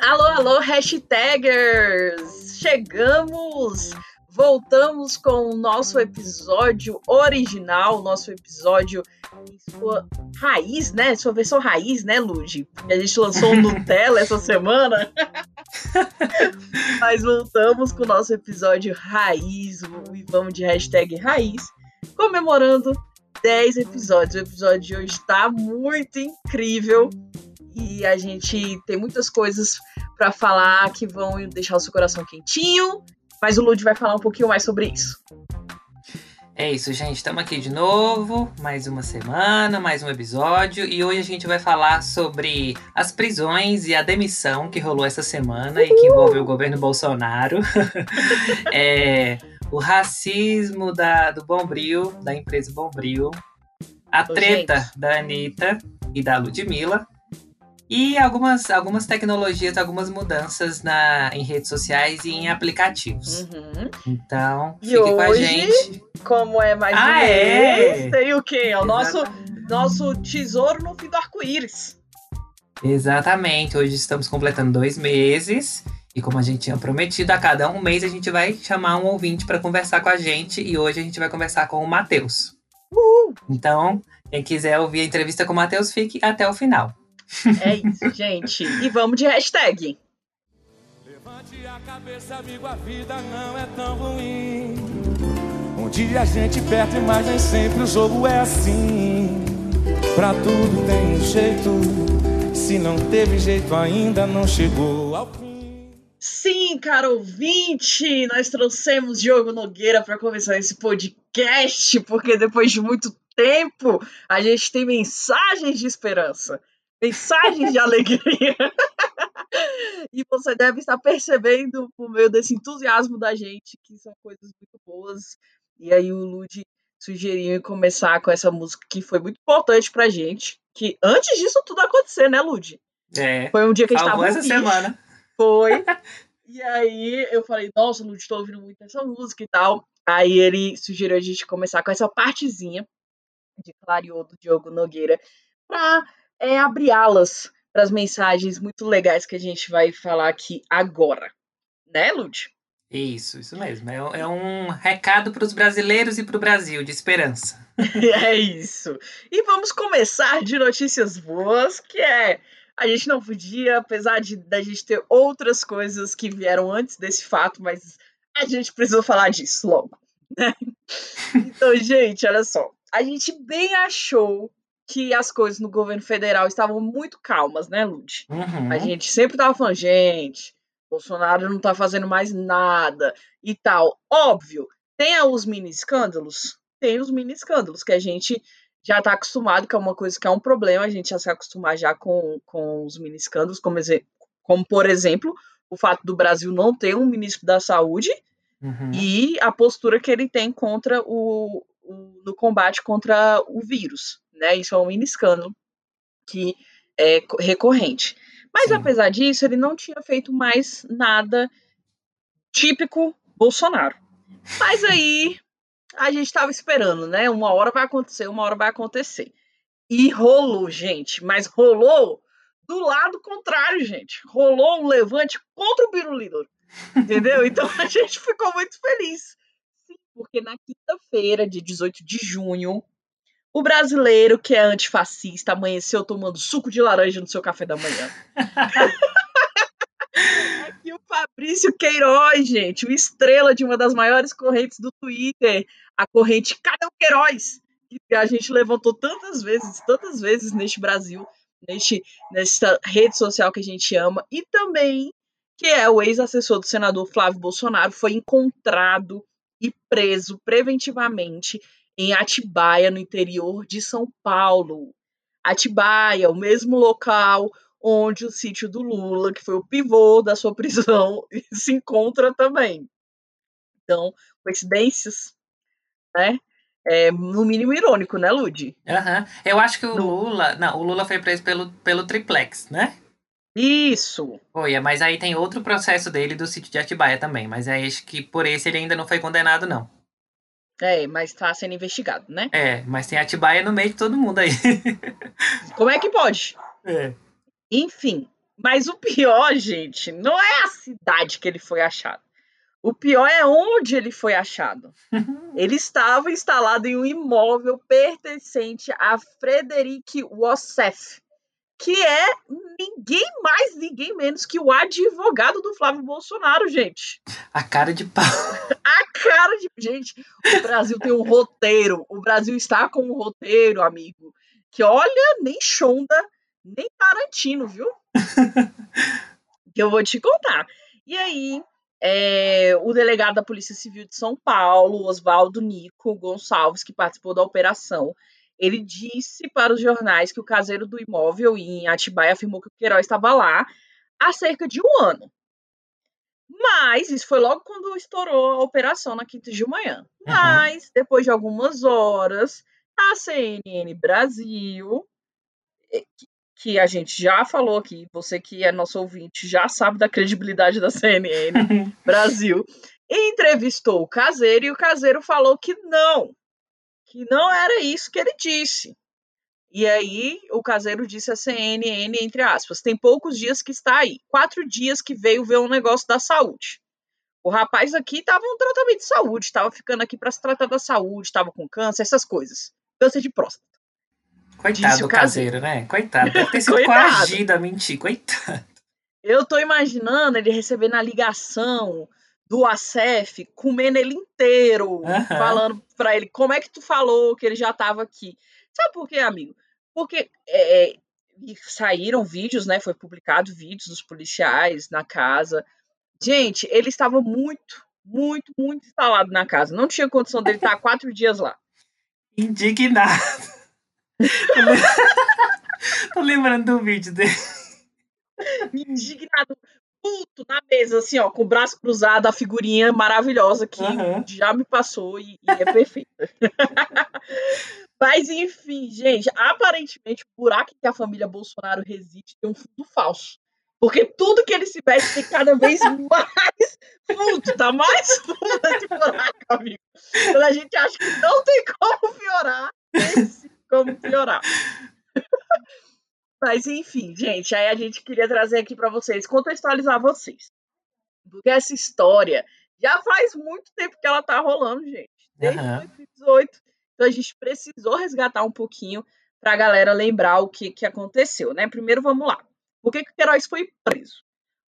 Alô, alô, hashtaggers! Chegamos! Voltamos com o nosso episódio original, nosso episódio em sua raiz, né? Sua versão raiz, né, Luigi? A gente lançou no Nutella essa semana. Mas voltamos com o nosso episódio raiz, e vamos de hashtag raiz, comemorando 10 episódios. O episódio de hoje está muito incrível e a gente tem muitas coisas para falar que vão deixar o seu coração quentinho, mas o Lud vai falar um pouquinho mais sobre isso. É isso, gente. Estamos aqui de novo, mais uma semana, mais um episódio, e hoje a gente vai falar sobre as prisões e a demissão que rolou essa semana e que envolveu o governo Bolsonaro. é, o racismo da, do Bombril, da empresa Bombril, a treta da Anitta e da Ludmilla, e algumas, algumas tecnologias, algumas mudanças na, em redes sociais e em aplicativos. Uhum. Então, e fique hoje, com a gente. Como é mais ah, é? tem o quê? É o nosso, nosso tesouro no fim do arco-íris. Exatamente. Hoje estamos completando dois meses. E como a gente tinha prometido, a cada um mês a gente vai chamar um ouvinte para conversar com a gente. E hoje a gente vai conversar com o Matheus. Então, quem quiser ouvir a entrevista com o Matheus, fique até o final. É isso, gente. E vamos de hashtag. Levante a cabeça, amigo, a vida não é tão ruim. Um dia a gente perde, mas nem sempre o jogo é assim. Pra tudo tem um jeito. Se não teve jeito ainda, não chegou ao fim. Sim, caro ouvinte, nós trouxemos Diogo Nogueira para começar esse podcast, porque depois de muito tempo a gente tem mensagens de esperança mensagens de alegria. e você deve estar percebendo por meio desse entusiasmo da gente que são coisas muito boas. E aí o Lud sugeriu começar com essa música que foi muito importante pra gente. Que antes disso tudo acontecer, né, Lud? É. Foi um dia que a gente tava. essa semana. Foi. e aí eu falei, nossa, Lud, tô ouvindo muito essa música e tal. Aí ele sugeriu a gente começar com essa partezinha de Clareou do Diogo Nogueira pra é abriá-las para as mensagens muito legais que a gente vai falar aqui agora. Né, Lud? Isso, isso mesmo. É, é um recado para os brasileiros e para o Brasil, de esperança. é isso. E vamos começar de notícias boas, que é a gente não podia, apesar de da gente ter outras coisas que vieram antes desse fato, mas a gente precisou falar disso logo. Né? Então, gente, olha só. A gente bem achou que as coisas no governo federal estavam muito calmas, né, Lud? Uhum. A gente sempre tava falando, gente, Bolsonaro não tá fazendo mais nada e tal. Óbvio, tem os mini escândalos, tem os mini escândalos que a gente já tá acostumado, que é uma coisa que é um problema, a gente já se acostumar já com, com os mini escândalos, como, como por exemplo, o fato do Brasil não ter um ministro da saúde uhum. e a postura que ele tem contra o, o no combate contra o vírus né? Isso é um mini escândalo que é recorrente. Mas Sim. apesar disso, ele não tinha feito mais nada típico Bolsonaro. Mas aí a gente estava esperando, né? Uma hora vai acontecer, uma hora vai acontecer. E rolou, gente, mas rolou do lado contrário, gente. Rolou um levante contra o Biruliro. Entendeu? Então a gente ficou muito feliz. Porque na quinta-feira, de 18 de junho, o brasileiro que é antifascista amanheceu tomando suco de laranja no seu café da manhã. Aqui o Fabrício Queiroz, gente, o estrela de uma das maiores correntes do Twitter, a corrente Cadê o Queiroz? Que a gente levantou tantas vezes, tantas vezes neste Brasil, neste, nesta rede social que a gente ama, e também que é o ex-assessor do senador Flávio Bolsonaro, foi encontrado e preso preventivamente em Atibaia, no interior de São Paulo. Atibaia, o mesmo local onde o sítio do Lula, que foi o pivô da sua prisão, se encontra também. Então, coincidências, né? É no mínimo irônico, né, Lud? Uhum. Eu acho que o Lula. Não, o Lula foi preso pelo, pelo triplex, né? Isso! Foi, mas aí tem outro processo dele do sítio de Atibaia também. Mas aí acho que por esse ele ainda não foi condenado, não. É, mas tá sendo investigado, né? É, mas tem Atibaia no meio de todo mundo aí. Como é que pode? É. Enfim, Mas o pior, gente, não é a cidade que ele foi achado. O pior é onde ele foi achado. ele estava instalado em um imóvel pertencente a Frederic Wassef, que é ninguém mais, ninguém menos que o advogado do Flávio Bolsonaro, gente. A cara de pau. A cara de. Gente, o Brasil tem um roteiro. O Brasil está com um roteiro, amigo. Que olha, nem Shonda, nem Tarantino, viu? que eu vou te contar. E aí, é, o delegado da Polícia Civil de São Paulo, Oswaldo Nico Gonçalves, que participou da operação, ele disse para os jornais que o caseiro do imóvel em Atibaia afirmou que o Queiroz estava lá há cerca de um ano. Mas isso foi logo quando estourou a operação na quinta de manhã. Uhum. Mas, depois de algumas horas, a CNN Brasil, eh, que a gente já falou aqui, você que é nosso ouvinte já sabe da credibilidade da CNN Brasil, entrevistou o caseiro e o caseiro falou que não, que não era isso que ele disse. E aí o caseiro disse a CNN, entre aspas, tem poucos dias que está aí, quatro dias que veio ver um negócio da saúde. O rapaz aqui estava um tratamento de saúde, estava ficando aqui para se tratar da saúde, estava com câncer, essas coisas. Câncer de próstata. Coitado do caseiro, né? Coitado. Deve ter sido coagido a mentir, coitado. Eu tô imaginando ele recebendo a ligação do ACF, comendo ele inteiro, uhum. falando para ele como é que tu falou que ele já tava aqui. Sabe por quê, amigo? Porque é, é saíram vídeos, né? Foi publicado vídeos dos policiais na casa. Gente, ele estava muito, muito, muito instalado na casa. Não tinha condição dele estar quatro dias lá. Indignado. Tô lembrando do vídeo dele. Indignado puto na mesa, assim, ó, com o braço cruzado, a figurinha maravilhosa que uhum. já me passou e, e é perfeita. Mas, enfim, gente, aparentemente o buraco que a família Bolsonaro reside tem um fundo falso. Porque tudo que ele se veste tem cada vez mais fundo, tá mais fundo esse buraco, amigo. Quando a gente acha que não tem como piorar, tem como piorar. Mas enfim, gente, aí a gente queria trazer aqui para vocês, contextualizar vocês. Porque essa história já faz muito tempo que ela tá rolando, gente. Desde uhum. 2018. Então a gente precisou resgatar um pouquinho para a galera lembrar o que, que aconteceu, né? Primeiro, vamos lá. Por que, que o Queiroz foi preso?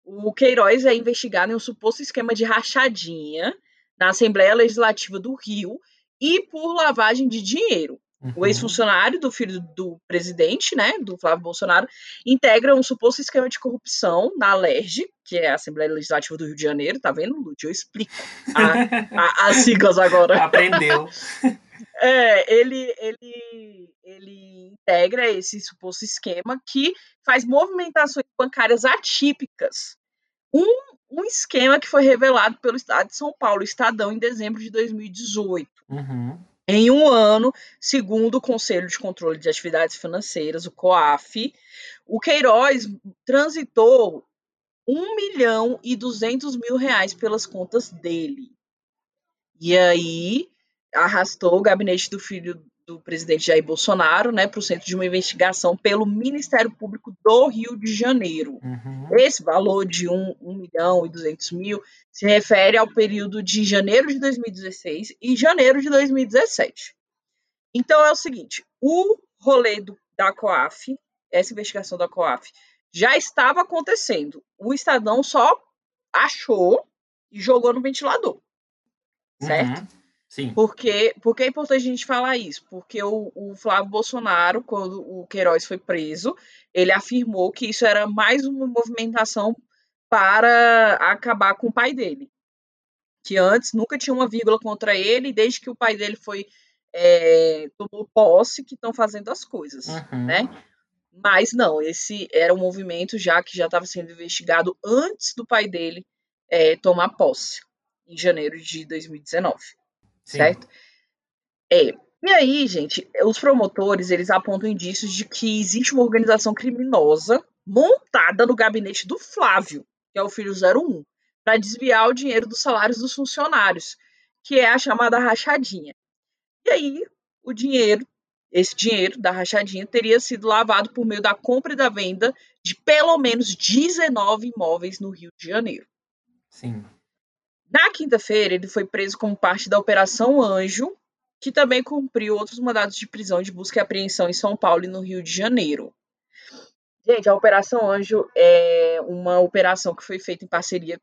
O Queiroz é investigado em um suposto esquema de rachadinha na Assembleia Legislativa do Rio e por lavagem de dinheiro. Uhum. O ex-funcionário do filho do presidente, né, do Flávio Bolsonaro, integra um suposto esquema de corrupção na ALERJ, que é a Assembleia Legislativa do Rio de Janeiro, tá vendo, Lúcio? Eu explico a, a, as siglas agora. Aprendeu. É, ele, ele, ele integra esse suposto esquema que faz movimentações bancárias atípicas. Um, um esquema que foi revelado pelo Estado de São Paulo, Estadão, em dezembro de 2018. Uhum. Em um ano, segundo o Conselho de Controle de Atividades Financeiras, o COAF, o Queiroz transitou 1 milhão e 200 mil reais pelas contas dele. E aí arrastou o gabinete do filho do presidente Jair Bolsonaro né, para o centro de uma investigação pelo Ministério Público do Rio de Janeiro. Uhum. Esse valor de 1, 1 milhão e 200 mil se refere ao período de janeiro de 2016 e janeiro de 2017. Então é o seguinte: o rolê do, da COAF, essa investigação da COAF, já estava acontecendo. O Estadão só achou e jogou no ventilador. Certo? Uhum. Sim. Porque, porque é importante a gente falar isso? Porque o, o, Flávio Bolsonaro, quando o Queiroz foi preso, ele afirmou que isso era mais uma movimentação para acabar com o pai dele. Que antes nunca tinha uma vírgula contra ele, desde que o pai dele foi é, tomou posse, que estão fazendo as coisas, uhum. né? Mas não, esse era um movimento já que já estava sendo investigado antes do pai dele é, tomar posse, em janeiro de 2019. Sim. certo? É. E aí, gente, os promotores, eles apontam indícios de que existe uma organização criminosa montada no gabinete do Flávio, que é o filho 01, para desviar o dinheiro dos salários dos funcionários, que é a chamada rachadinha. E aí, o dinheiro esse dinheiro da rachadinha teria sido lavado por meio da compra e da venda de pelo menos 19 imóveis no Rio de Janeiro. Sim. Na quinta-feira, ele foi preso como parte da Operação Anjo, que também cumpriu outros mandados de prisão de busca e apreensão em São Paulo e no Rio de Janeiro. Gente, a Operação Anjo é uma operação que foi feita em parceria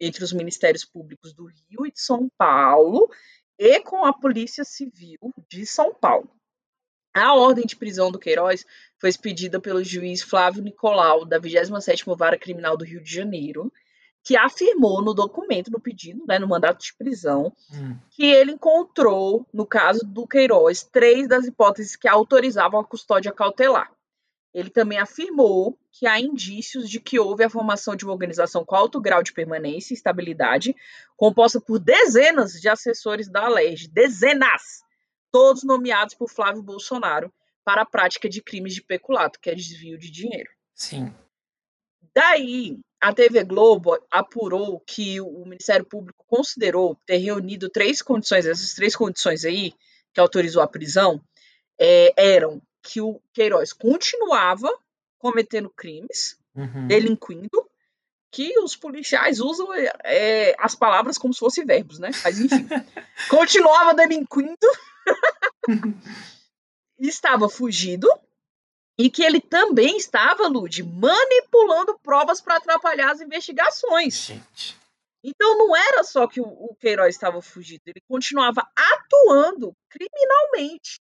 entre os Ministérios Públicos do Rio e de São Paulo e com a Polícia Civil de São Paulo. A ordem de prisão do Queiroz foi expedida pelo juiz Flávio Nicolau, da 27ª Vara Criminal do Rio de Janeiro, que afirmou no documento, no pedido, né, no mandato de prisão, Hum. que ele encontrou, no caso do Queiroz, três das hipóteses que autorizavam a custódia cautelar. Ele também afirmou que há indícios de que houve a formação de uma organização com alto grau de permanência e estabilidade, composta por dezenas de assessores da LERJ, dezenas, todos nomeados por Flávio Bolsonaro para a prática de crimes de peculato, que é desvio de dinheiro. Sim. Daí, a TV Globo apurou que o Ministério Público considerou ter reunido três condições, essas três condições aí, que autorizou a prisão, é, eram que o Queiroz continuava cometendo crimes, Uhum. delinquindo, que os policiais usam é, as palavras como se fossem verbos, né? Mas enfim, continuava delinquindo, estava fugido e que ele também estava, Lud, manipulando provas para atrapalhar as investigações. Gente. Então não era só que o, o Queiroz estava fugido, ele continuava atuando criminalmente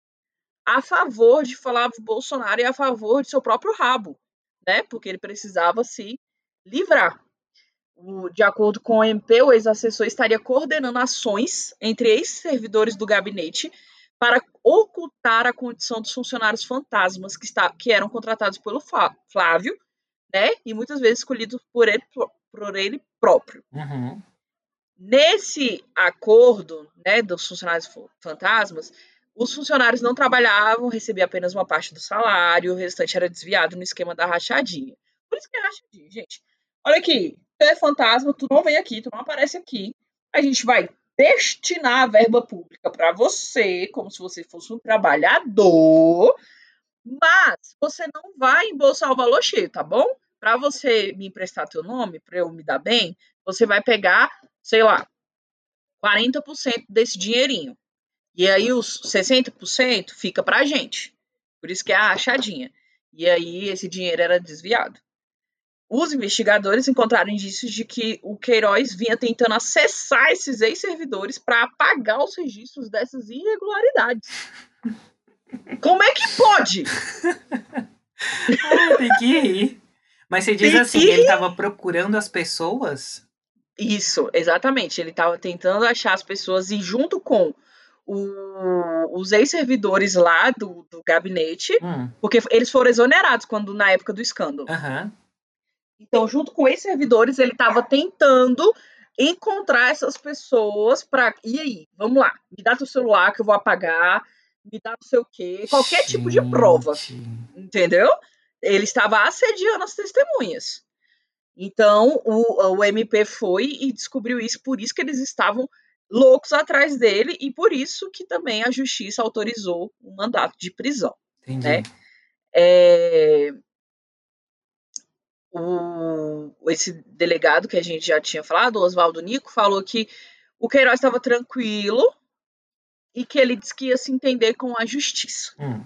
a favor de Flávio Bolsonaro e a favor de seu próprio rabo, né? Porque ele precisava se livrar. O- de acordo com o MP, o ex-assessor estaria coordenando ações entre ex-servidores do gabinete para ocultar a condição dos funcionários fantasmas que, está, que eram contratados pelo Flá- Flávio, né? E muitas vezes escolhidos por ele, por ele próprio. Uhum. Nesse acordo né, dos funcionários fantasmas, os funcionários não trabalhavam, recebiam apenas uma parte do salário, o restante era desviado no esquema da rachadinha. Por isso que é rachadinha, gente. Olha aqui, tu é fantasma, tu não vem aqui, tu não aparece aqui. A gente vai destinar a verba pública para você, como se você fosse um trabalhador, mas você não vai embolsar o valor cheio, tá bom? Para você me emprestar teu nome, para eu me dar bem, você vai pegar, sei lá, 40% desse dinheirinho. E aí os 60% fica pra gente. Por isso que é a achadinha. E aí esse dinheiro era desviado. Os investigadores encontraram indícios de que o Queiroz vinha tentando acessar esses ex-servidores para apagar os registros dessas irregularidades. Como é que pode? Ah, tem que ir. Mas você diz Tem assim, que ele estava procurando as pessoas? Isso, exatamente. Ele estava tentando achar as pessoas e junto com o- os ex-servidores lá do, do gabinete, Hum. porque eles foram exonerados quando na época do escândalo. Aham. Então, junto com esses servidores, ele estava tentando encontrar essas pessoas para. E aí, vamos lá, me dá teu celular que eu vou apagar, me dá não sei o quê, qualquer tipo de prova, Gente. entendeu? Ele estava assediando as testemunhas. Então, o, o MP foi e descobriu isso, por isso que eles estavam loucos atrás dele e por isso que também a justiça autorizou o mandato de prisão. Entendi. né? É, o, esse delegado que a gente já tinha falado, o Oswaldo Nico, falou que o Queiroz estava tranquilo e que ele disse que ia se entender com a justiça. Hum.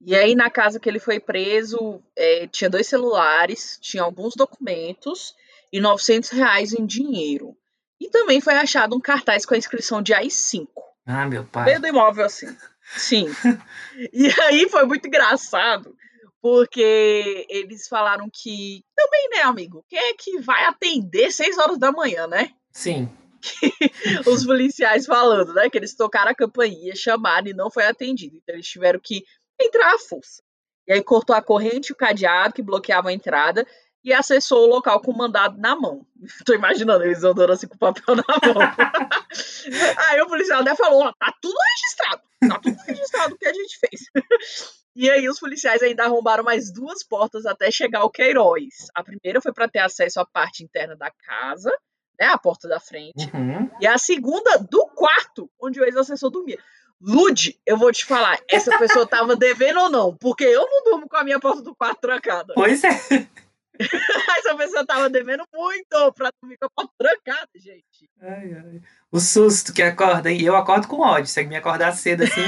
E aí, na casa que ele foi preso, é, tinha dois celulares, tinha alguns documentos e 900 reais em dinheiro. E também foi achado um cartaz com a inscrição de AI5. Ah, meu pai. Meio do imóvel assim. Sim. e aí foi muito engraçado, porque eles falaram que também, né, amigo? Quem é que vai atender 6 horas da manhã, né? Sim. Os policiais falando, né? Que eles tocaram a campainha, chamaram e não foi atendido. Então eles tiveram que entrar à força. E aí cortou a corrente e o cadeado que bloqueava a entrada e acessou o local com o mandado na mão. Tô imaginando eles andando assim com o papel na mão. aí o policial até falou: ó, tá tudo registrado. Tá tudo registrado o que a gente fez. E aí os policiais ainda arrombaram mais duas portas até chegar ao Queiroz. A primeira foi para ter acesso à parte interna da casa, né, a porta da frente. Uhum. E a segunda do quarto, onde o ex-assessor dormia. Lude, eu vou te falar, essa pessoa tava devendo ou não? Porque eu não durmo com a minha porta do quarto trancada. Pois é. essa pessoa tava devendo muito pra dormir com a porta trancada, gente. Ai, ai. O susto que acorda, hein? Eu acordo com ódio. Se me acordar cedo assim.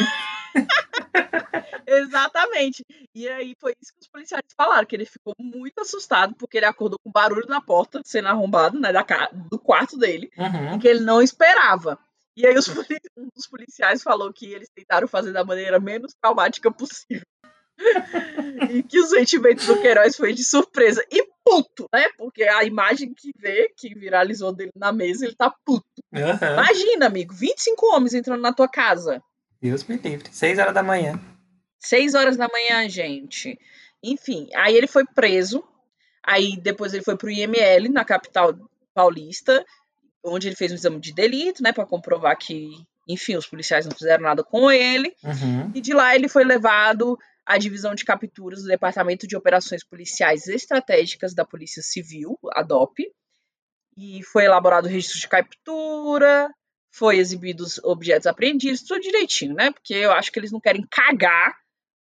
Exatamente. E aí foi isso que os policiais falaram, que ele ficou muito assustado porque ele acordou com barulho na porta sendo arrombado, né, da, do quarto dele, Uhum. que ele não esperava. E aí os um dos policiais falou que eles tentaram fazer da maneira menos traumática possível. E que o sentimento do Queiroz foi de surpresa. E puto, né? Porque a imagem que vê, que viralizou dele na mesa, ele tá puto. Aham. Imagina, amigo, 25 homens entrando na tua casa. Deus me livre. Seis horas da manhã. Seis horas da manhã, gente. Enfim, aí ele foi preso. Aí depois ele foi pro IML, na capital paulista, onde ele fez um exame de delito, né, para comprovar que, enfim, os policiais não fizeram nada com ele. Uhum. E de lá ele foi levado à divisão de capturas do Departamento de Operações Policiais Estratégicas da Polícia Civil, a DOP. E foi elaborado o registro de captura, foi exibidos objetos apreendidos, tudo direitinho, né? Porque eu acho que eles não querem cagar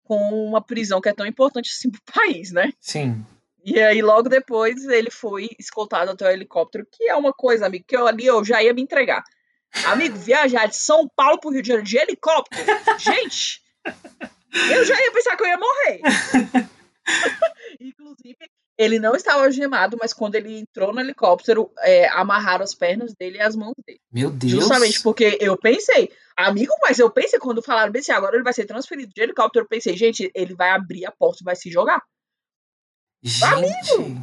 com uma prisão que é tão importante assim pro país, né? Sim. E aí, logo depois, ele foi escoltado até o helicóptero, que é uma coisa, amigo, que eu ali eu já ia me entregar. Amigo, viajar de São Paulo pro Rio de Janeiro de helicóptero, gente, eu já ia pensar que eu ia morrer. Inclusive, ele não estava algemado, mas quando ele entrou no helicóptero, é, amarraram as pernas dele e as mãos dele. Meu Deus. Justamente porque eu pensei, amigo, mas eu pensei quando falaram bem assim, agora ele vai ser transferido de helicóptero, eu pensei, gente, ele vai abrir a porta e vai se jogar. Gente.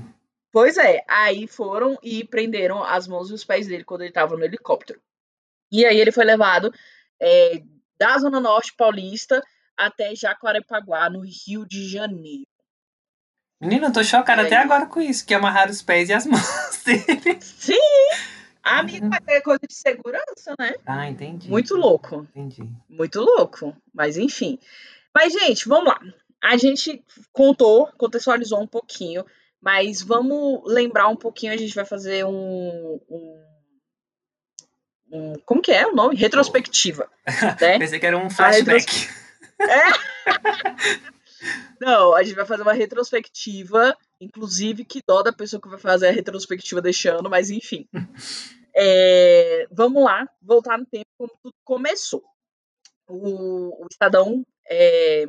Pois é, aí foram e prenderam as mãos e os pés dele quando ele estava no helicóptero. E aí ele foi levado é, da Zona Norte Paulista até Jacarepaguá, no Rio de Janeiro. Menina, eu tô chocada E até agora com isso, que amarraram os pés e as mãos dele. Sim! Amigo, mas é coisa de segurança, né? Ah, entendi. Muito louco. Entendi. Muito louco. Mas enfim. Mas, gente, vamos lá. A gente contou, contextualizou um pouquinho, mas vamos lembrar um pouquinho. A gente vai fazer um. um, um- como que é o nome? Retrospectiva. Né? Pensei que era um flashback. Não, a gente vai fazer uma retrospectiva. Inclusive, que dó da pessoa que vai fazer a retrospectiva deste ano, mas enfim. É, vamos lá, voltar no tempo como tudo começou. O, o Estadão é,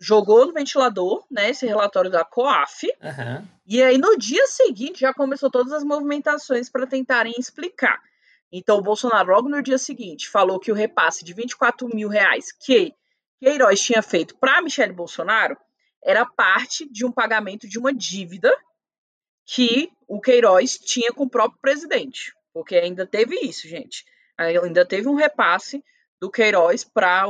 jogou no ventilador, né, esse relatório da COAF, Aham. e aí no dia seguinte já começou todas as movimentações para tentarem explicar. Então o Bolsonaro, logo no dia seguinte, falou que o repasse de 24 mil reais que Queiroz tinha feito para Michele Bolsonaro era parte de um pagamento de uma dívida que o Queiroz tinha com o próprio presidente. Porque ainda teve isso, gente. Ainda teve um repasse do Queiroz para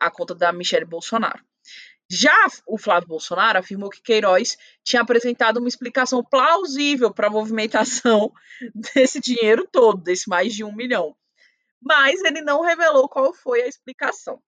a conta da Michele Bolsonaro. Já o Flávio Bolsonaro afirmou que Queiroz tinha apresentado uma explicação plausível para a movimentação desse dinheiro todo, desse mais de um milhão. Mas ele não revelou qual foi a explicação.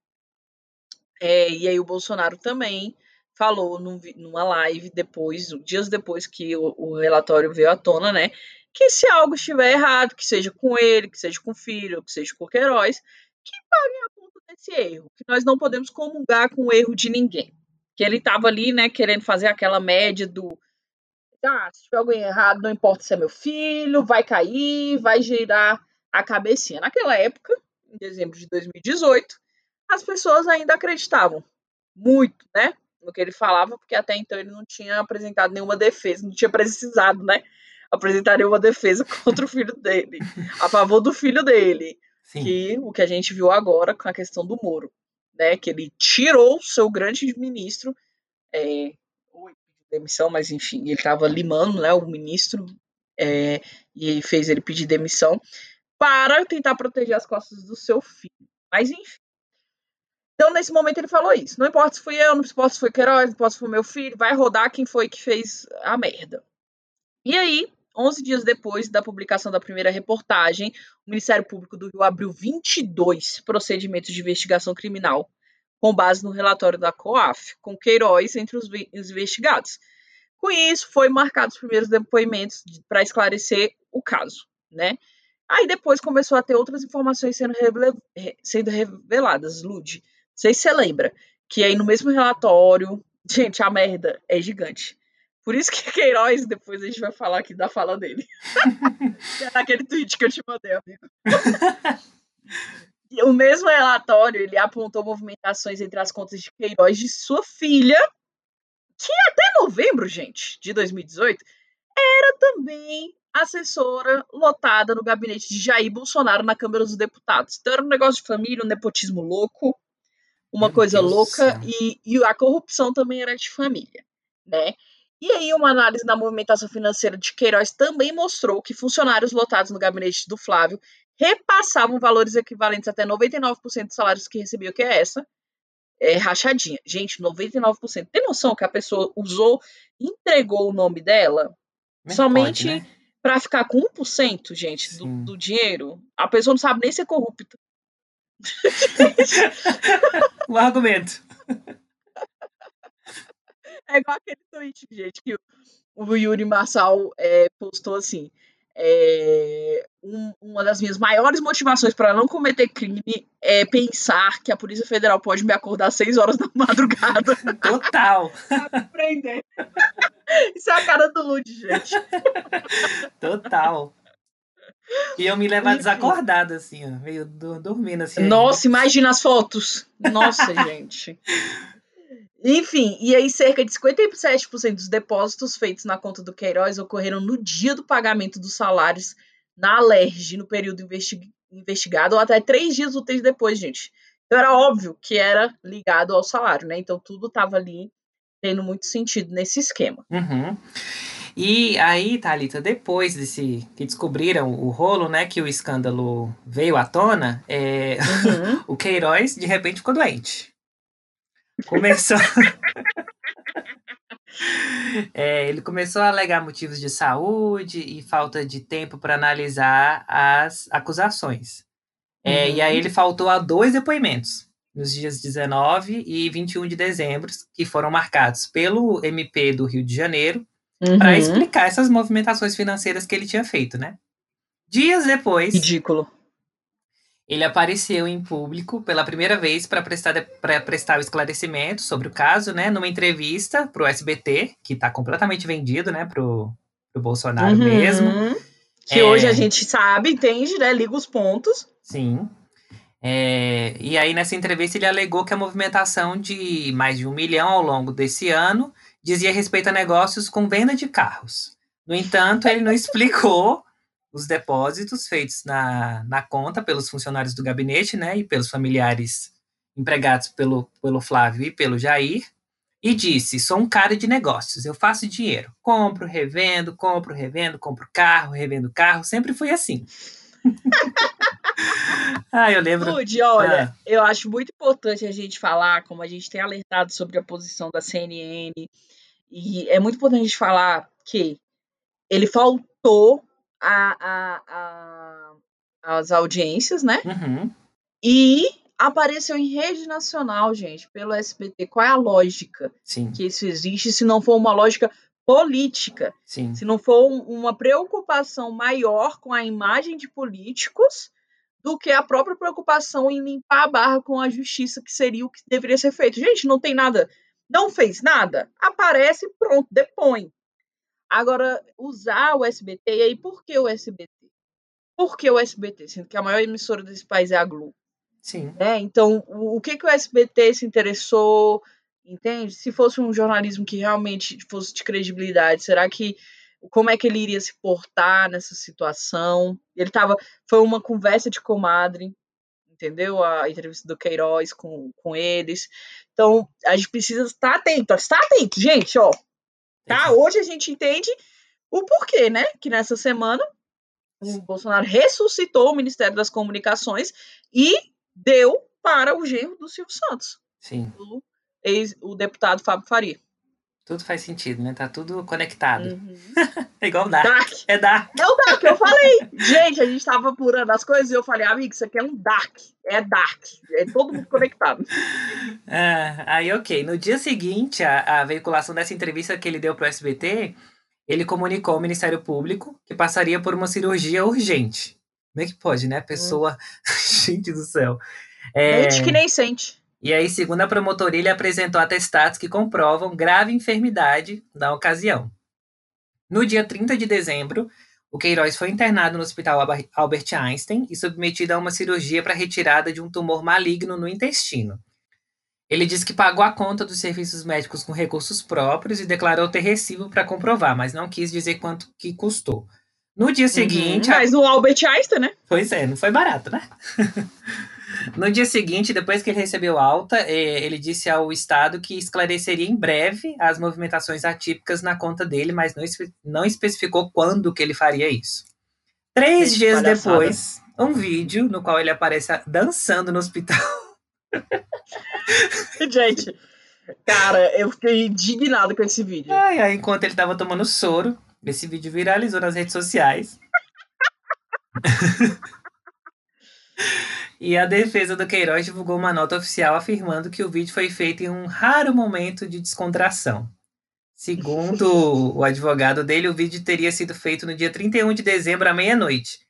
É, e aí o Bolsonaro também falou num numa live depois, dias depois que o, o relatório veio à tona, né? Que se algo estiver errado, que seja com ele, que seja com o filho, que seja com o Queiroz, que pague a conta desse erro. Que nós não podemos comungar com o erro de ninguém. Que ele estava ali, né, querendo fazer aquela média do. Ah, se tiver alguém errado, não importa se é meu filho, vai cair, vai girar a cabecinha. Naquela época, em dezembro de 2018, as pessoas ainda acreditavam muito, né, no que ele falava, porque até então ele não tinha apresentado nenhuma defesa, não tinha precisado, né, apresentar nenhuma defesa contra o filho dele, a favor do filho dele, Sim. que o que a gente viu agora com a questão do Moro, né, que ele tirou o seu grande ministro, é, demissão, mas enfim, ele estava limando, né, o ministro, é, e fez ele pedir demissão para tentar proteger as costas do seu filho. Mas enfim. Então, nesse momento, ele falou isso. Não importa se fui eu, não importa se foi Queiroz, não importa se foi meu filho, vai rodar quem foi que fez a merda. E aí, 11 dias depois da publicação da primeira reportagem, o Ministério Público do Rio abriu 22 procedimentos de investigação criminal com base no relatório da COAF, com Queiroz entre os investigados. Com isso, foi marcados os primeiros depoimentos para esclarecer o caso, né? Aí depois começou a ter outras informações sendo, sendo reveladas, Lud. Não sei se você lembra. Que aí no mesmo relatório, gente, a merda é gigante. Por isso que Queiroz, depois a gente vai falar aqui da fala dele. é naquele tweet que eu te mandei, amigo. o mesmo relatório, ele apontou movimentações entre as contas de Queiroz de sua filha, que até novembro, gente, de 2018, era também assessora lotada no gabinete de Jair Bolsonaro na Câmara dos Deputados. Então era um negócio de família, um nepotismo louco, uma Meu coisa Deus louca, e, e, a corrupção também era de família, né? E aí uma análise da movimentação financeira de Queiroz também mostrou que funcionários lotados no gabinete do Flávio repassavam valores equivalentes até 99% dos salários que recebiam, que é essa, é, rachadinha. Gente, 99%. Tem noção que a pessoa usou, entregou o nome dela somente né? para ficar com 1%, gente, do, do, dinheiro? A pessoa não sabe nem ser corrupta. O argumento. É igual aquele tweet, gente, que o Yuri Marçal é, postou assim. É, um, uma das minhas maiores motivações para não cometer crime é pensar que a Polícia Federal pode me acordar às 6 horas da madrugada. Total. pra me prender. Isso é a cara do Lud, gente. Total. E eu me levar desacordada, assim, ó, meio dormindo assim. Nossa, imagina as fotos. Nossa, gente. Enfim, e aí cerca de 57% dos depósitos feitos na conta do Queiroz ocorreram no dia do pagamento dos salários na Alerj, no período investi investigado, ou até três dias úteis depois, gente. Então era óbvio que era ligado ao salário, né? Então tudo estava ali tendo muito sentido nesse esquema. Uhum. E aí, Thalita, depois desse que descobriram o rolo, né, que o escândalo veio à tona, é, uhum. o Queiroz de repente ficou doente. Começou. é, ele começou a alegar motivos de saúde e falta de tempo para analisar as acusações. É, uhum. E aí ele faltou a dois depoimentos, nos dias 19 e 21 de dezembro, que foram marcados pelo MP do Rio de Janeiro, uhum. para explicar essas movimentações financeiras que ele tinha feito, né? Dias depois. Ridículo ele apareceu em público pela primeira vez para prestar, prestar o esclarecimento sobre o caso, né, numa entrevista para o SBT, que está completamente vendido, né, pro, pro Bolsonaro uhum. mesmo. Que é... hoje a gente sabe, entende, né, liga os pontos. Sim. É... e aí, nessa entrevista, ele alegou que a movimentação de mais de um milhão ao longo desse ano dizia respeito a negócios com venda de carros. No entanto, ele não explicou os depósitos feitos na, na conta pelos funcionários do gabinete, né, e pelos familiares empregados pelo, pelo Flávio e pelo Jair, e disse: sou um cara de negócios, eu faço dinheiro, compro, revendo, compro, revendo, compro carro, revendo carro, sempre fui assim. ah, eu lembro. Lud, olha, ah. eu acho muito importante a gente falar, como a gente tem alertado sobre a posição da CNN, e é muito importante a gente falar que ele faltou a, a, a, as audiências, né? Uhum. E apareceu em rede nacional, gente, pelo SBT. Qual é a lógica Sim. que isso existe se não for uma lógica política? Sim. Se não for uma preocupação maior com a imagem de políticos do que a própria preocupação em limpar a barra com a justiça, que seria o que deveria ser feito. Gente, não tem nada, não fez nada, aparece, pronto, depõe. Agora, usar o SBT, e aí por que o SBT? Por que o SBT? Sendo que a maior emissora desse país é a Globo. Sim. É, então, o, o que, que o SBT se interessou, entende? Se fosse um jornalismo que realmente fosse de credibilidade, será que como é que ele iria se portar nessa situação? Ele tava, foi uma conversa de comadre, entendeu? A entrevista do Queiroz com, com eles. Então, a gente precisa estar atento, estar atento, gente, ó. Tá? Hoje a gente entende o porquê, né? Que nessa semana o Bolsonaro ressuscitou o Ministério das Comunicações e deu para o genro do Silvio Santos. Sim. O, ex, o deputado Fábio Faria. Tudo faz sentido, né? Tá tudo conectado. Uhum. é igual o Dark. Dark. É Dark. É o Dark, eu falei. Gente, a gente tava apurando as coisas e eu falei, amigo, isso aqui é um Dark. É Dark. É todo mundo conectado. Ah, aí, ok. No dia seguinte, a, a veiculação dessa entrevista que ele deu pro SBT, ele comunicou ao Ministério Público que passaria por uma cirurgia urgente. Como é que pode, né? A pessoa. Gente do céu. É... Mente que nem sente. E aí, segundo a promotoria, ele apresentou atestados que comprovam grave enfermidade na ocasião. No dia 30 de dezembro, o Queiroz foi internado no Hospital Albert Einstein e submetido a uma cirurgia para retirada de um tumor maligno no intestino. Ele disse que pagou a conta dos serviços médicos com recursos próprios e declarou ter recibo para comprovar, mas não quis dizer quanto que custou. No dia uhum, seguinte. Uhum, mas a... o Albert Einstein, né? Pois é, não foi barato, né? no dia seguinte, depois que ele recebeu alta, é, ele disse ao Estado que esclareceria em breve as movimentações atípicas na conta dele, mas não, não especificou quando que ele faria isso. Três Gente, dias depois, um vídeo no qual ele aparece dançando no hospital. Gente, cara, eu fiquei indignado com esse vídeo. Ai, ai, enquanto ele tava tomando soro, esse vídeo viralizou nas redes sociais. e a defesa do Queiroz divulgou uma nota oficial afirmando que o vídeo foi feito em um raro momento de descontração. Segundo o advogado dele, o vídeo teria sido feito no dia 31 de dezembro à meia-noite.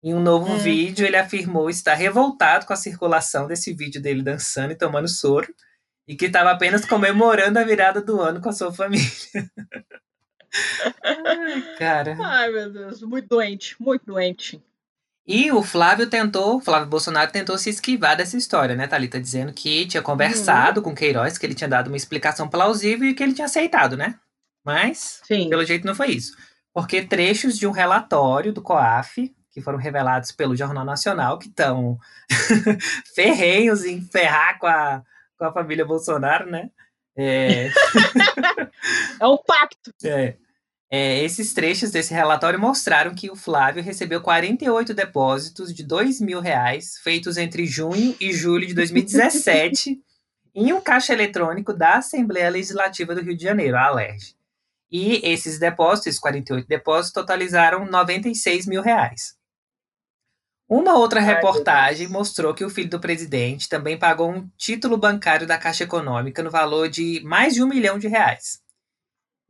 Em um novo hum. vídeo, ele afirmou estar revoltado com a circulação desse vídeo dele dançando e tomando soro e que estava apenas comemorando a virada do ano com a sua família. Ai, cara. Ai, meu Deus, muito doente, muito doente. E o Flávio tentou, Flávio Bolsonaro tentou se esquivar dessa história, né, Thalita? Dizendo que tinha conversado uhum. com Queiroz, que ele tinha dado uma explicação plausível e que ele tinha aceitado, né? Mas, Sim. pelo jeito, não foi isso. Porque trechos de um relatório do COAF, que foram revelados pelo Jornal Nacional, que estão ferrenhos em ferrar com a, com a família Bolsonaro, né? É, é um pacto. É. É, esses trechos desse relatório mostraram que o Flávio recebeu 48 depósitos de 2 mil reais feitos entre junho e julho de 2017 em um caixa eletrônico da Assembleia Legislativa do Rio de Janeiro, a ALERJ. E esses depósitos, 48 depósitos, totalizaram 96 mil reais. Uma outra reportagem mostrou que o filho do presidente também pagou um título bancário da Caixa Econômica no valor de mais de um milhão de reais.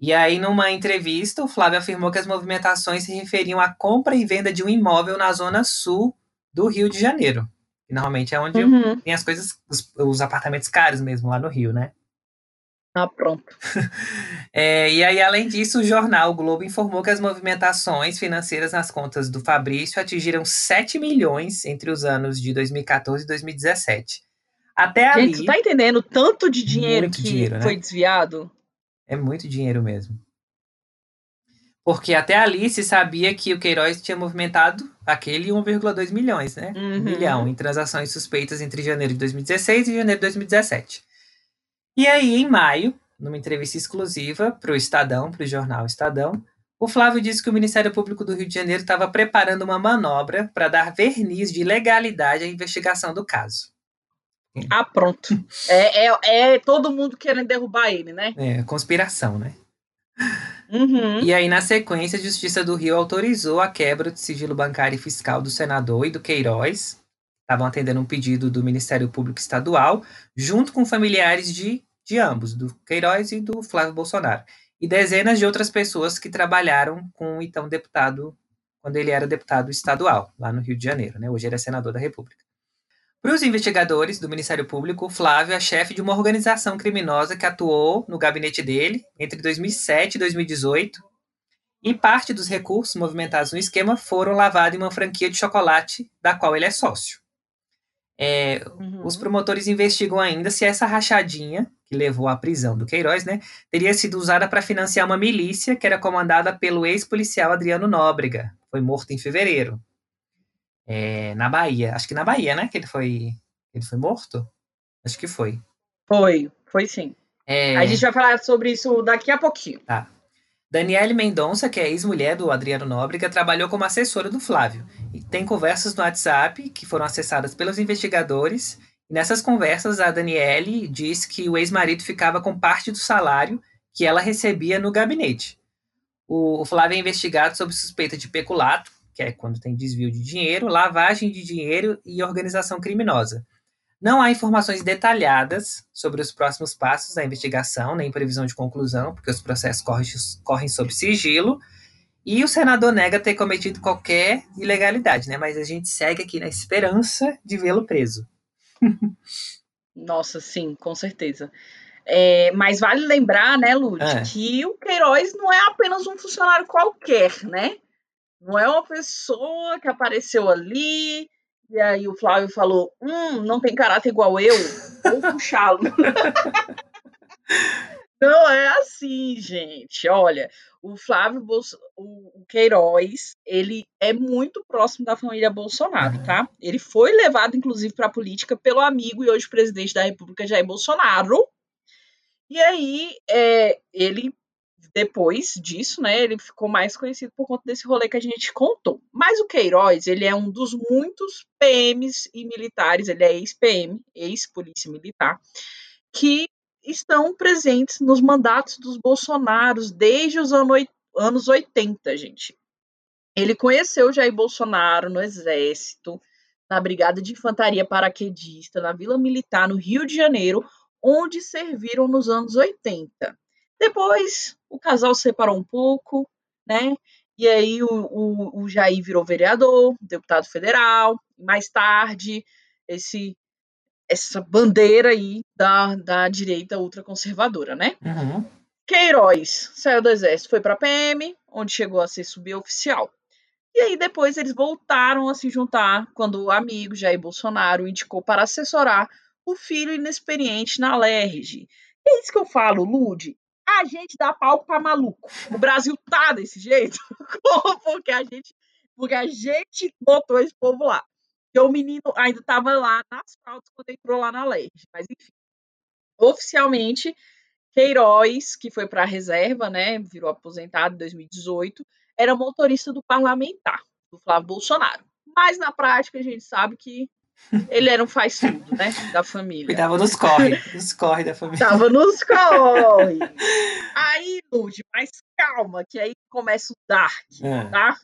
E aí, numa entrevista, o Flávio afirmou que as movimentações se referiam à compra e venda de um imóvel na zona sul do Rio de Janeiro. Que normalmente é onde uhum. tem as coisas, os, os apartamentos caros mesmo, lá no Rio, né? Ah, pronto. é, e aí, além disso, o jornal o Globo informou que as movimentações financeiras nas contas do Fabrício atingiram 7 milhões entre os anos de 2014 e 2017. Até Gente, ali. Você tá entendendo tanto de dinheiro que dinheiro, né? foi desviado? É muito dinheiro mesmo. Porque até ali se sabia que o Queiroz tinha movimentado aquele 1,2 milhões, né? Uhum. Um milhão em transações suspeitas entre janeiro de 2016 e janeiro de 2017. E aí, em maio, numa entrevista exclusiva para o Estadão, para o jornal Estadão, o Flávio disse que o Ministério Público do Rio de Janeiro estava preparando uma manobra para dar verniz de legalidade à investigação do caso. Ah, pronto. É, é, é, todo mundo querendo derrubar ele, né? É, conspiração, né? Uhum. E aí, na sequência, a Justiça do Rio autorizou a quebra do sigilo bancário e fiscal do senador e do Queiroz, estavam atendendo um pedido do Ministério Público Estadual, junto com familiares de de ambos, do Queiroz e do Flávio Bolsonaro, e dezenas de outras pessoas que trabalharam com o então deputado, quando ele era deputado estadual, lá no Rio de Janeiro, né? hoje ele é senador da República. Para os investigadores do Ministério Público, Flávio é chefe de uma organização criminosa que atuou no gabinete dele entre 2007 e 2018, e parte dos recursos movimentados no esquema foram lavados em uma franquia de chocolate da qual ele é sócio. É, uhum. Os promotores investigam ainda se essa rachadinha, que levou à prisão do Queiroz, né, teria sido usada para financiar uma milícia que era comandada pelo ex-policial Adriano Nóbrega. Foi morto em fevereiro. É, na Bahia. Acho que na Bahia, né? Que ele foi. Ele foi morto? Acho que foi. Foi, foi sim. É... A gente vai falar sobre isso daqui a pouquinho. Tá. Daniele Mendonça, que é ex-mulher do Adriano Nóbrega, trabalhou como assessora do Flávio. E tem conversas no WhatsApp que foram acessadas pelos investigadores. E nessas conversas, a Daniele diz que o ex-marido ficava com parte do salário que ela recebia no gabinete. O, o Flávio é investigado sob suspeita de peculato, que é quando tem desvio de dinheiro, lavagem de dinheiro e organização criminosa. Não há informações detalhadas sobre os próximos passos da investigação, nem previsão de conclusão, porque os processos correm, correm sob sigilo. E o senador nega ter cometido qualquer ilegalidade, né? Mas a gente segue aqui na esperança de vê-lo preso. Nossa, sim, com certeza. É, mas vale lembrar, né, Lud, É. que o Queiroz não é apenas um funcionário qualquer, né? Não é uma pessoa que apareceu ali e aí o Flávio falou: hum, não tem caráter igual eu, vou puxá-lo. Não é assim, gente. Olha, o Flávio Bolso... o Queiroz, ele é muito próximo da família Bolsonaro, tá? Ele foi levado, inclusive, para a política pelo amigo e hoje presidente da República, Jair Bolsonaro. E aí, é, ele, depois disso, né, ele ficou mais conhecido por conta desse rolê que a gente contou. Mas o Queiroz, ele é um dos muitos PMs e militares, ele é ex-PM, ex-polícia militar, que estão presentes nos mandatos dos Bolsonaros desde os anos 80, gente. Ele conheceu Jair Bolsonaro no Exército, na Brigada de Infantaria Paraquedista, na Vila Militar, no Rio de Janeiro, onde serviram nos anos 80. Depois, o casal se separou um pouco, né? E aí o, o, o Jair virou vereador, deputado federal. Mais tarde, esse essa bandeira aí da, da direita ultraconservadora, né? Uhum. Queiroz saiu do exército, foi para PM, onde chegou a ser suboficial. E aí depois eles voltaram a se juntar quando o amigo Jair Bolsonaro indicou para assessorar o filho inexperiente na LERJ. É isso que eu falo, Lude. A gente dá palco para maluco. O Brasil tá desse jeito porque a gente, porque a gente botou esse povo lá. Porque o menino ainda estava lá nas fraudes quando entrou lá na LERJ. Mas enfim, oficialmente Queiroz, que foi para a reserva, né, virou aposentado em 2018, era motorista do parlamentar, do Flávio Bolsonaro. Mas na prática a gente sabe que ele era um faz tudo, né, da família. Cuidava dos corre, dos corre da família. Tava nos corre. Aí, Lud, mas calma, que aí começa o dark, Ah, tá?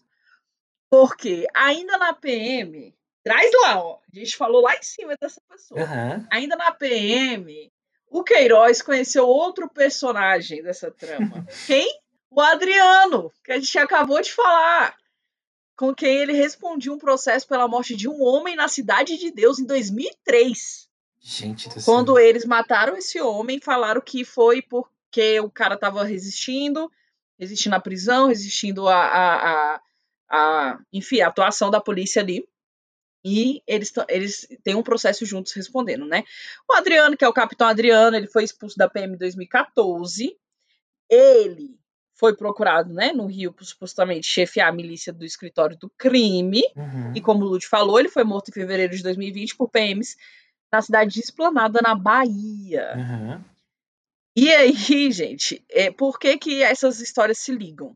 Porque ainda na PM, traz lá, ó, a gente falou lá em cima dessa pessoa Aham. ainda na PM, o Queiroz conheceu outro personagem dessa trama. Quem? O Adriano, que a gente acabou de falar. Com quem ele respondia um processo pela morte de um homem na Cidade de Deus em 2003. Gente do céu. Quando eles mataram esse homem, falaram que foi porque o cara estava resistindo, resistindo à prisão, resistindo a, a, a, a, enfim, a atuação da polícia ali. E eles, eles têm um processo juntos respondendo, né? O Adriano, que é o capitão Adriano, ele foi expulso da PM em 2014. Ele foi procurado, né, no Rio, por supostamente chefiar a milícia do escritório do crime. Uhum. E como o Lute falou, ele foi morto em fevereiro de 2020 por PMs na cidade de Esplanada, na Bahia. Uhum. E aí, gente, é, por que, que essas histórias se ligam?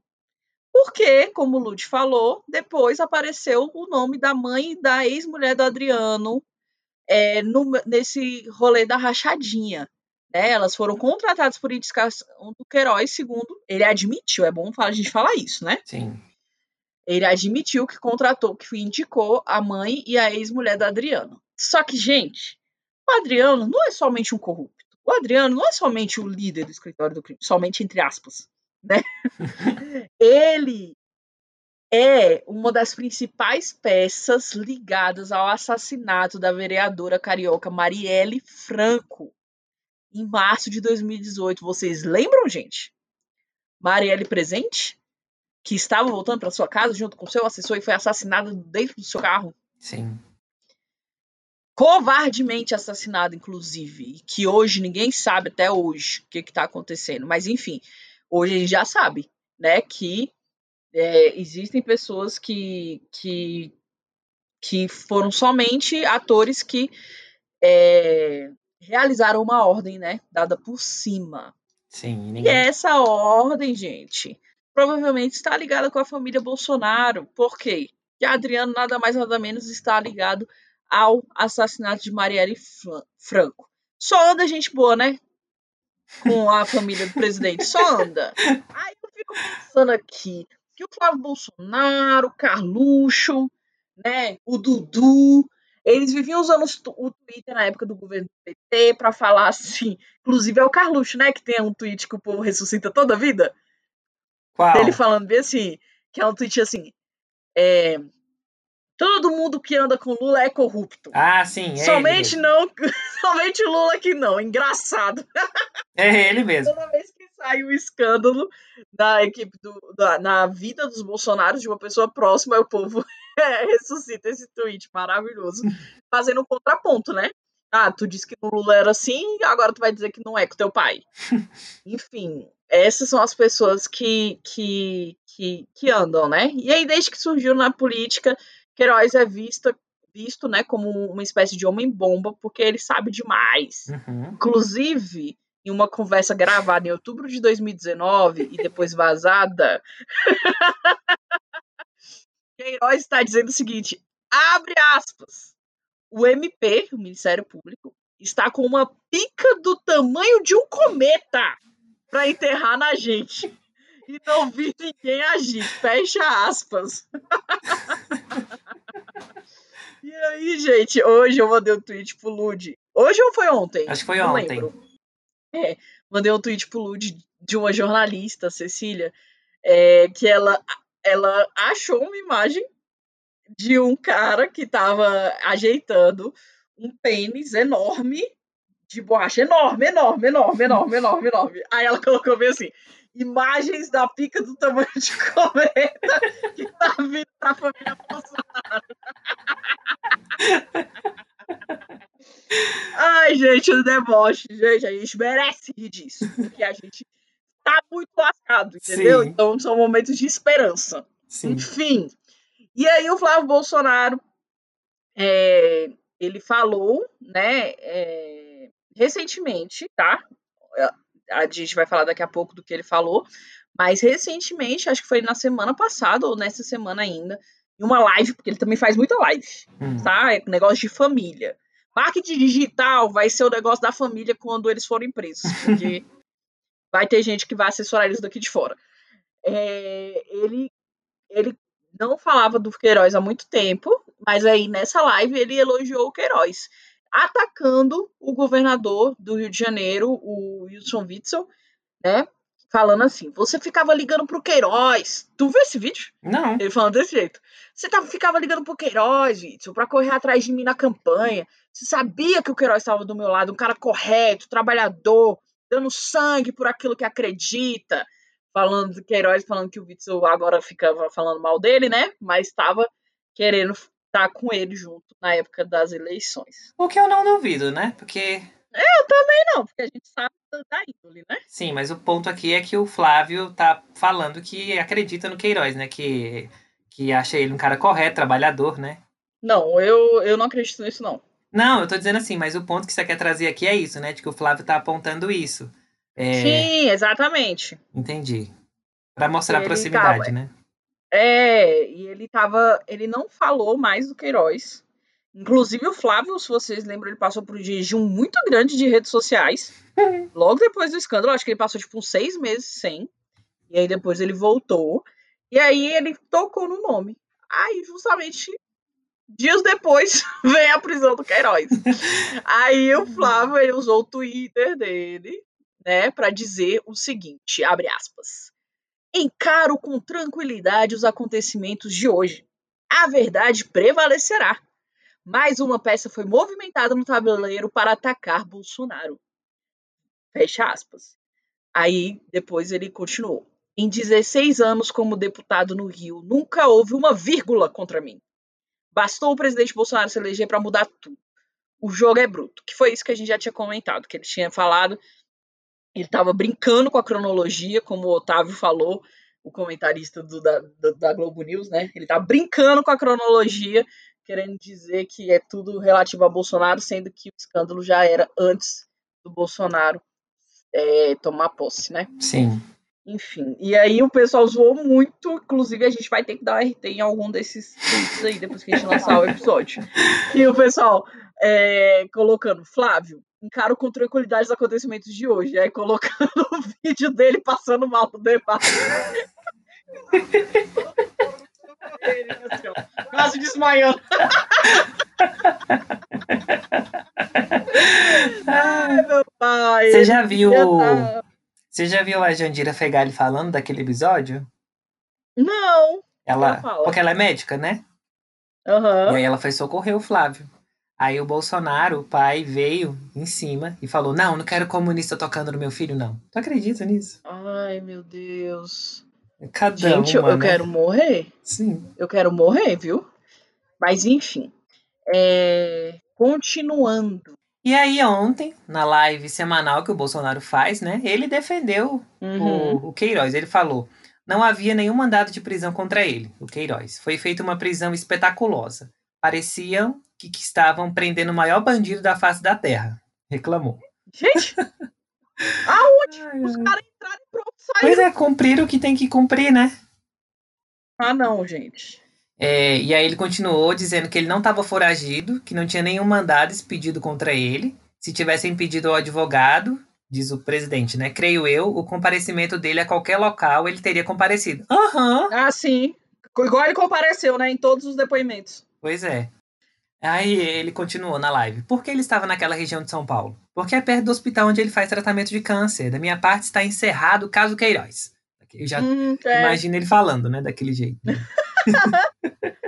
Porque, como o Lute falou, depois apareceu o nome da mãe da ex-mulher do Adriano é, no- nesse rolê da rachadinha. Né? Elas foram contratadas por indicação do Queiroz, segundo ele admitiu. É bom a gente falar isso, né? Sim. Ele admitiu que contratou, que indicou a mãe e a ex-mulher do Adriano. Só que, gente, o Adriano não é somente um corrupto. O Adriano não é somente o líder do escritório do crime, somente entre aspas, né? Ele é uma das principais peças ligadas ao assassinato da vereadora carioca Marielle Franco em março de 2018. Vocês lembram, gente? Marielle presente? que estava voltando para sua casa junto com seu assessor e foi assassinada dentro do seu carro. Sim. Covardemente assassinada, inclusive. E que hoje ninguém sabe até hoje o que está acontecendo. Mas, enfim, hoje a gente já sabe, né? Que é, existem pessoas que, que, que foram somente atores que é, realizaram uma ordem, né? Dada por cima. Sim. E Ninguém... essa ordem, gente, provavelmente está ligada com a família Bolsonaro. Por quê? Porque Adriano nada mais nada menos está ligado ao assassinato de Marielle Fran- Franco. Só anda gente boa, né? Com a família do presidente. Só anda. Aí eu fico pensando aqui que o Flávio Bolsonaro, o Carluxo, né? O Dudu. Eles viviam usando o Twitter na época do governo do PT para falar assim. Inclusive é o Carluxo, né? Que tem um tweet que o povo ressuscita toda a vida Qual? dele falando bem assim, que é um tweet assim. É, todo mundo que anda com Lula é corrupto. Ah, sim. É somente não. somente o Lula que não. Engraçado. É ele mesmo. Toda vez que sai um escândalo da equipe do, da, na vida dos Bolsonaros, de uma pessoa próxima, o povo é, ressuscita esse tweet maravilhoso. Fazendo um contraponto, né? Ah, tu disse que o Lula era assim, agora tu vai dizer que não é com teu pai. Enfim, essas são as pessoas que, que, que, que andam, né? E aí, desde que surgiu na política, Queiroz é vista, visto né, como uma espécie de homem-bomba, porque ele sabe demais. Uhum. Inclusive, em uma conversa gravada em outubro de 2019 e depois vazada, Queiroz está dizendo o seguinte: abre aspas. O MP, o Ministério Público, está com uma pica do tamanho de um cometa para enterrar na gente. E não vi ninguém agir. Fecha aspas. e aí, gente, hoje eu mandei um tweet pro Lud. Hoje ou foi ontem? Acho que foi Não ontem. lembro. É, mandei um tweet pro Lud de uma jornalista, Cecília, é, que ela, ela achou uma imagem de um cara que tava ajeitando um pênis enorme de borracha. Enorme, enorme, enorme, enorme, enorme, enorme. Aí ela colocou bem assim: imagens da pica do tamanho de cometa que tá vindo pra família Bolsonaro. Ai, gente, o deboche, gente, a gente merece rir disso, porque a gente tá muito lascado, entendeu? Sim. Então são momentos de esperança. Sim. Enfim. E aí o Flávio Bolsonaro, é, ele falou, né, é, recentemente, tá? A gente vai falar daqui a pouco do que ele falou, mas recentemente, acho que foi na semana passada ou nessa semana ainda, em uma live, porque ele também faz muita live, Hum. tá? É negócio de família. Marketing digital vai ser o negócio da família quando eles forem presos, porque vai ter gente que vai assessorar eles daqui de fora. É, ele, ele não falava do Queiroz há muito tempo, mas aí nessa live ele elogiou o Queiroz, atacando o governador do Rio de Janeiro, o Wilson Witzel, né? Falando assim: você ficava ligando pro Queiroz. Tu viu esse vídeo? Não. Ele falando desse jeito. Você tava, ficava ligando pro Queiroz, Witzel, pra correr atrás de mim na campanha. Você sabia que o Queiroz estava do meu lado, um cara correto, trabalhador, dando sangue por aquilo que acredita. Falando do Queiroz, falando que o Witzel agora ficava falando mal dele, né? Mas estava querendo estar com ele junto na época das eleições. O que eu não duvido, né? Porque. Não, porque a gente sabe da- da índole, né? Sim, mas o ponto aqui é que o Flávio tá falando que acredita no Queiroz, né? Que, que acha ele um cara correto, trabalhador, né? Não, eu, eu não acredito nisso, não. Não, eu tô dizendo assim, mas o ponto que você quer trazer aqui é isso, né? De que o Flávio tá apontando isso. É, Sim, exatamente. Entendi. Pra mostrar a Ele proximidade, tava- né? É, e ele tava. Ele não falou mais do Queiroz. Inclusive o Flávio, se vocês lembram, ele passou por um jejum muito grande de redes sociais. Logo depois do escândalo, acho que ele passou tipo uns seis meses sem. E aí depois ele voltou. E aí ele tocou no nome. Aí, justamente, dias depois, vem a prisão do Queiroz. aí o Flávio ele usou o Twitter dele, né, para dizer o seguinte, abre aspas. Encaro com tranquilidade os acontecimentos de hoje. A verdade prevalecerá. Mais uma peça foi movimentada no tabuleiro para atacar Bolsonaro. Fecha aspas. Aí depois ele continuou. Em 16 anos como deputado no Rio, nunca houve uma vírgula contra mim. Bastou o presidente Bolsonaro se eleger para mudar tudo. O jogo é bruto. Que foi isso que a gente já tinha comentado, que ele tinha falado. Ele estava brincando com a cronologia, como o Otávio falou, o comentarista do- da, da, da Globo News, né? Ele tá brincando com a cronologia, querendo dizer que é tudo relativo a Bolsonaro, sendo que o escândalo já era antes do Bolsonaro é, tomar posse, né? Sim. Enfim, e aí o pessoal zoou muito, inclusive a gente vai ter que dar um RT em algum desses tweets aí, depois que a gente lançar o episódio. E o pessoal é, colocando, Flávio, encaro com tranquilidade os acontecimentos de hoje. Aí colocando o vídeo dele passando mal no debate. Ele, assim, ó, Quase desmaiando. Ai, meu pai. Você já viu. Você já viu a Jandira Fegali falando daquele episódio? Não. Ela, Ela porque ela é médica, né? Aham. E aí ela foi socorrer o Flávio. Aí o Bolsonaro, o pai, veio em cima e falou: Não, não quero comunista tocando no meu filho, não. Tu acredita nisso? Ai, meu Deus. Cada Gente, eu, uma, eu né? quero morrer. Sim. Eu quero morrer, viu? Mas enfim. É, Continuando. E aí, ontem, na live semanal que o Bolsonaro faz, né? Ele defendeu Uhum. o, o Queiroz. Ele falou: não havia nenhum mandado de prisão contra ele, o Queiroz. Foi feita uma prisão espetaculosa. Pareciam que, que estavam prendendo o maior bandido da face da terra. Reclamou. Gente, Ai, os caras entraram e pronto, Pois saíram. é, cumprir o que tem que cumprir, né? Ah, não, gente. É, e aí ele continuou dizendo que ele não estava foragido, que não tinha nenhum mandado expedido contra ele. Se tivessem pedido ao advogado, diz o presidente, né? Creio eu, o comparecimento dele a qualquer local, ele teria comparecido. Aham. Ah, sim. Igual ele compareceu, né? Em todos os depoimentos. Pois é. Aí ele continuou na live. Por que ele estava naquela região de São Paulo? Porque é perto do hospital onde ele faz tratamento de câncer. Da minha parte está encerrado o caso Queiroz. Eu já Hum, é. Imagina ele falando, né? Daquele jeito. né?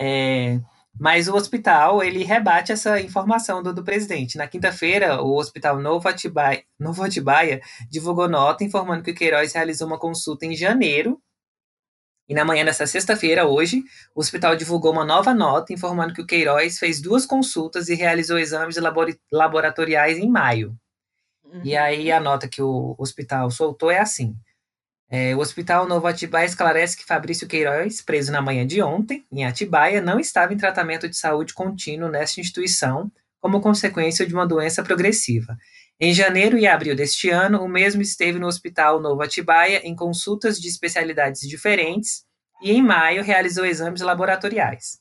É, mas o hospital, ele rebate essa informação do, do presidente. Na quinta-feira, o Hospital Novo Atibaia, Novo Atibaia divulgou nota informando que o Queiroz realizou uma consulta em janeiro. E na manhã dessa sexta-feira, hoje, o hospital divulgou uma nova nota informando que o Queiroz fez duas consultas e realizou exames laboratoriais em maio. Uhum. E aí a nota que o hospital soltou é assim. É, o Hospital Novo Atibaia esclarece que Fabrício Queiroz, preso na manhã de ontem, em Atibaia, não estava em tratamento de saúde contínuo nesta instituição, como consequência de uma doença progressiva. Em janeiro e abril deste ano, o mesmo esteve no Hospital Novo Atibaia em consultas de especialidades diferentes e, em maio, realizou exames laboratoriais.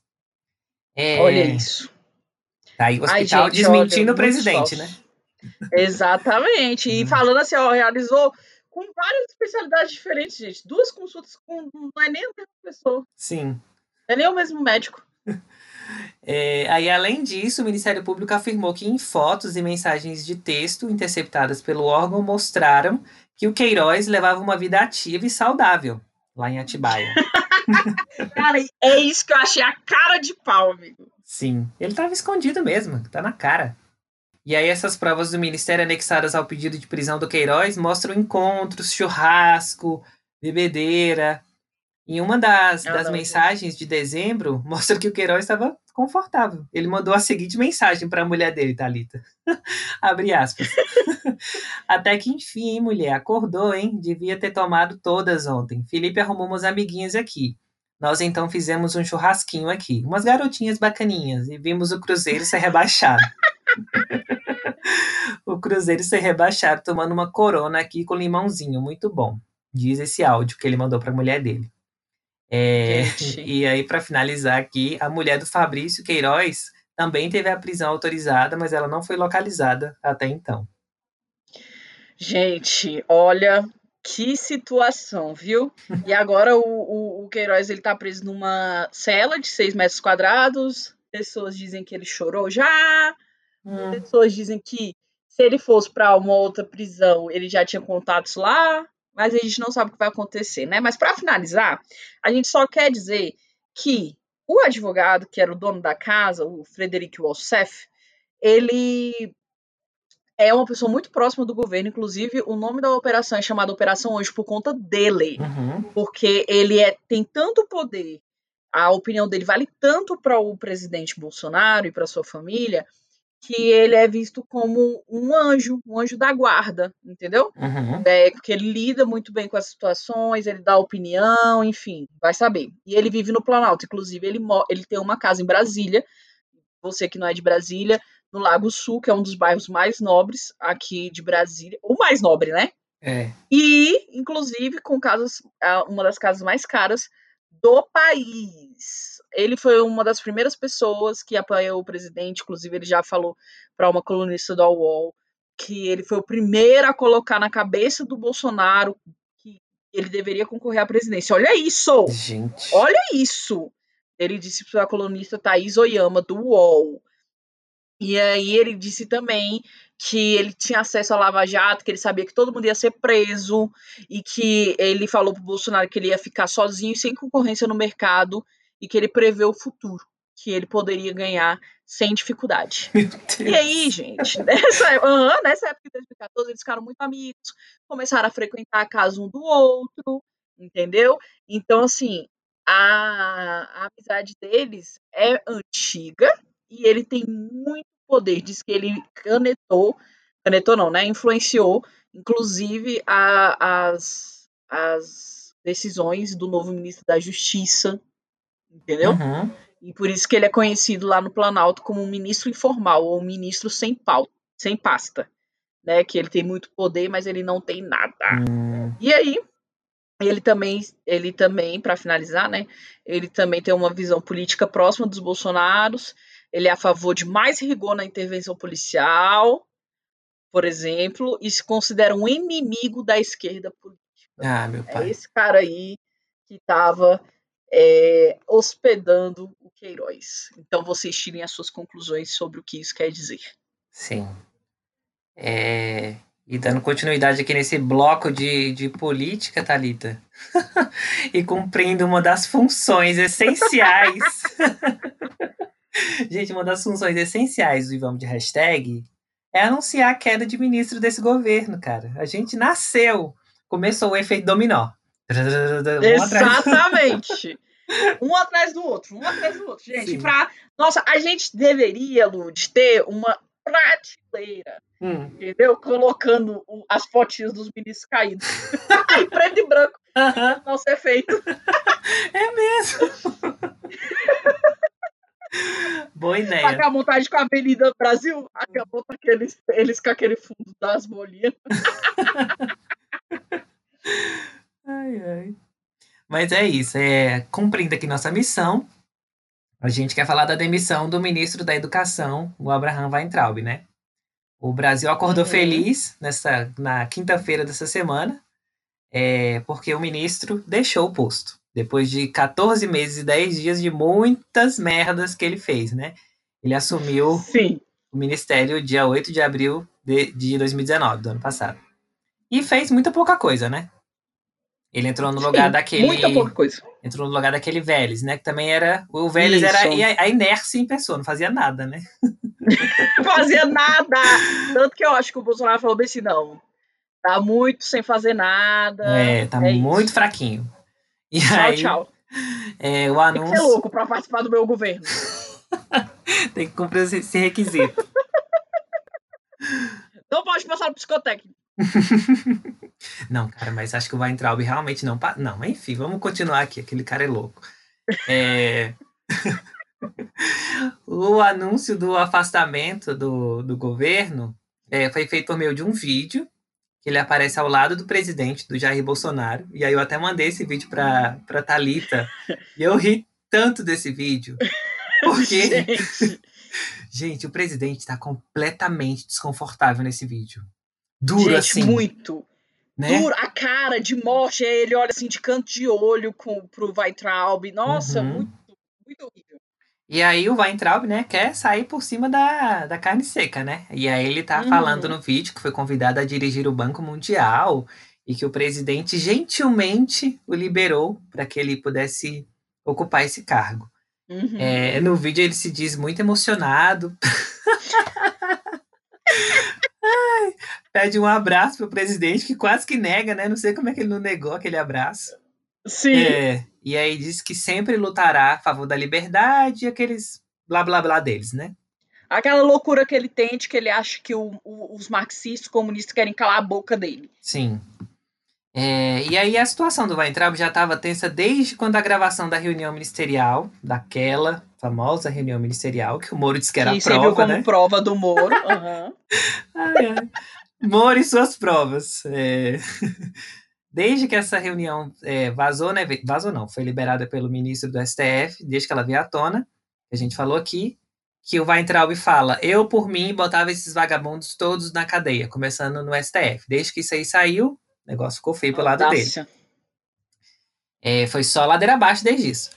É, Olha isso. Tá aí o Ai, hospital gente, desmentindo olha, o presidente, né? Exatamente. E Hum. falando assim, ó, realizou com várias especialidades diferentes, gente. Duas consultas com. Não é nem a mesma pessoa. Sim. Não é nem o mesmo médico. É, aí, além disso, o Ministério Público afirmou que em fotos e mensagens de texto interceptadas pelo órgão mostraram que o Queiroz levava uma vida ativa e saudável lá em Atibaia. Cara, é isso que eu achei a cara de pau, amigo. Sim, ele estava escondido mesmo, tá na cara. E aí, essas provas do Ministério anexadas ao pedido de prisão do Queiroz mostram encontros, churrasco, bebedeira. Em uma das, Ah, das não, mensagens de dezembro, mostra que o Queiroz estava confortável. Ele mandou a seguinte mensagem para a mulher dele, Thalita. Abre aspas. Até que enfim, hein, mulher, acordou, hein? Devia ter tomado todas ontem. Felipe arrumou umas amiguinhas aqui. Nós então fizemos um churrasquinho aqui, umas garotinhas bacaninhas, e vimos o Cruzeiro ser rebaixado. O Cruzeiro ser rebaixado tomando uma corona aqui com limãozinho, muito bom. Diz esse áudio que ele mandou para a mulher dele. É, e aí, para finalizar aqui, a mulher do Fabrício Queiroz também teve a prisão autorizada, mas ela não foi localizada até então. Gente, olha que situação, viu? E agora o, o, o Queiroz ele tá preso numa cela de 6 metros quadrados. Pessoas dizem que ele chorou já. Hum, Pessoas dizem que se ele fosse para uma outra prisão, ele já tinha contatos lá. Mas a gente não sabe o que vai acontecer, né? Mas para finalizar, a gente só quer dizer que o advogado, que era o dono da casa, o Frederic Walsef, ele é uma pessoa muito próxima do governo. Inclusive, o nome da operação é chamada Operação Anjo por conta dele uhum, porque ele é, tem tanto poder, a opinião dele vale tanto para o presidente Bolsonaro e para sua família, que ele é visto como um anjo, um anjo da guarda, entendeu? uhum. É, porque ele lida muito bem com as situações, ele dá opinião, enfim, vai saber. E ele vive no Planalto, inclusive ele, ele tem uma casa em Brasília, você que não é de Brasília, no Lago Sul, que é um dos bairros mais nobres aqui de Brasília, o mais nobre, né? É, E, inclusive, com casas, uma das casas mais caras do país. Ele foi uma das primeiras pessoas que apoiou o presidente, inclusive ele já falou para uma colunista do UOL que ele foi o primeiro a colocar na cabeça do Bolsonaro que ele deveria concorrer à presidência. Olha isso! gente. Olha isso! Ele disse para a colunista Thaís Oyama, do UOL. E aí ele disse também que ele tinha acesso à Lava Jato, que ele sabia que todo mundo ia ser preso e que ele falou pro Bolsonaro que ele ia ficar sozinho, sem concorrência no mercado e que ele prevê o futuro, que ele poderia ganhar sem dificuldade. E aí, gente, nessa, uhum, nessa época de 2014, eles ficaram muito amigos, começaram a frequentar a casa um do outro, entendeu? Então, assim, a, a amizade deles é antiga e ele tem muito poder. Diz que ele canetou, canetou não, né? Influenciou, inclusive, a, as, as decisões do novo ministro da Justiça, entendeu? Uhum. E por isso que ele é conhecido lá no Planalto como um ministro informal, ou um ministro sem pauta, sem pasta. Né, que ele tem muito poder, mas ele não tem nada. Hum, E aí, ele também, ele também, para finalizar, né, ele também tem uma visão política próxima dos Bolsonaros. Ele é a favor de mais rigor na intervenção policial, por exemplo, e se considera um inimigo da esquerda política. Ah, meu É pai. esse cara aí que estava hospedando o Queiroz. Então vocês tirem as suas conclusões sobre o que isso quer dizer. Sim. É, E dando continuidade aqui nesse bloco de, de política, Thalita. e cumprindo uma das funções essenciais. Gente, uma das funções essenciais do Ivamos de Hashtag é anunciar a queda de ministro desse governo, cara. A gente nasceu. Começou o efeito dominó. Exatamente. um atrás do outro, um atrás do outro. Gente, Sim. pra. Nossa, a gente deveria, Lud, ter uma prateleira, Hum. entendeu? Colocando o- as fotinhos dos ministros caídos. em preto e branco, Aham, nosso efeito. é mesmo. Boa ideia. Pagar a montagem com a Avenida Brasil, acabou com aqueles, eles com aquele fundo das bolinhas. Ai, ai. Mas é isso, é cumprindo aqui nossa missão. A gente quer falar da demissão do ministro da Educação, o Abraham Weintraub, né? O Brasil acordou Uhum. feliz nessa, na quinta-feira dessa semana, é, porque o ministro deixou o posto. Depois de 14 meses e 10 dias de muitas merdas que ele fez, né? Ele assumiu Sim. o ministério dia 8 de abril de, de 2019, do ano passado. E fez muita pouca coisa, né? Ele entrou no lugar Sim, daquele. Muita pouca coisa. Entrou no lugar daquele Vélez, né? Que também era. O Vélez era Isso. a a inércia em pessoa, não fazia nada, né? Fazia nada. Tanto que eu acho que o Bolsonaro falou bem assim: não. Tá muito sem fazer nada. É, tá é isso. muito fraquinho. E Tchau, aí, tchau. é, o Tem que ser anúncio louco pra participar do meu governo. tem que cumprir esse- esse requisito. Não pode passar no psicotécnico. Não, cara, mas acho que o Weintraub realmente não. Não, mas enfim, vamos continuar aqui. Aquele cara é louco. É... o anúncio do afastamento do, do governo é, foi feito por meio de um vídeo que ele aparece ao lado do presidente, do Jair Bolsonaro. E aí eu até mandei esse vídeo pra, pra Thalita. E eu ri tanto desse vídeo. Porque, Gente, gente, o presidente tá completamente desconfortável nesse vídeo. Duro gente, assim, muito. né? Duro, a cara de morte, aí ele olha assim de canto de olho com, pro Weintraub. Nossa, Uhum. muito, muito horrível. E aí o Weintraub, né, quer sair por cima da, da carne seca, né? E aí ele tá Uhum. falando no vídeo que foi convidado a dirigir o Banco Mundial e que o presidente gentilmente o liberou para que ele pudesse ocupar esse cargo. Uhum. É, no vídeo ele se diz muito emocionado. Ai, pede um abraço pro presidente, que quase que nega, né? Não sei como é que ele não negou aquele abraço. Sim. É, e aí diz que sempre lutará a favor da liberdade e aqueles blá blá blá deles, né? Aquela loucura que ele tem de que ele acha que o- o- os marxistas comunistas querem calar a boca dele. Sim. É, e aí a situação do Weintraub já estava tensa desde quando a gravação da reunião ministerial, daquela famosa reunião ministerial, que o Moro disse que era que a serviu prova, como né? prova do Moro. Ai. Moro e suas provas. É, Desde que essa reunião é, vazou, né? Vazou não, foi liberada pelo ministro do STF, desde que ela veio à tona, a gente falou aqui, que o Weintraub fala, eu por mim botava esses vagabundos todos na cadeia, começando no STF. Desde que isso aí saiu, o negócio ficou feio pro lado dele. É, foi só ladeira abaixo desde isso.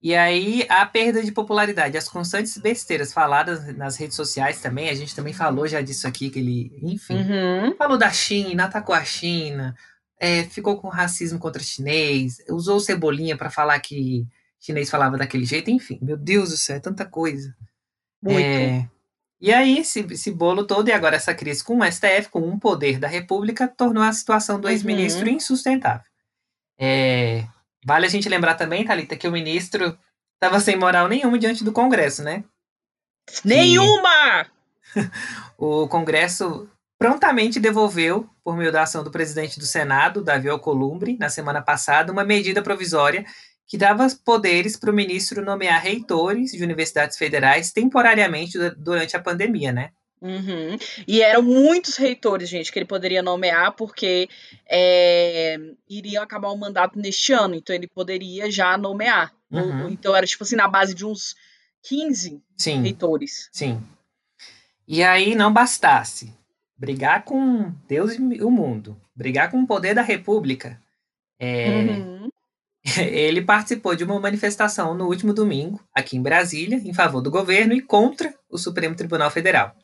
E aí, a perda de popularidade, as constantes besteiras faladas nas redes sociais também, a gente também falou já disso aqui, que ele, enfim, Uhum. falou da China, atacou a China, é, ficou com racismo contra chinês, usou cebolinha para falar que chinês falava daquele jeito, enfim, meu Deus do céu, é tanta coisa. Muito. É, e aí, esse, esse bolo todo, e agora essa crise com o STF, com um poder da República, tornou a situação do Uhum. ex-ministro insustentável. É, vale a gente lembrar também, Thalita, que o ministro estava sem moral nenhuma diante do Congresso, né? Nenhuma! O Congresso prontamente devolveu, por meio da ação do presidente do Senado, Davi Alcolumbre, na semana passada, uma medida provisória que dava poderes para o ministro nomear reitores de universidades federais temporariamente du- durante a pandemia, né? Uhum. E eram muitos reitores, gente, que ele poderia nomear, porque é, iriam acabar o mandato neste ano, então ele poderia já nomear. Uhum. então era tipo assim, na base de uns 15 Sim, reitores. sim. E aí não bastasse brigar com Deus e o mundo, brigar com o poder da República, é, Uhum. ele participou de uma manifestação no último domingo, aqui em Brasília, em favor do governo e contra o Supremo Tribunal Federal.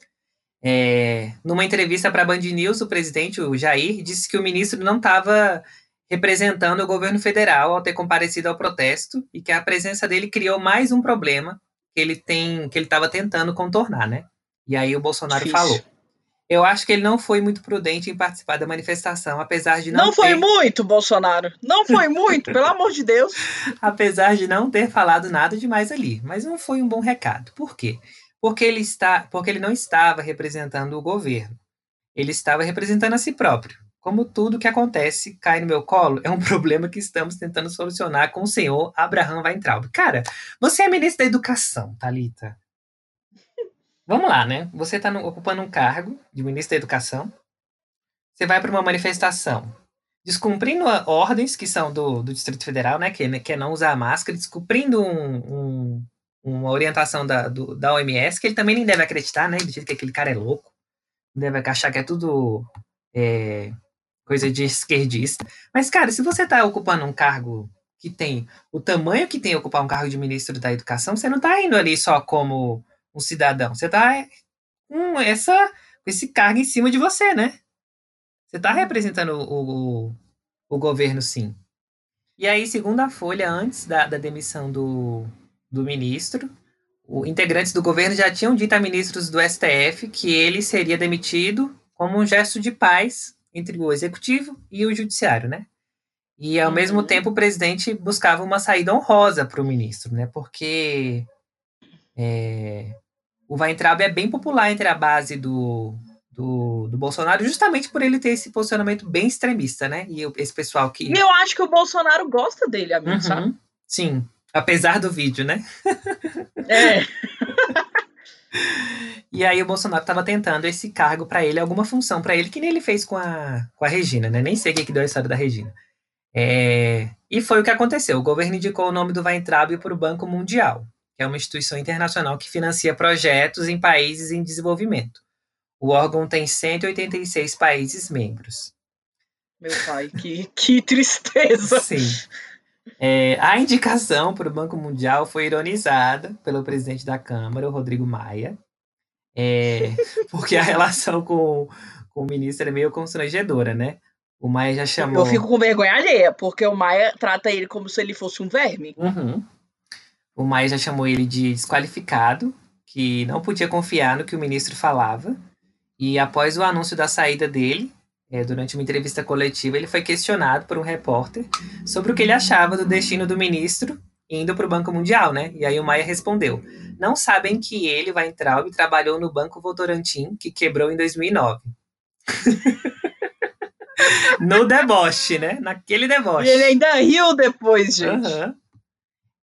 É, numa entrevista para a Band News, o presidente, o Jair, disse que o ministro não estava representando o governo federal ao ter comparecido ao protesto e que a presença dele criou mais um problema que ele tem, que ele estava tentando contornar, né? E aí o Bolsonaro Difícil. falou: "Eu acho que ele não foi muito prudente em participar da manifestação, apesar de não, Não foi ter muito, Bolsonaro. Não foi muito, pelo amor de Deus. apesar de não ter falado nada demais ali. Mas não foi um bom recado. Por quê? Porque ele, está, porque ele não estava representando o governo. Ele estava representando a si próprio. Como tudo que acontece cai no meu colo, é um problema que estamos tentando solucionar com o senhor Abraham Weintraub. Cara, você é ministro da Educação, Thalita. Vamos lá, né? Você está ocupando um cargo de ministro da Educação. Você vai para uma manifestação descumprindo a- ordens que são do, do Distrito Federal, né? Que, que é não usar máscara, descumprindo um- um- uma orientação da, do- da OMS, que ele também nem deve acreditar, né? Do jeito que aquele cara é louco. Deve achar que é tudo é, coisa de esquerdista. Mas, cara, se você está ocupando um cargo que tem o tamanho que tem ocupar um cargo de ministro da Educação, você não está indo ali só como um cidadão. Você está com essa, com esse cargo em cima de você, né? Você está representando o, o, o governo, sim. E aí, segundo a Folha, antes da, da demissão do, do ministro, os integrantes do governo já tinham dito a ministros do STF que ele seria demitido como um gesto de paz entre o executivo e o judiciário, né? E ao Uhum. mesmo tempo o presidente buscava uma saída honrosa para o ministro, né? Porque é, o Weintraub é bem popular entre a base do, do, do Bolsonaro, justamente por ele ter esse posicionamento bem extremista, né? E esse pessoal que. E eu acho que o Bolsonaro gosta dele, amigo, Uhum, sabe? Sim, apesar do vídeo, né? É. E aí o Bolsonaro estava tentando esse cargo para ele, alguma função para ele, que nem ele fez com a, com a Regina, né? Nem sei o que, que deu a história da Regina. É, e foi o que aconteceu. O governo indicou o nome do Weintraub para o Banco Mundial, que é uma instituição internacional que financia projetos em países em desenvolvimento. O órgão tem 186 países membros. Meu pai, que, que tristeza. Sim. É, a indicação para o Banco Mundial foi ironizada pelo presidente da Câmara, o Rodrigo Maia, é, porque a relação com, com o ministro é meio constrangedora, né? O Maia já chamou. Eu fico com vergonha alheia, porque o Maia trata ele como se ele fosse um verme. Uhum. O Maia já chamou ele de desqualificado, que não podia confiar no que o ministro falava. E após o anúncio da saída dele, é, durante uma entrevista coletiva, ele foi questionado por um repórter sobre o que ele achava do destino do ministro indo para o Banco Mundial, né? E aí o Maia respondeu: Não sabem que ele, Weintraub, trabalhou no Banco Votorantim, que quebrou em 2009. no deboche, né? Naquele deboche. E ele ainda riu depois, gente. Aham.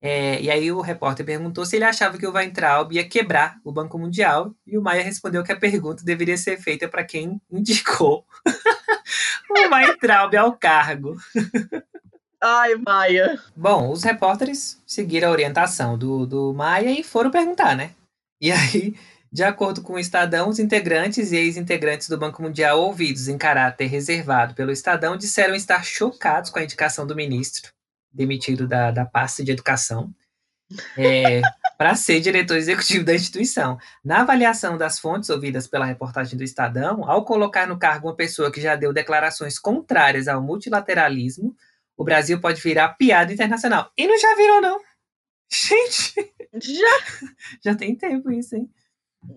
É, e aí o repórter perguntou se ele achava que o Weintraub ia quebrar o Banco Mundial e o Maia respondeu que a pergunta deveria ser feita para quem indicou o Weintraub ao cargo. Ai, Maia. Bom, os repórteres seguiram a orientação do, do Maia e foram perguntar, né? E aí, de acordo com o Estadão, os integrantes e ex-integrantes do Banco Mundial ouvidos em caráter reservado pelo Estadão disseram estar chocados com a indicação do ministro demitido da, da pasta de educação. é, para ser diretor executivo da instituição. Na avaliação das fontes ouvidas pela reportagem do Estadão, ao colocar no cargo uma pessoa que já deu declarações contrárias ao multilateralismo, o Brasil pode virar piada internacional. E não já virou, não. Gente! Já! já tem tempo isso, hein?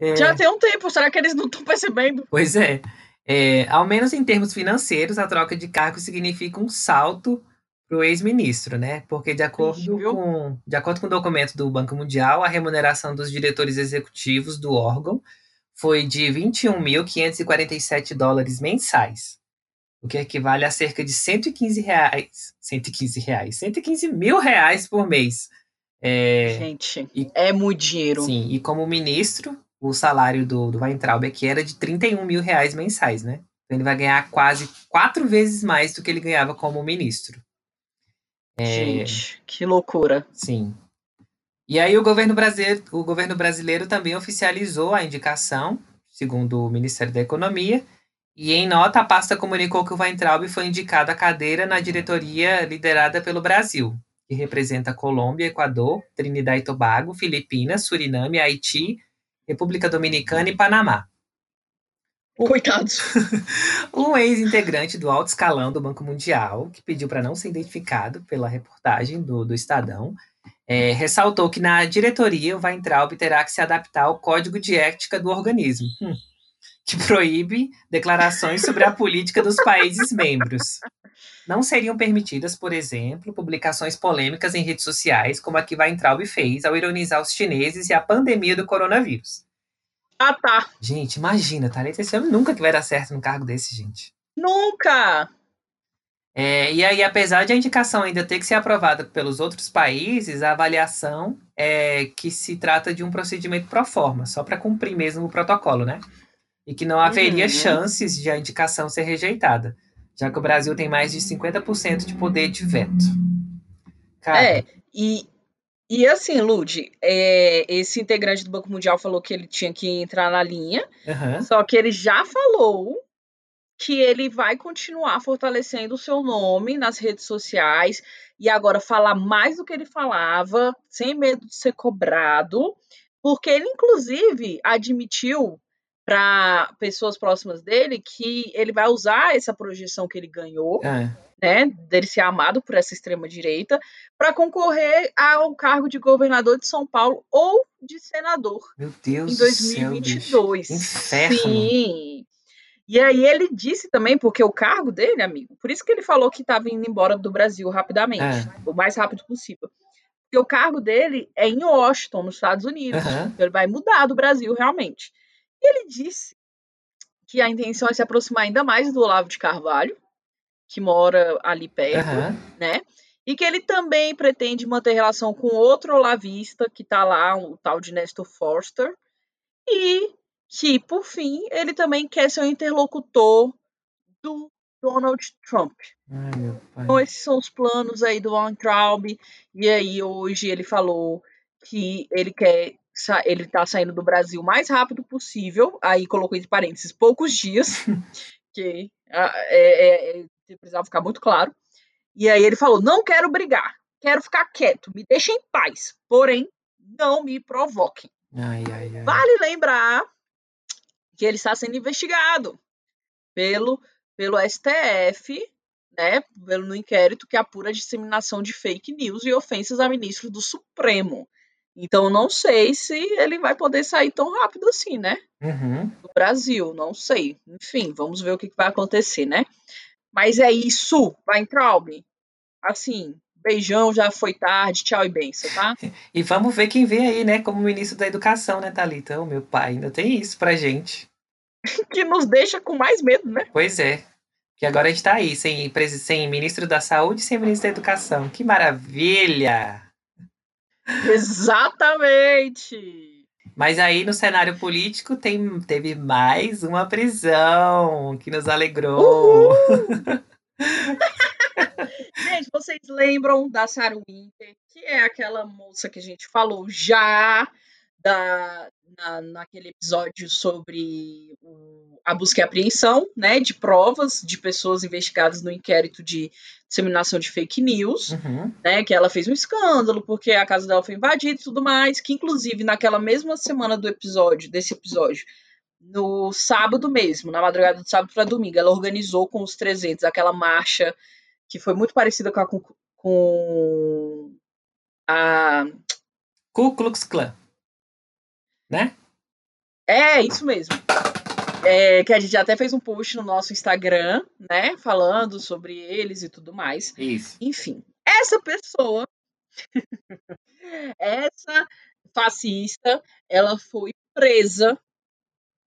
É... Já tem um tempo, será que eles não estão percebendo? Pois é. é. Ao menos em termos financeiros, a troca de cargo significa um salto para o ex-ministro, né? Porque de acordo, com, de acordo com o documento do Banco Mundial, a remuneração dos diretores executivos do órgão foi de 21.547 dólares mensais, o que equivale a cerca de 115 reais, 115 reais, 115 mil reais por mês. É, Gente, e, é muito dinheiro. Sim, e como ministro, o salário do, do Weintraub aqui era de 31 mil reais mensais, né? Então ele vai ganhar quase quatro vezes mais do que ele ganhava como ministro. É, Gente, que loucura. Sim. E aí o governo brasileiro, o governo brasileiro também oficializou a indicação, segundo o Ministério da Economia, e em nota a pasta comunicou que o Weintraub foi indicado à cadeira na diretoria liderada pelo Brasil, que representa Colômbia, Equador, Trinidad e Tobago, Filipinas, Suriname, Haiti, República Dominicana e Panamá. Coitados. um ex-integrante do alto escalão do Banco Mundial, que pediu para não ser identificado pela reportagem do, do Estadão, é, ressaltou que na diretoria o Weintraub terá que se adaptar ao código de ética do organismo, hum, que proíbe declarações sobre a política dos países membros. Não seriam permitidas, por exemplo, publicações polêmicas em redes sociais, como a que Weintraub fez ao ironizar os chineses e a pandemia do coronavírus. Ah, tá. Gente, imagina, Thalita, esse homem nunca que vai dar certo num cargo desse, gente. Nunca! É, e aí, apesar de a indicação ainda ter que ser aprovada pelos outros países, a avaliação é que se trata de um procedimento pro forma, só para cumprir mesmo o protocolo, né? E que não haveria uhum. chances de a indicação ser rejeitada, já que o Brasil tem mais de 50% de poder de veto. Cara, é, e, e assim, Lud, é, esse integrante do Banco Mundial falou que ele tinha que entrar na linha, uhum. só que ele já falou que ele vai continuar fortalecendo o seu nome nas redes sociais e agora falar mais do que ele falava, sem medo de ser cobrado, porque ele, inclusive, admitiu para pessoas próximas dele que ele vai usar essa projeção que ele ganhou. É né, dele ser amado por essa extrema direita, para concorrer ao cargo de governador de São Paulo ou de senador. Meu Deus em 2022. Do céu, Inferno. Sim. E aí ele disse também, porque o cargo dele, amigo, por isso que ele falou que estava indo embora do Brasil rapidamente, é. o mais rápido possível. Porque o cargo dele é em Washington, nos Estados Unidos. Uhum. Então ele vai mudar do Brasil realmente. E ele disse que a intenção é se aproximar ainda mais do Olavo de Carvalho, que mora ali perto, uhum. né? E que ele também pretende manter relação com outro olavista que tá lá, o tal de Nestor Forster. E que, por fim, ele também quer ser o interlocutor do Donald Trump. Ai, então, esses são os planos aí do Von Traub. E aí, hoje, ele falou que ele quer. Ele tá saindo do Brasil o mais rápido possível. Aí colocou entre parênteses poucos dias. que ah, é, é, precisava ficar muito claro. E aí ele falou: não quero brigar, quero ficar quieto, me deixem em paz, porém, não me provoquem. Ai, ai, ai. Vale lembrar que ele está sendo investigado pelo, pelo STF, né, pelo no inquérito que apura a disseminação de fake news e ofensas a ministro do Supremo. Então, não sei se ele vai poder sair tão rápido assim, né? Uhum. Do Brasil, não sei. Enfim, vamos ver o que vai acontecer, né? Mas é isso, Weintraub. Assim, beijão, já foi tarde, tchau e benção, tá? E vamos ver quem vem aí, né, como ministro da Educação, né, Thalita? O meu pai ainda tem isso pra gente. que nos deixa com mais medo, né? Pois é. Que agora a gente tá aí, sem, sem ministro da Saúde e sem ministro da Educação. Que maravilha! Exatamente! Mas aí no cenário político tem, teve mais uma prisão que nos alegrou. gente, vocês lembram da Sarah Winter, que é aquela moça que a gente falou já da, na, naquele episódio sobre o, a busca e apreensão né, de provas de pessoas investigadas no inquérito de disseminação de fake news, Uhum. né? Que ela fez um escândalo porque a casa dela foi invadida e tudo mais. Que inclusive naquela mesma semana do episódio, desse episódio, no sábado mesmo, na madrugada de sábado para domingo, ela organizou com os 300 aquela marcha que foi muito parecida com a, com, com a Ku Klux Klan. Né? É, isso mesmo. É, que a gente até fez um post no nosso Instagram, né? Falando sobre eles e tudo mais. Isso. Enfim, essa pessoa, essa fascista, ela foi presa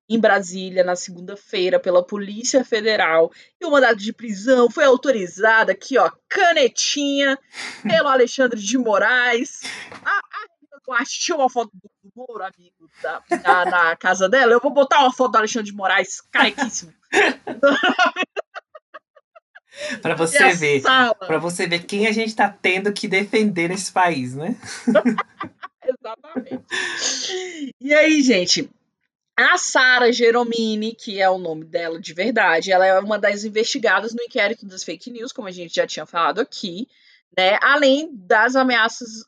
em Brasília na segunda-feira pela Polícia Federal e o mandado de prisão foi autorizado aqui, ó, canetinha, pelo Alexandre de Moraes. A, Duarte tinha uma foto do, Moro, amigo, da- na, na casa dela. Eu vou botar uma foto do Alexandre de Moraes, carequíssimo. Pra e você ver. Pra você ver quem a gente tá tendo que defender nesse país, né? Exatamente. E aí, gente, a Sara Geromini, que é o nome dela de verdade, ela é uma das investigadas no inquérito das fake news, como a gente já tinha falado aqui, né? Além das ameaças,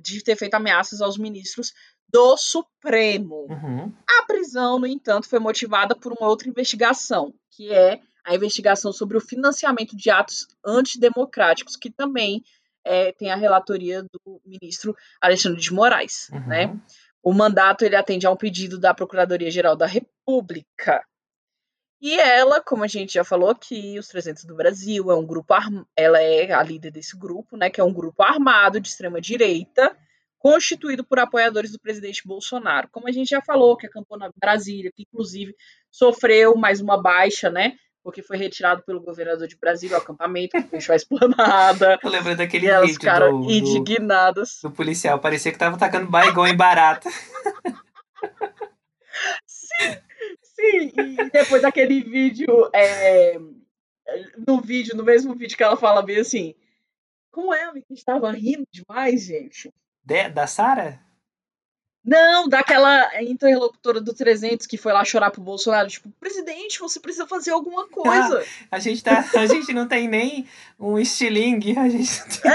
de ter feito ameaças aos ministros do Supremo. Uhum. A prisão, no entanto, foi motivada por uma outra investigação, que é a investigação sobre o financiamento de atos antidemocráticos, que também é, tem a relatoria do ministro Alexandre de Moraes, Uhum. né? O mandato ele atende a um pedido da Procuradoria-Geral da República. E ela, como a gente já falou aqui, os 300 do Brasil é um grupo arm... ela é a líder desse grupo, né, que é um grupo armado de extrema direita, constituído por apoiadores do presidente Bolsonaro. Como a gente já falou, que acampou na Brasília, que inclusive sofreu mais uma baixa, né? Porque foi retirado pelo governador de Brasília o acampamento, que fechou a esplanada. Eu lembro daquele E elas vídeo ficaram do, do, indignadas. do policial. Parecia que tava tacando baigão em barata. Sim, e depois daquele vídeo, é, no vídeo, no mesmo vídeo que ela fala bem assim, como é, que estava rindo demais, gente? De- da Sara? Não, daquela interlocutora do 300 que foi lá chorar pro Bolsonaro, tipo, presidente, você precisa fazer alguma coisa. A gente, tá, a gente não tem nem um estilingue. A gente tem...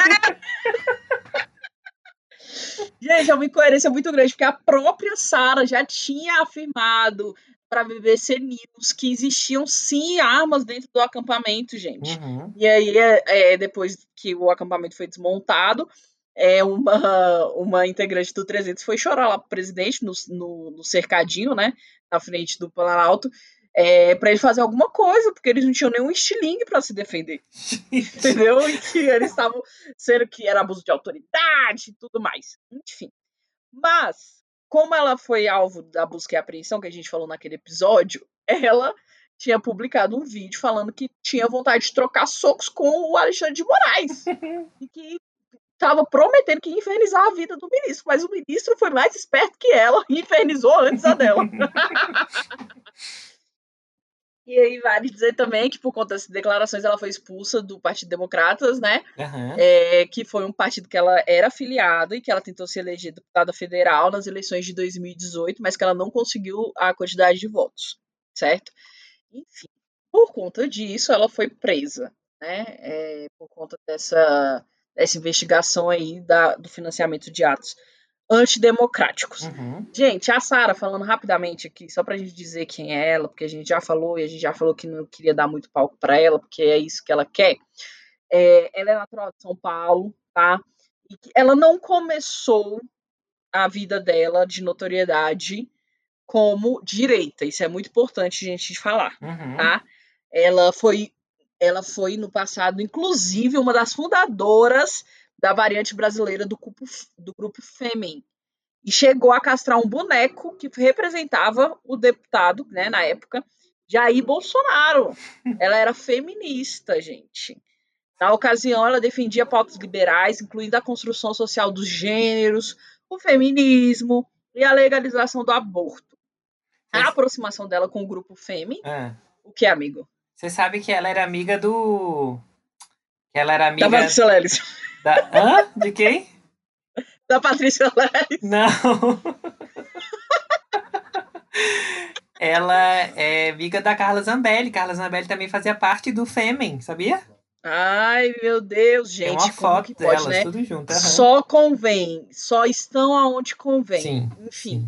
Gente, é uma incoerência muito grande, porque a própria Sara já tinha afirmado para a BBC News que existiam sim armas dentro do acampamento, gente. Uhum. E aí, é, é, depois que o acampamento foi desmontado, é, uma, uma integrante do 300 foi chorar lá pro presidente, no, no, no cercadinho, né, na frente do Planalto, é, para ele fazer alguma coisa, porque eles não tinham nenhum estilingue para se defender, entendeu? E que eles estavam sendo que era abuso de autoridade e tudo mais. Enfim. Mas, como ela foi alvo da busca e apreensão, que a gente falou naquele episódio, ela tinha publicado um vídeo falando que tinha vontade de trocar socos com o Alexandre de Moraes. e que estava prometendo que ia infernizar a vida do ministro. Mas o ministro foi mais esperto que ela e infernizou antes a dela. E aí vale dizer também que por conta dessas declarações ela foi expulsa do Partido Democratas, né? Uhum. É, que foi um partido que ela era afiliada e que ela tentou se eleger deputada federal nas eleições de 2018, mas que ela não conseguiu a quantidade de votos, certo? Enfim, por conta disso, ela foi presa, né? É, por conta dessa, dessa investigação aí da, do financiamento de atos antidemocráticos. Uhum. Gente, a Sara, falando rapidamente aqui, só pra gente dizer quem é ela, porque a gente já falou e a gente já falou que não queria dar muito palco pra ela, porque é isso que ela quer. É, ela é natural de São Paulo, tá? E ela não começou a vida dela de notoriedade como direita. Isso é muito importante a gente falar, Uhum. tá? Ela foi, ela foi no passado, inclusive, uma das fundadoras da variante brasileira do grupo, do grupo Fêmen. E chegou a castrar um boneco que representava o deputado, né, na época, Jair Bolsonaro. Ela era feminista, gente. Na ocasião, ela defendia pautas liberais, incluindo a construção social dos gêneros, o feminismo e a legalização do aborto. A Mas- aproximação dela com o grupo Fêmen, Ah. o que, amigo? Você sabe que ela era amiga do. Que ela era amiga Da Patrícia Leles. Da. Hã? De quem? Da Patrícia Leles. Não. Ela é amiga da Carla Zambelli. Carla Zambelli também fazia parte do Fêmen, sabia? Ai, meu Deus, gente. Tem uma foto pode, delas, né? tudo junto. aham. Só convém. Só estão aonde convém. Sim, Enfim. sim.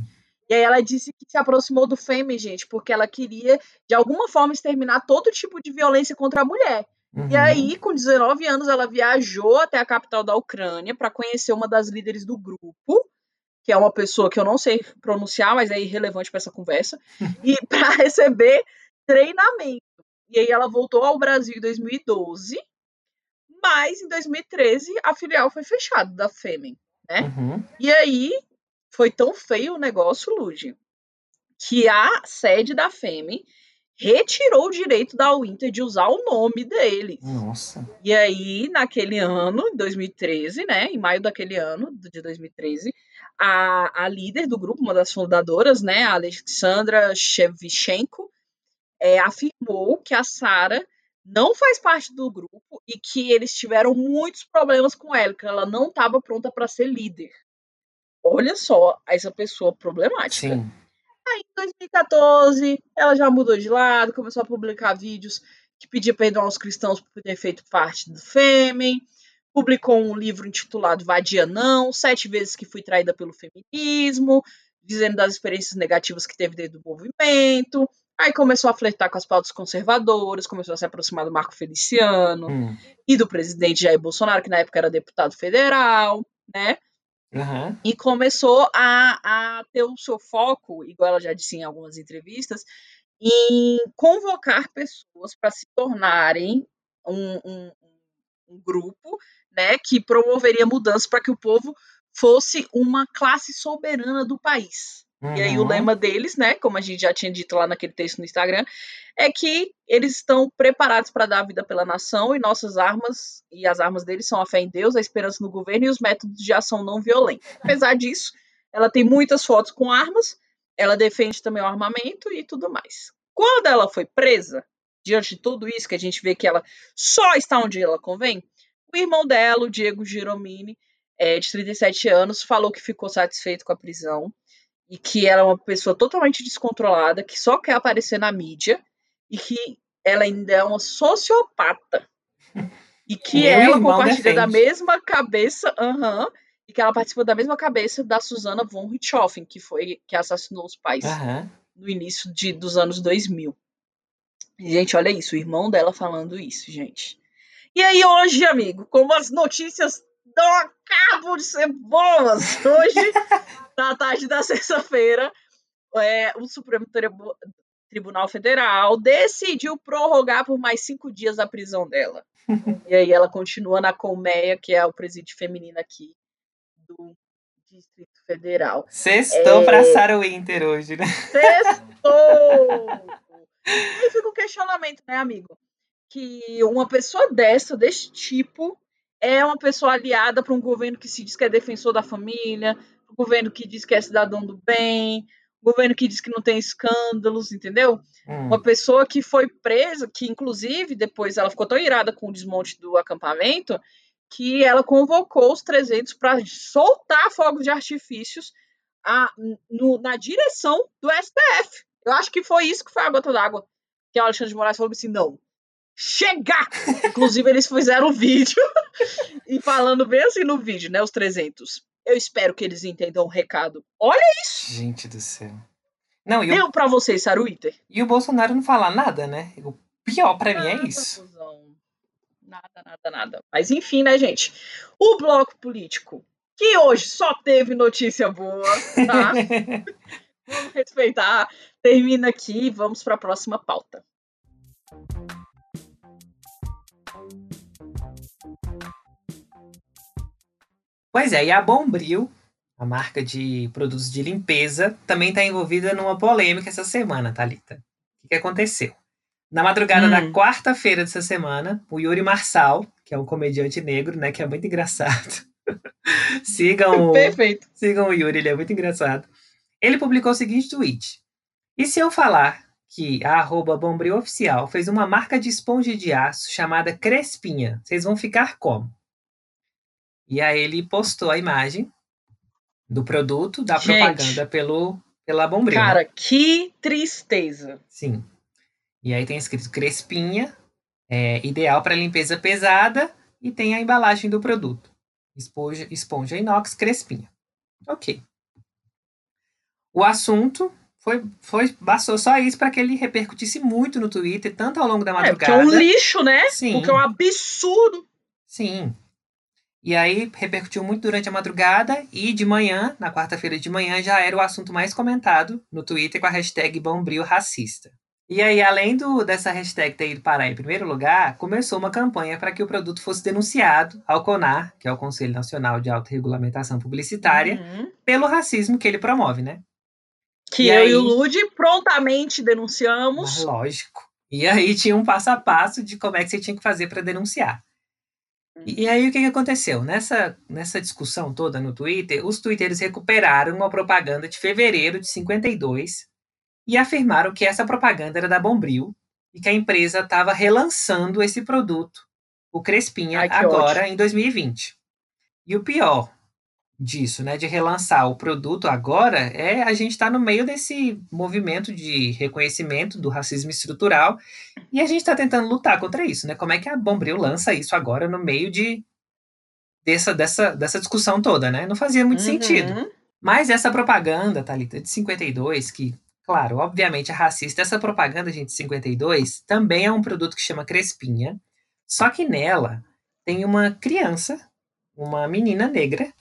E aí ela disse que se aproximou do Fêmen, gente, porque ela queria, de alguma forma, exterminar todo tipo de violência contra a mulher. E Uhum. aí, com 19 anos, ela viajou até a capital da Ucrânia para conhecer uma das líderes do grupo, que é uma pessoa que eu não sei pronunciar, mas é irrelevante para essa conversa, e para receber treinamento. E aí ela voltou ao Brasil em 2012, mas em 2013 a filial foi fechada da Fêmen. né? Uhum. E aí foi tão feio o negócio, Lude, que a sede da Fêmen retirou o direito da Winter de usar o nome deles. Nossa. E aí, naquele ano, em 2013, né, em maio daquele ano, de 2013, a, a líder do grupo, uma das fundadoras, né, a Alexandra Shevchenko, é, afirmou que a Sara não faz parte do grupo e que eles tiveram muitos problemas com ela, que ela não estava pronta para ser líder. Olha só essa pessoa problemática. Sim. Aí, em 2014, ela já mudou de lado, começou a publicar vídeos que pedia perdão aos cristãos por ter feito parte do Fêmen, publicou um livro intitulado Vadia Não, Sete Vezes que Fui Traída pelo Feminismo, dizendo das experiências negativas que teve dentro do movimento. Aí começou a flertar com as pautas conservadoras, começou a se aproximar do Marco Feliciano Hum. e do presidente Jair Bolsonaro, que na época era deputado federal, né? Aham. e começou a, a ter o seu foco, igual ela já disse em algumas entrevistas, em convocar pessoas para se tornarem um, um- um grupo né, que promoveria mudanças para que o povo fosse uma classe soberana do país. E aí o Uhum. lema deles, né, como a gente já tinha dito lá naquele texto no Instagram, é que eles estão preparados para dar a vida pela nação e nossas armas e as armas deles são a fé em Deus, a esperança no governo e os métodos de ação não violenta. Apesar disso, ela tem muitas fotos com armas, ela defende também o armamento e tudo mais. Quando ela foi presa, diante de tudo isso que a gente vê que ela só está onde ela convém, o irmão dela, o Diego Giromini, é, de 37 anos, falou que ficou satisfeito com a prisão e que ela é uma pessoa totalmente descontrolada, que só quer aparecer na mídia e que ela ainda é uma sociopata. E que Meu ela compartilha da defende. mesma cabeça, aham, e que ela participou da mesma cabeça da Susana von Richthofen, que foi que assassinou os pais Aham. no início de, dos anos 2000. Gente, olha isso, o irmão dela falando isso, gente. E aí hoje, amigo, como as notícias dão a cabo de ser boas, hoje, na tarde da sexta-feira, é, o Supremo Tribu- Tribunal Federal decidiu prorrogar por mais cinco dias a prisão dela. e aí ela continua na colmeia, que é o presídio feminino aqui do Distrito Federal. Sextou É. pra Sarah Winter hoje, né? Sextou! E aí fica o questionamento, né, amigo? Que uma pessoa dessa, desse tipo, é uma pessoa aliada para um governo que se diz que é defensor da família, um governo que diz que é cidadão do bem, um governo que diz que não tem escândalos, entendeu? Hum. Uma pessoa que foi presa, que inclusive depois ela ficou tão irada com o desmonte do acampamento, que ela convocou os 300 para soltar fogos de artifícios a- no- na direção do STF. Eu acho que foi isso que foi a gota d'água. Que o Alexandre de Moraes falou assim: não, chegar! Inclusive, eles fizeram um vídeo e falando bem assim no vídeo, né? Os 300. Eu espero que eles entendam o recado. Olha, Gente do céu. Não, e o, deu pra vocês, Saruíter. e o Bolsonaro não fala nada, né? O pior pra mim é isso. Confusão. Nada, nada, nada. Mas enfim, né, gente? O bloco político, que hoje só teve notícia boa, tá? Vamos respeitar. Termina aqui e vamos para a próxima pauta. Pois é, e a Bombril, a marca de produtos de limpeza, também está envolvida numa polêmica essa semana, Thalita. O que, que aconteceu? Na madrugada Hum. da quarta-feira dessa semana, o Yuri Marçal, que é um comediante negro, né, que é muito engraçado. sigam, o, Perfeito. sigam o Yuri, ele é muito engraçado. Ele publicou o seguinte tweet. E se eu falar que a arroba Bombril Oficial fez uma marca de esponja de aço chamada Crespinha, vocês vão ficar como? E aí ele postou a imagem do produto, da Gente. propaganda pelo, pela Bombril. né? Cara, que tristeza. Sim. E aí tem escrito Crespinha, é, ideal para limpeza pesada, e tem a embalagem do produto. Esponja, esponja inox Crespinha. Ok. O assunto foi, foi bastou só isso para que ele repercutisse muito no Twitter, tanto ao longo da É, porque madrugada. é um lixo, né? Sim. Porque é um absurdo. Sim. E aí repercutiu muito durante a madrugada e de manhã, na quarta-feira de manhã, já era o assunto mais comentado no Twitter com a hashtag Bombril Racista. E aí, além do, dessa hashtag ter ido parar em primeiro lugar, começou uma campanha para que o produto fosse denunciado ao CONAR, que é o Conselho Nacional de Autorregulamentação Publicitária, Uhum. pelo racismo que ele promove, né? Que E eu aí? e o Lud prontamente Mas, denunciamos. lógico. E aí tinha um passo a passo de como é que você tinha que fazer para denunciar. E, e aí o que, que aconteceu? Nessa, nessa discussão toda no Twitter, os twitteiros recuperaram uma propaganda de fevereiro de 52 e afirmaram que essa propaganda era da Bombril e que a empresa estava relançando esse produto, o Crespinha, Ai, agora em 2020. E o pior disso, né, de relançar o produto agora, é a gente estar no meio desse movimento de reconhecimento do racismo estrutural e a gente está tentando lutar contra isso, né? Como é que a Bombril lança isso agora no meio de dessa, dessa, dessa discussão toda, né? Não fazia muito Uhum. sentido. Mas essa propaganda, Thalita, de 52, que, claro, obviamente é racista, essa propaganda, gente, de 52, também é um produto que chama Crespinha, só que nela tem uma criança, uma menina negra,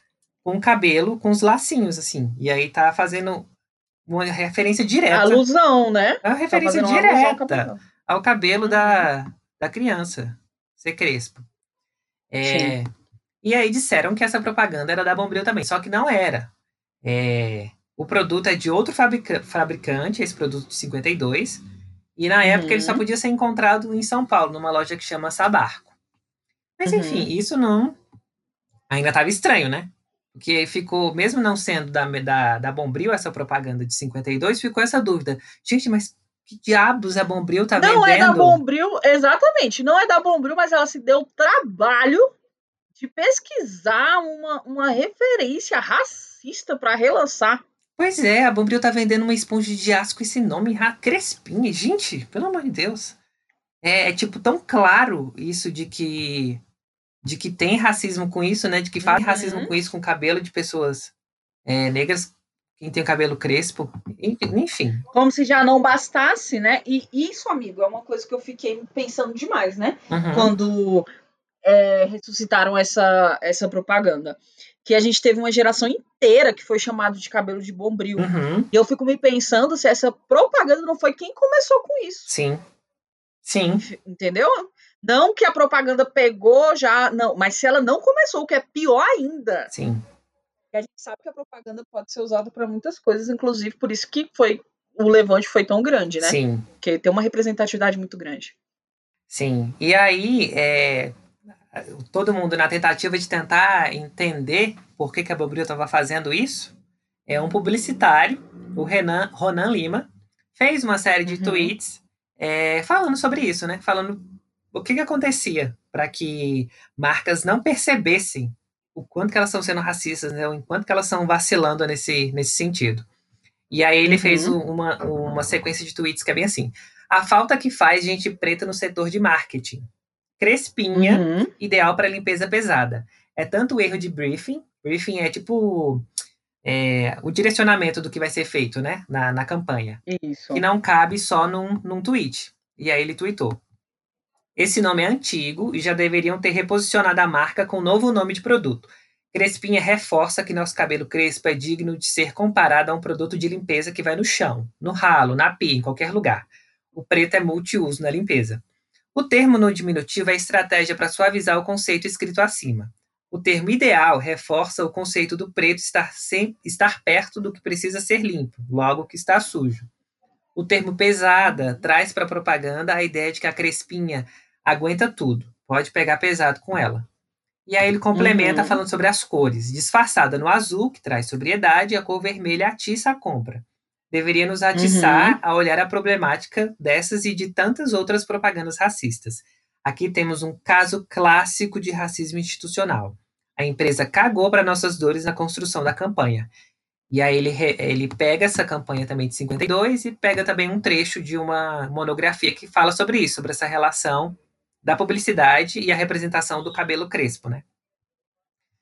com cabelo com os lacinhos, assim. E aí tá fazendo uma referência direta. Alusão, né? É uma Tá referência uma alusão ao direta capitão. ao cabelo Uhum. da, da criança ser crespo. É, e aí disseram que essa propaganda era da Bombril também, só que não era. É, o produto é de outro fabrica- fabricante, esse produto de 52, e na época ele só Uhum. podia ser encontrado em São Paulo, numa loja que chama Sabarco. Mas Uhum. enfim, isso não. Ainda estava estranho, né? Porque ficou, mesmo não sendo da, da, da Bombril essa propaganda de 52, ficou essa dúvida. Gente, mas que diabos a Bombril tá Não vendendo? é da Bombril, exatamente, não é da Bombril, mas ela se deu o trabalho de pesquisar uma, uma referência racista para relançar. Pois é, a Bombril tá vendendo uma esponja de aço com esse nome Crespinha. Gente, pelo amor de Deus. É, é, tipo tão claro isso de que de que tem racismo com isso, né? De que faz Uhum. racismo com isso, com cabelo de pessoas é, negras, quem tem cabelo crespo, en- enfim. Como se já não bastasse, né? E isso, amigo, é uma coisa que eu fiquei pensando demais, né? Uhum. Quando é, ressuscitaram essa, essa propaganda. Que a gente teve uma geração inteira que foi chamado de cabelo de bombril. Uhum. E eu fico me pensando se essa propaganda não foi quem começou com isso. Sim. Sim. Entendeu? Não que a propaganda pegou já, não, mas se ela não começou, o que é pior ainda, Sim. a gente sabe que a propaganda pode ser usada para muitas coisas, inclusive por isso que foi o levante foi tão grande, né? Sim. Porque tem uma representatividade muito grande. Sim. E aí, é, todo mundo na tentativa de tentar entender por que, que a Bombril estava fazendo isso, é um publicitário, o Renan, Ronan Lima, fez uma série de Uhum. tweets é, falando sobre isso, né? Falando o que, que acontecia para que marcas não percebessem o quanto que elas estão sendo racistas, né? O enquanto que elas estão vacilando nesse, nesse sentido. E aí ele Uhum. fez uma, uma sequência de tweets que é bem assim. A falta que faz gente preta no setor de marketing. Crespinha, Uhum. ideal para limpeza pesada. É tanto o erro de briefing. Briefing é tipo é, o direcionamento do que vai ser feito, né? Na, na campanha. Isso. Que não cabe só num, num tweet. E aí ele tweetou. Esse nome é antigo e já deveriam ter reposicionado a marca com um novo nome de produto. Crespinha reforça que nosso cabelo crespo é digno de ser comparado a um produto de limpeza que vai no chão, no ralo, na pia, em qualquer lugar. O preto é multiuso na limpeza. O termo no diminutivo é estratégia para suavizar o conceito escrito acima. O termo ideal reforça o conceito do preto estar, sem, estar perto do que precisa ser limpo, logo que está sujo. O termo pesada traz para a propaganda a ideia de que a crespinha aguenta tudo, pode pegar pesado com ela. E aí ele complementa Uhum. falando sobre as cores. Disfarçada no azul, que traz sobriedade, e a cor vermelha atiça a compra. Deveria nos atiçar a olhar a problemática dessas e de tantas outras propagandas racistas. Aqui temos um caso clássico de racismo institucional. A empresa cagou para nossas dores na construção da campanha. E aí ele, ele pega essa campanha também de 52 e pega também um trecho de uma monografia que fala sobre isso, sobre essa relação da publicidade e a representação do cabelo crespo, né?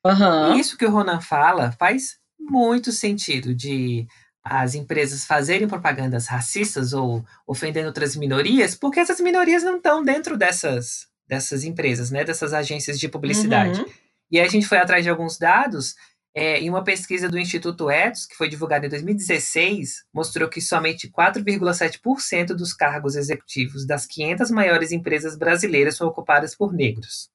Uhum. E isso que o Ronan fala faz muito sentido de as empresas fazerem propagandas racistas ou ofendendo outras minorias, porque essas minorias não estão dentro dessas, dessas empresas, né? Dessas agências de publicidade. Uhum. E aí a gente foi atrás de alguns dados é, em uma pesquisa do Instituto Etos, que foi divulgada em 2016, mostrou que somente 4,7% dos cargos executivos das 500 maiores empresas brasileiras são ocupadas por negros.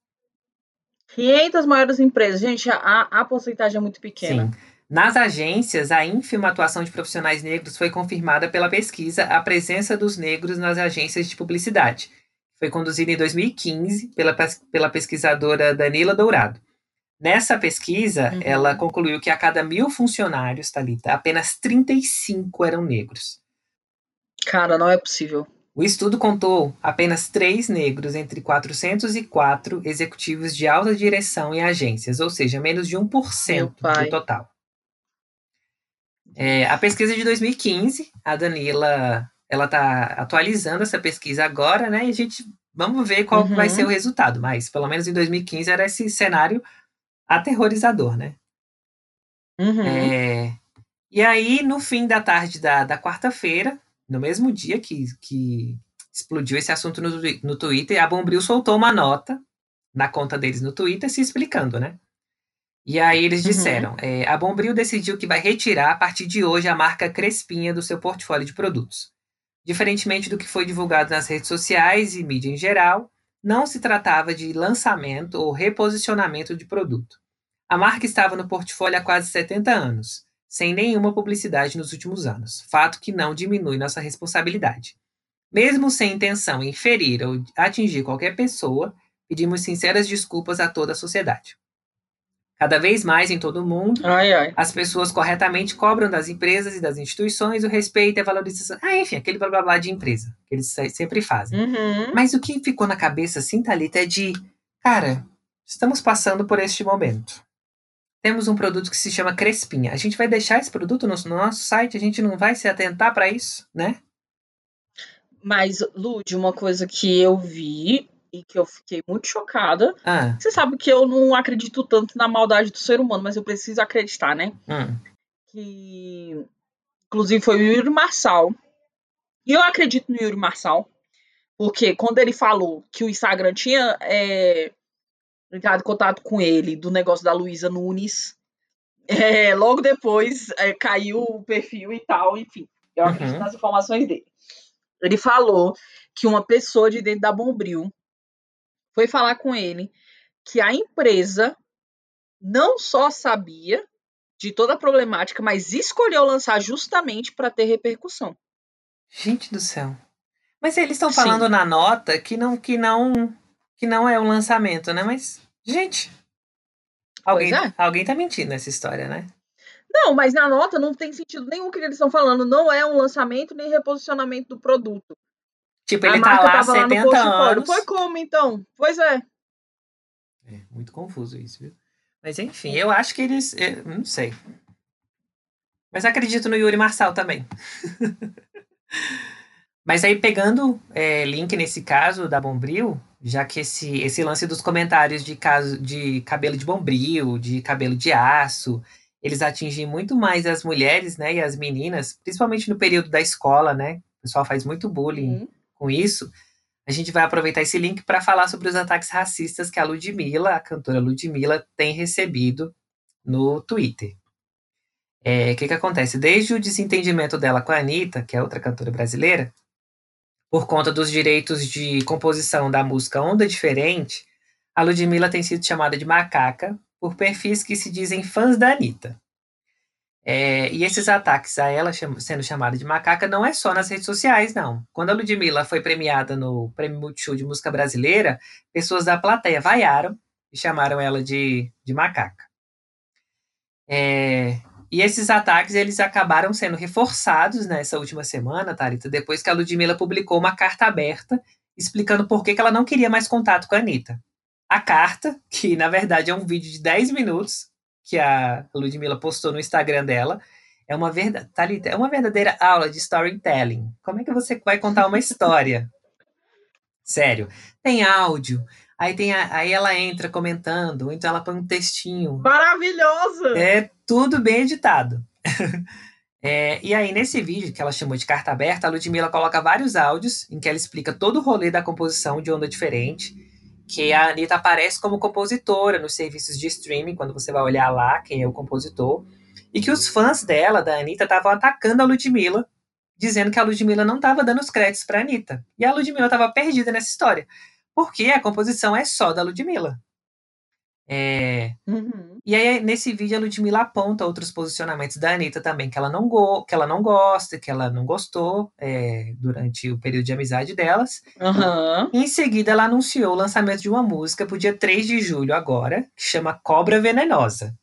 500 maiores empresas. Gente, a, a porcentagem é muito pequena. Sim. Nas agências, a ínfima atuação de profissionais negros foi confirmada pela pesquisa A Presença dos Negros nas Agências de Publicidade. Foi conduzida em 2015 pela, pela pesquisadora Danila Dourado. Nessa pesquisa, uhum. ela concluiu que a cada mil funcionários, Thalita, apenas 35 eram negros. Cara, não é possível. O estudo contou apenas três negros entre 404 executivos de alta direção em agências, ou seja, menos de 1% do total. É, a pesquisa de 2015, a Danila, ela está atualizando essa pesquisa agora, né? E a gente vamos ver qual uhum. vai ser o resultado. Mas pelo menos em 2015 era esse cenário aterrorizador, né? Uhum. É, e aí, no fim da tarde da, da quarta-feira, no mesmo dia que, que explodiu esse assunto no, no Twitter, a Bombril soltou uma nota na conta deles no Twitter se explicando, né? E aí eles uhum. disseram: uhum. é, a Bombril decidiu que vai retirar a partir de hoje a marca Crespinha do seu portfólio de produtos. Diferentemente do que foi divulgado nas redes sociais e mídia em geral, não se tratava de lançamento ou reposicionamento de produto. A marca estava no portfólio há quase 70 anos, sem nenhuma publicidade nos últimos anos, fato que não diminui nossa responsabilidade. Mesmo sem intenção em ferir ou atingir qualquer pessoa, pedimos sinceras desculpas a toda a sociedade. Cada vez mais em todo o mundo, ai, ai. as pessoas corretamente cobram das empresas e das instituições o respeito e a valorização. Ah, enfim, aquele blá blá blá de empresa, que eles sempre fazem. Uhum. Mas o que ficou na cabeça, assim, Thalita, é de, cara, estamos passando por este momento temos um produto que se chama Crespinha. A gente vai deixar esse produto no, no nosso site? A gente não vai se atentar para isso, né? Mas, Lud, uma coisa que eu vi e que eu fiquei muito chocada. Ah. Você sabe que eu não acredito tanto na maldade do ser humano, mas eu preciso acreditar, né? Hum. Que, inclusive, foi o Yuri Marçal. E eu acredito no Yuri Marçal, porque quando ele falou que o Instagram tinha é, entrado em contato com ele do negócio da Luísa Nunes. É, logo depois é, caiu o perfil e tal, enfim. Eu acredito uhum. nas informações dele. Ele falou que uma pessoa de dentro da Bombril foi falar com ele que a empresa não só sabia de toda a problemática, mas escolheu lançar justamente para ter repercussão. Gente do céu. Mas eles estão falando Sim. na nota que não que não que não é um lançamento, né? Mas, gente, alguém, é. alguém tá mentindo nessa história, né? Não, mas na nota não tem sentido nenhum que eles estão falando. Não é um lançamento nem reposicionamento do produto. Tipo, ele a tá lá há 70 lá anos. Foi como, então? Pois é. É, muito confuso isso, viu? Mas enfim, eu acho que eles. Eu não sei. Mas acredito no Yuri Marçal também. Mas aí, pegando é, link nesse caso da Bombril, já que esse, esse lance dos comentários de caso de cabelo de bombril, de cabelo de aço, eles atingem muito mais as mulheres, né, e as meninas, principalmente no período da escola, né? O pessoal faz muito bullying uhum. com isso. A gente vai aproveitar esse link para falar sobre os ataques racistas que a Ludmilla, a cantora Ludmilla, tem recebido no Twitter. É, o que, que acontece? Desde o desentendimento dela com a Anitta, que é outra cantora brasileira, por conta dos direitos de composição da música Onda Diferente, a Ludmilla tem sido chamada de macaca por perfis que se dizem fãs da Anitta. É, e esses ataques a ela sendo chamada de macaca não é só nas redes sociais, não. Quando a Ludmilla foi premiada no Prêmio Multishow de Música Brasileira, pessoas da plateia vaiaram e chamaram ela de, de macaca. É, e esses ataques eles acabaram sendo reforçados nessa última semana, Thalita, depois que a Ludmilla publicou uma carta aberta explicando por que, que ela não queria mais contato com a Anitta. A carta, que na verdade é um vídeo de 10 minutos que a Ludmilla postou no Instagram dela, é uma, verda, Thalita, é uma verdadeira aula de storytelling. Como é que você vai contar uma história? Sério. Tem áudio, aí, tem a, aí ela entra comentando, então ela põe um textinho. Maravilhosa! É tudo bem editado. É, e aí, nesse vídeo, que ela chamou de carta aberta, a Ludmilla coloca vários áudios em que ela explica todo o rolê da composição de onda diferente, que a Anitta aparece como compositora nos serviços de streaming, quando você vai olhar lá quem é o compositor, e que os fãs dela, da Anitta, estavam atacando a Ludmilla, dizendo que a Ludmilla não estava dando os créditos para a Anitta. E a Ludmilla estava perdida nessa história, porque a composição é só da Ludmilla. É... Uhum. E aí, nesse vídeo, a Ludmilla aponta outros posicionamentos da Anitta também, que ela não, go que ela não gosta, que ela não gostou é, durante o período de amizade delas. Uhum. Em seguida, ela anunciou o lançamento de uma música para o dia 3 de julho, agora, que chama Cobra Venenosa.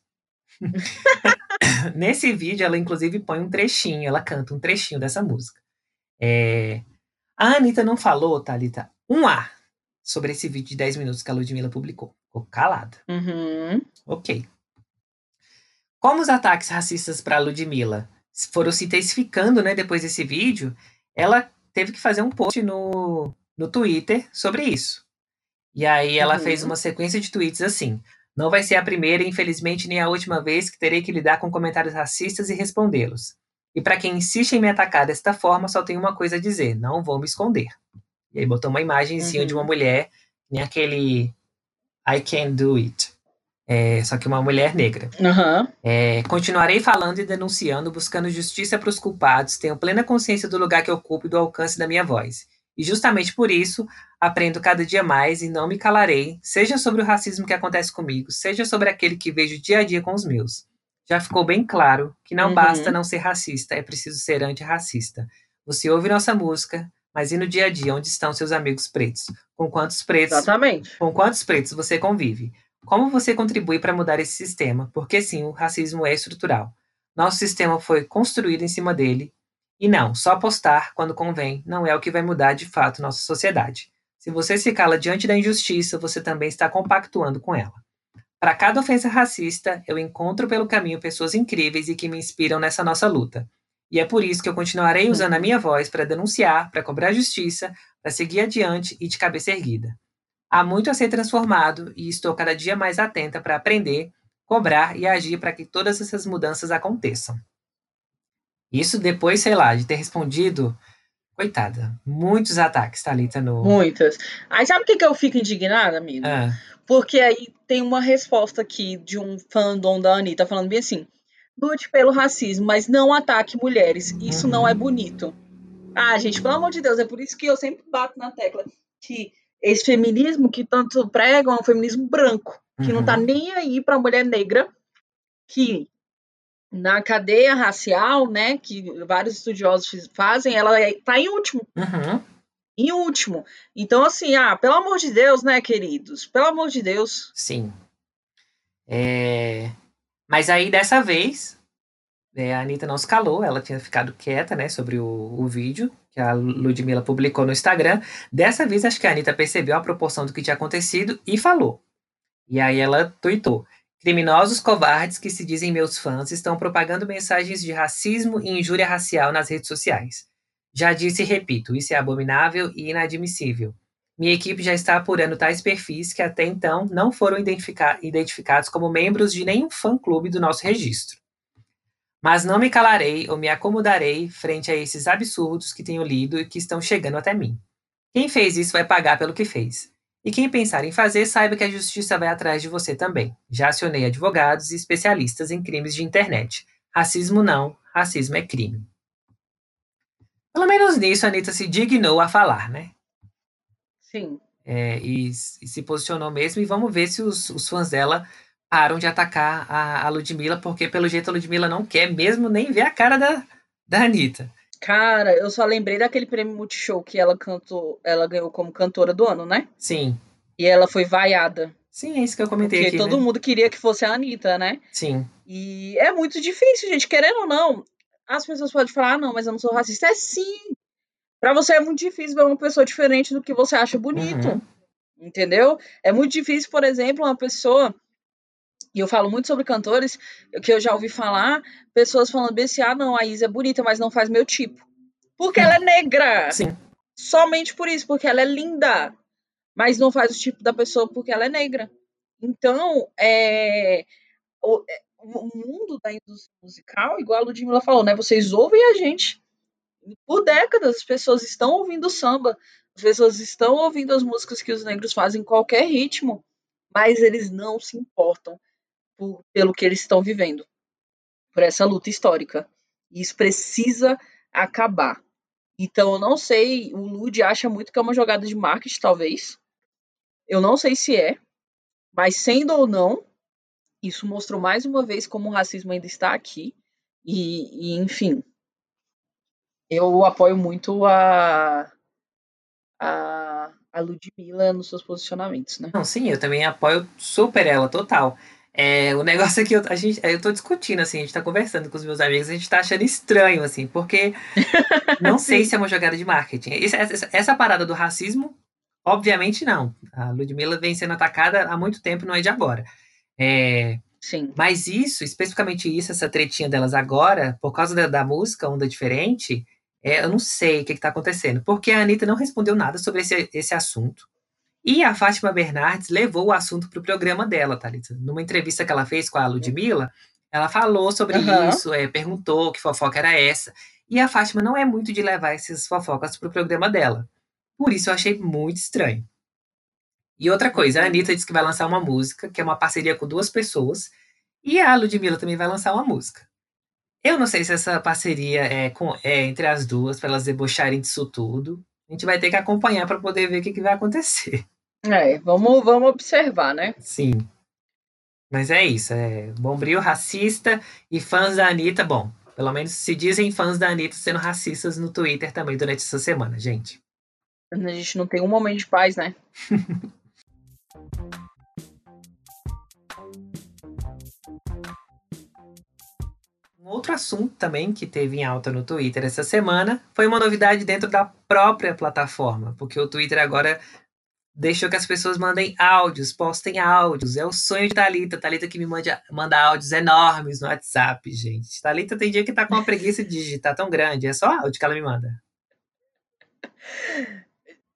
Nesse vídeo, ela inclusive põe um trechinho, ela canta um trechinho dessa música. É... A Anitta não falou, Thalita, um A sobre esse vídeo de 10 minutos que a Ludmilla publicou. Ficou calada. Uhum. Ok. Como os ataques racistas para Ludmilla foram se intensificando né, depois desse vídeo, ela teve que fazer um post no, no Twitter sobre isso. E aí ela Uhum. fez uma sequência de tweets assim: Não vai ser a primeira, infelizmente, nem a última vez que terei que lidar com comentários racistas e respondê-los. E para quem insiste em me atacar desta forma, só tenho uma coisa a dizer: não vou me esconder. E aí botou uma imagenzinha de uma Uhum. mulher, nem aquele I can do it. É, só que uma mulher negra. Uhum. É, continuarei falando e denunciando, buscando justiça para os culpados, tenho plena consciência do lugar que ocupo e do alcance da minha voz. E justamente por isso, aprendo cada dia mais e não me calarei, seja sobre o racismo que acontece comigo, seja sobre aquele que vejo dia a dia com os meus. Já ficou bem claro que não Uhum. basta não ser racista, é preciso ser antirracista. Você ouve nossa música, mas e no dia a dia, onde estão seus amigos pretos? Com quantos pretos Exatamente. com quantos pretos você convive? Como você contribui para mudar esse sistema? Porque sim, o racismo é estrutural. Nosso sistema foi construído em cima dele. E não, só postar quando convém não é o que vai mudar de fato nossa sociedade. Se você se cala diante da injustiça, você também está compactuando com ela. Para cada ofensa racista, eu encontro pelo caminho pessoas incríveis e que me inspiram nessa nossa luta. E é por isso que eu continuarei usando a minha voz para denunciar, para cobrar justiça, para seguir adiante e de cabeça erguida. Há muito a ser transformado e estou cada dia mais atenta para aprender, cobrar e agir para que todas essas mudanças aconteçam. Isso depois, sei lá, de ter respondido, coitada, muitos ataques, Thalita, no. Muitas. Aí sabe o que, que eu fico indignada, amigo? Ah, Porque aí tem uma resposta aqui de um fandom da Anitta falando bem assim: lute pelo racismo, mas não ataque mulheres. Isso não é bonito. Ah, gente, pelo amor de Deus, é por isso que eu sempre bato na tecla que esse feminismo que tanto pregam é um feminismo branco, que não tá Uhum. nem aí pra mulher negra, que na cadeia racial, né, que vários estudiosos fazem, ela é- tá em último uhum. em último. Então, assim, ah, pelo amor de Deus, né, queridos? Pelo amor de Deus. Sim. É, Mas aí, dessa vez, é, a Anitta não se calou, ela tinha ficado quieta, né, sobre o, o vídeo que a Ludmilla publicou no Instagram. Dessa vez, acho que a Anitta percebeu a proporção do que tinha acontecido e falou. E aí ela tuitou. Criminosos covardes que se dizem meus fãs estão propagando mensagens de racismo e injúria racial nas redes sociais. Já disse e repito, isso é abominável e inadmissível. Minha equipe já está apurando tais perfis que até então não foram identifica- identificados como membros de nenhum fã-clube do nosso registro. Mas não me calarei ou me acomodarei frente a esses absurdos que tenho lido e que estão chegando até mim. Quem fez isso vai pagar pelo que fez. E quem pensar em fazer, saiba que a justiça vai atrás de você também. Já acionei advogados e especialistas em crimes de internet. Racismo não, racismo é crime. Pelo menos nisso a Anitta se dignou a falar, né? Sim. É, e, e se posicionou mesmo. E vamos ver se os, os fãs dela param de atacar a, a Ludmilla, porque pelo jeito a Ludmilla não quer mesmo nem ver a cara da, da Anitta. Cara, eu só lembrei daquele prêmio Multishow que ela cantou, ela ganhou como cantora do ano, né? Sim. E ela foi vaiada. Sim, é isso que eu comentei Porque aqui. todo né? mundo queria que fosse a Anitta, né? Sim. E é muito difícil, gente. Querendo ou não, as pessoas podem falar, ah, não, mas eu não sou racista. É sim. Pra você é muito difícil ver uma pessoa diferente do que você acha bonito. Uhum. Entendeu? É muito difícil, por exemplo, uma pessoa E eu falo muito sobre cantores, que eu já ouvi falar, pessoas falando bem assim, ah, não, a Isa é bonita, mas não faz meu tipo. Porque ela é negra. Sim. Somente por isso, porque ela é linda. Mas não faz o tipo da pessoa porque ela é negra. Então, é, o, é, o mundo da indústria musical, igual a Ludmilla falou, né? Vocês ouvem a gente. Por décadas, as pessoas estão ouvindo samba, as pessoas estão ouvindo as músicas que os negros fazem em qualquer ritmo, mas eles não se importam por, pelo que eles estão vivendo, por essa luta histórica. E isso precisa acabar. Então, eu não sei, o Lud acha muito que é uma jogada de marketing, talvez. Eu não sei se é, mas sendo ou não, isso mostrou mais uma vez como o racismo ainda está aqui. E, e enfim, eu apoio muito a, a, a Ludmilla nos seus posicionamentos, né? Não, sim, eu também apoio super ela, total. É, o negócio é que eu, a gente, eu tô discutindo, assim, a gente tá conversando com os meus amigos, a gente tá achando estranho, assim, porque não sei se é uma jogada de marketing. Essa, essa, essa, parada do racismo, obviamente não. A Ludmilla vem sendo atacada há muito tempo, não é de agora. É, Sim. Mas isso, especificamente isso, essa tretinha delas agora, por causa da, da música Onda Diferente, é, eu não sei o que, está acontecendo. Porque a Anitta não respondeu nada sobre esse, esse assunto. E a Fátima Bernardes levou o assunto para o programa dela, Thalita. Numa entrevista que ela fez com a Ludmilla, ela falou sobre uhum. isso, é, perguntou que fofoca era essa. E a Fátima não é muito de levar essas fofocas para o programa dela. Por isso eu achei muito estranho. E outra coisa, a. Anitta disse que vai lançar uma música, que é uma parceria com duas pessoas, e a Ludmilla também vai lançar uma música. Eu não sei se essa parceria é, com, é entre as duas, para elas debocharem disso tudo. A gente vai ter que acompanhar para poder ver o que, que vai acontecer. É, vamos, vamos observar, né? Sim. Mas é isso, é bombril racista e fãs da Anitta, bom, pelo menos se dizem fãs da Anitta sendo racistas no Twitter também durante essa semana, gente. A gente não tem um momento de paz, né? outro assunto também que teve em alta no Twitter essa semana foi uma novidade dentro da própria plataforma, porque o Twitter agora deixou que as pessoas mandem áudios, postem áudios. É o sonho de Thalita. Thalita que me manda, manda áudios enormes no WhatsApp, gente. Thalita tem dia que tá com uma preguiça de digitar tão grande. É só áudio que ela me manda.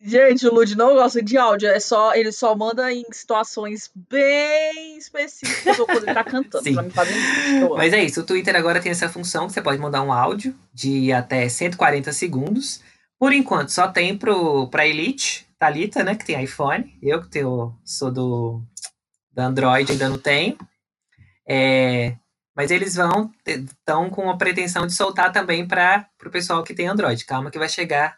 Gente, o Lud não gosta de áudio, é só, ele só manda em situações bem específicas ou quando ele tá cantando, Sim. pra me fazer isso. Mas é isso, o Twitter agora tem essa função que você pode mandar um áudio de até 140 segundos. Por enquanto, só tem pro, pra Elite, Thalita, né, que tem iPhone. Eu que tenho, sou do, do Android, ainda não tenho. É, mas eles vão, estão com a pretensão de soltar também para o pessoal que tem Android. Calma que vai chegar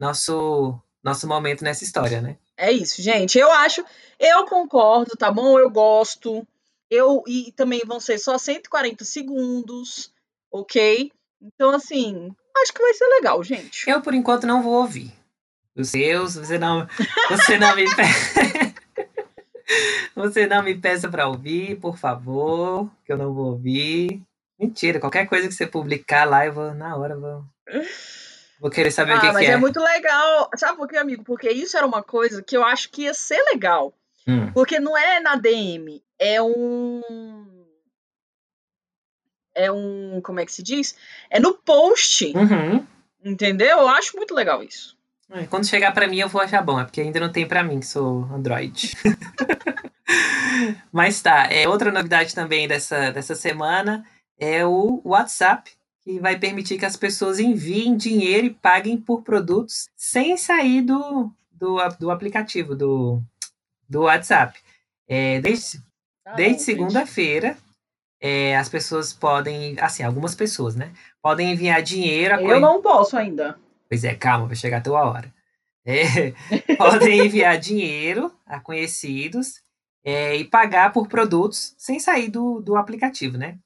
nosso nosso momento nessa história, né? É isso, gente. Eu acho, eu concordo, tá bom? Eu gosto. Eu e também vão ser só 140 segundos, ok? Então, assim, acho que vai ser legal, gente. Eu, por enquanto, não vou ouvir. Os seus, você não, você não me você não me peça para ouvir, por favor, que eu não vou ouvir. Mentira, qualquer coisa que você publicar lá, eu vou na hora vou Vou querer saber ah, o que, mas que é. é muito legal. Sabe por quê, amigo? Porque isso era uma coisa que eu acho que ia ser legal. Hum. Porque não é na DM, é um. É um. Como é que se diz? É no post. Uhum. Entendeu? Eu acho muito legal isso. É, quando chegar para mim, eu vou achar bom. É porque ainda não tem para mim, que sou Android. Mas tá. É, outra novidade também dessa, dessa semana é o WhatsApp que vai permitir que as pessoas enviem dinheiro e paguem por produtos sem sair do, do, do aplicativo, do, do WhatsApp. É, desde ah, desde segunda-feira, é, as pessoas podem, assim, algumas pessoas, né? Podem enviar dinheiro. Eu não posso ainda. Pois é, calma, vai chegar a tua hora. É, podem enviar dinheiro a conhecidos é, e pagar por produtos sem sair do, do aplicativo, né?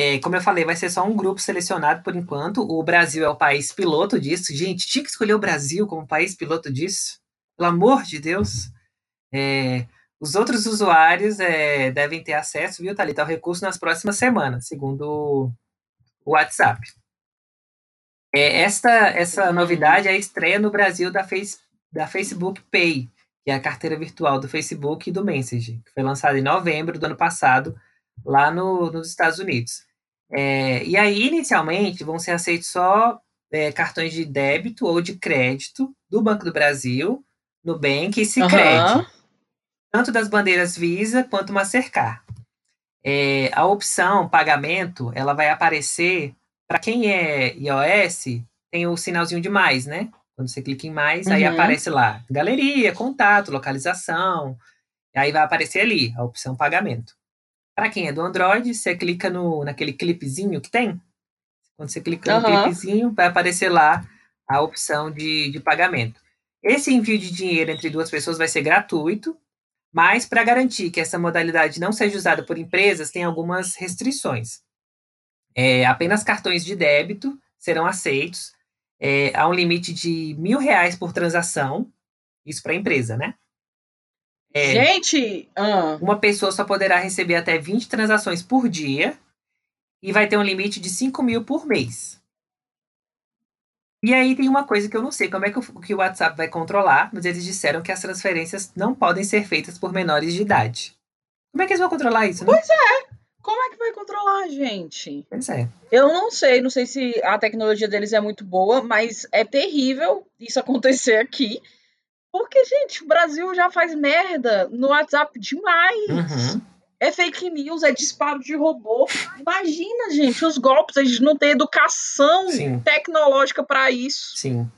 É, como eu falei, vai ser só um grupo selecionado por enquanto. O Brasil é o país piloto disso. Gente, tinha que escolher o Brasil como país piloto disso. Pelo amor de Deus. É, os outros usuários é, devem ter acesso, viu, Thalita, ao recurso nas próximas semanas, segundo o WhatsApp. É, esta, essa novidade é a estreia no Brasil da, face, da Facebook Pay, que é a carteira virtual do Facebook e do Messenger, que foi lançada em novembro do ano passado, lá no, nos Estados Unidos. É, e aí, inicialmente, vão ser aceitos só é, cartões de débito ou de crédito do Banco do Brasil, Nubank e Sicredi. Uhum. Tanto das bandeiras Visa quanto Mastercard. É, a opção pagamento, ela vai aparecer para quem é iOS, tem o sinalzinho de mais, né? Quando você clica em mais, uhum. aí aparece lá galeria, contato, localização. Aí vai aparecer ali a opção pagamento. Para quem é do Android, você clica no, naquele clipezinho que tem. Quando você clica no uhum. clipezinho, vai aparecer lá a opção de, de pagamento. Esse envio de dinheiro entre duas pessoas vai ser gratuito, mas para garantir que essa modalidade não seja usada por empresas, tem algumas restrições. É, apenas cartões de débito serão aceitos. É, há um limite de mil reais por transação, isso para a empresa, né? É, Gente! Uh. Uma pessoa só poderá receber até 20 transações por dia e vai ter um limite de 5 mil por mês. E aí tem uma coisa que eu não sei como é que o, que o WhatsApp vai controlar, mas eles disseram que as transferências não podem ser feitas por menores de idade. Como é que eles vão controlar isso? Né? Pois é! Como é que vai controlar, gente? Pois é. Eu não sei, não sei se a tecnologia deles é muito boa, mas é terrível isso acontecer aqui. Porque, gente, o Brasil já faz merda no WhatsApp demais. Uhum. É fake news, é disparo de robô. Imagina, gente, os golpes, a gente não tem educação Sim. tecnológica para isso. Sim.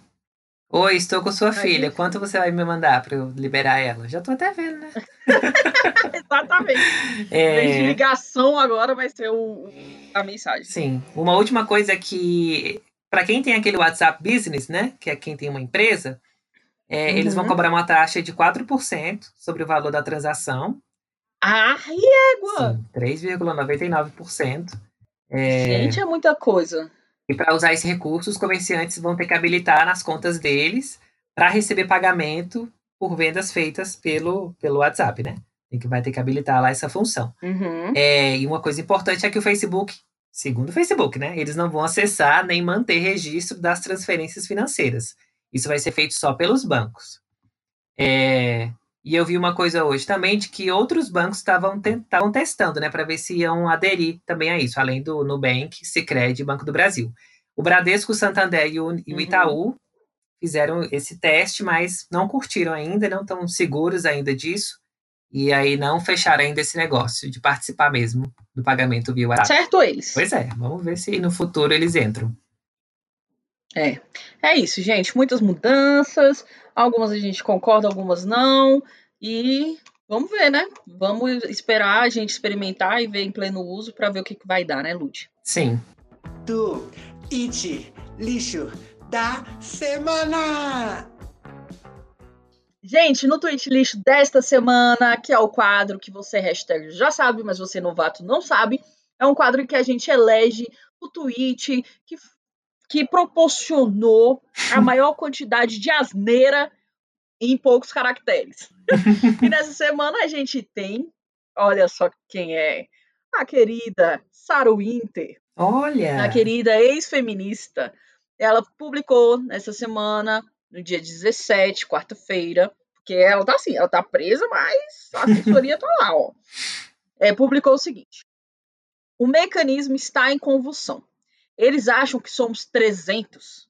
Oi, estou com sua filha. Quanto você vai me mandar para eu liberar ela? Já estou até vendo, né? Exatamente. É... de ligação agora vai ser o, a mensagem. Sim. Uma última coisa é que, para quem tem aquele WhatsApp Business, né? Que é quem tem uma empresa, é, uhum. Eles vão uhum. cobrar uma taxa de 4% sobre o valor da transação. Ah, égua! 3,99%. É... Gente, é muita coisa. E para usar esse recurso, os comerciantes vão ter que habilitar nas contas deles para receber pagamento por vendas feitas pelo, pelo WhatsApp, né? Tem que, vai ter que habilitar lá essa função. Uhum. É, e uma coisa importante é que o Facebook, segundo o Facebook, né? Eles não vão acessar nem manter registro das transferências financeiras. Isso vai ser feito só pelos bancos. É, e eu vi uma coisa hoje também de que outros bancos estavam testando, né, para ver se iam aderir também a isso, além do Nubank, Sicredi e Banco do Brasil. O Bradesco, o Santander e o, e o uhum. Itaú fizeram esse teste, mas não curtiram ainda, não estão seguros ainda disso. E aí não fecharam ainda esse negócio de participar mesmo do pagamento via WhatsApp. Certo eles. Pois é, vamos ver se no futuro eles entram. É, é isso, gente. Muitas mudanças, algumas a gente concorda, algumas não. E vamos ver, né? Vamos esperar a gente experimentar e ver em pleno uso para ver o que, que vai dar, né, Lud? Sim. Do It Lixo da Semana! Gente, no Twitch Lixo desta semana, que é o quadro que você hashtag já sabe, mas você novato não sabe, é um quadro em que a gente elege o tweet que que proporcionou a maior quantidade de asneira em poucos caracteres. e nessa semana a gente tem, olha só quem é, a querida Sarah Winter. Olha! A querida ex-feminista. Ela publicou nessa semana, no dia 17, quarta-feira, porque ela tá assim, ela tá presa, mas a assessoria tá lá, ó. É, publicou o seguinte: o mecanismo está em convulsão. Eles acham que somos 300,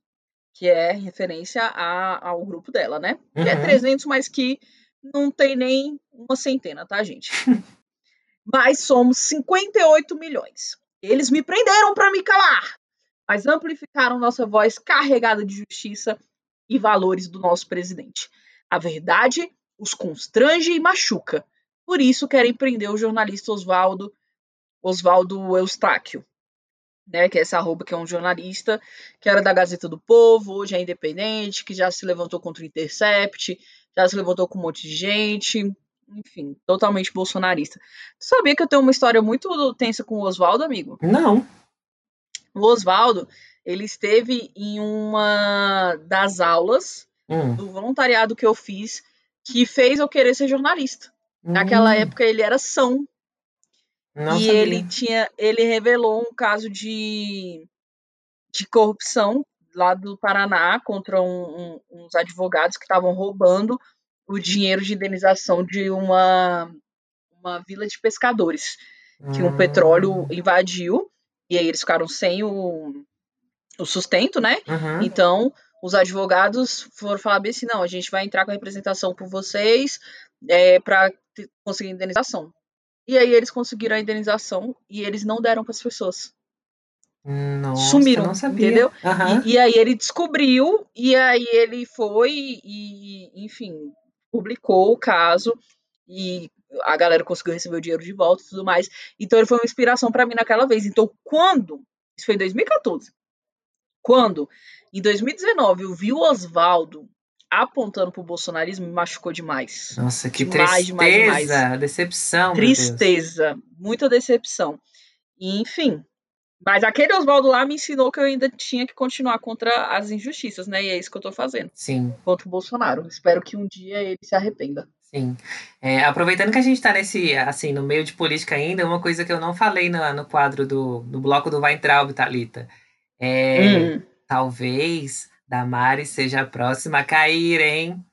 que é referência a, ao grupo dela, né? Uhum. Que é 300, mas que não tem nem uma centena, tá, gente? mas somos 58 milhões. Eles me prenderam para me calar, mas amplificaram nossa voz carregada de justiça e valores do nosso presidente. A verdade os constrange e machuca. Por isso querem prender o jornalista Oswaldo Oswaldo Eustáquio né, que é essa arroba que é um jornalista, que era da Gazeta do Povo, hoje é independente, que já se levantou contra o Intercept, já se levantou com um monte de gente, enfim, totalmente bolsonarista. Tu sabia que eu tenho uma história muito tensa com o Oswaldo, amigo? Não. O Oswaldo, ele esteve em uma das aulas hum. do voluntariado que eu fiz, que fez eu querer ser jornalista. Hum. Naquela época ele era são não e sabia. ele tinha, ele revelou um caso de, de corrupção lá do Paraná contra um, um, uns advogados que estavam roubando o dinheiro de indenização de uma, uma vila de pescadores, que um petróleo Hum. invadiu, e aí eles ficaram sem o, o sustento, né? Uhum. Então, os advogados foram falar bem assim, não, a gente vai entrar com a representação por vocês é, para conseguir indenização. E aí eles conseguiram a indenização e eles não deram para as pessoas. Nossa, Sumiram, não sabia. entendeu? Aham. E, e aí ele descobriu, e aí ele foi e, enfim, publicou o caso e a galera conseguiu receber o dinheiro de volta e tudo mais. Então ele foi uma inspiração para mim naquela vez. Então, quando, isso foi em 2014, quando em 2019 eu vi o Oswaldo apontando pro bolsonarismo, me machucou demais. Nossa, que Demais, demais, tristeza, demais. decepção, meu Deus. Tristeza, muita decepção. E, enfim, mas aquele Oswaldo lá me ensinou que eu ainda tinha que continuar contra as injustiças, né? E é isso que eu tô fazendo Sim, contra o Bolsonaro. Espero que um dia ele se arrependa. sim. É, aproveitando que a gente tá nesse, assim, no meio de política ainda, uma coisa que eu não falei no, no quadro do no bloco do Weintraub, Thalita. É, Hum. talvez Damares seja a próxima a cair, hein?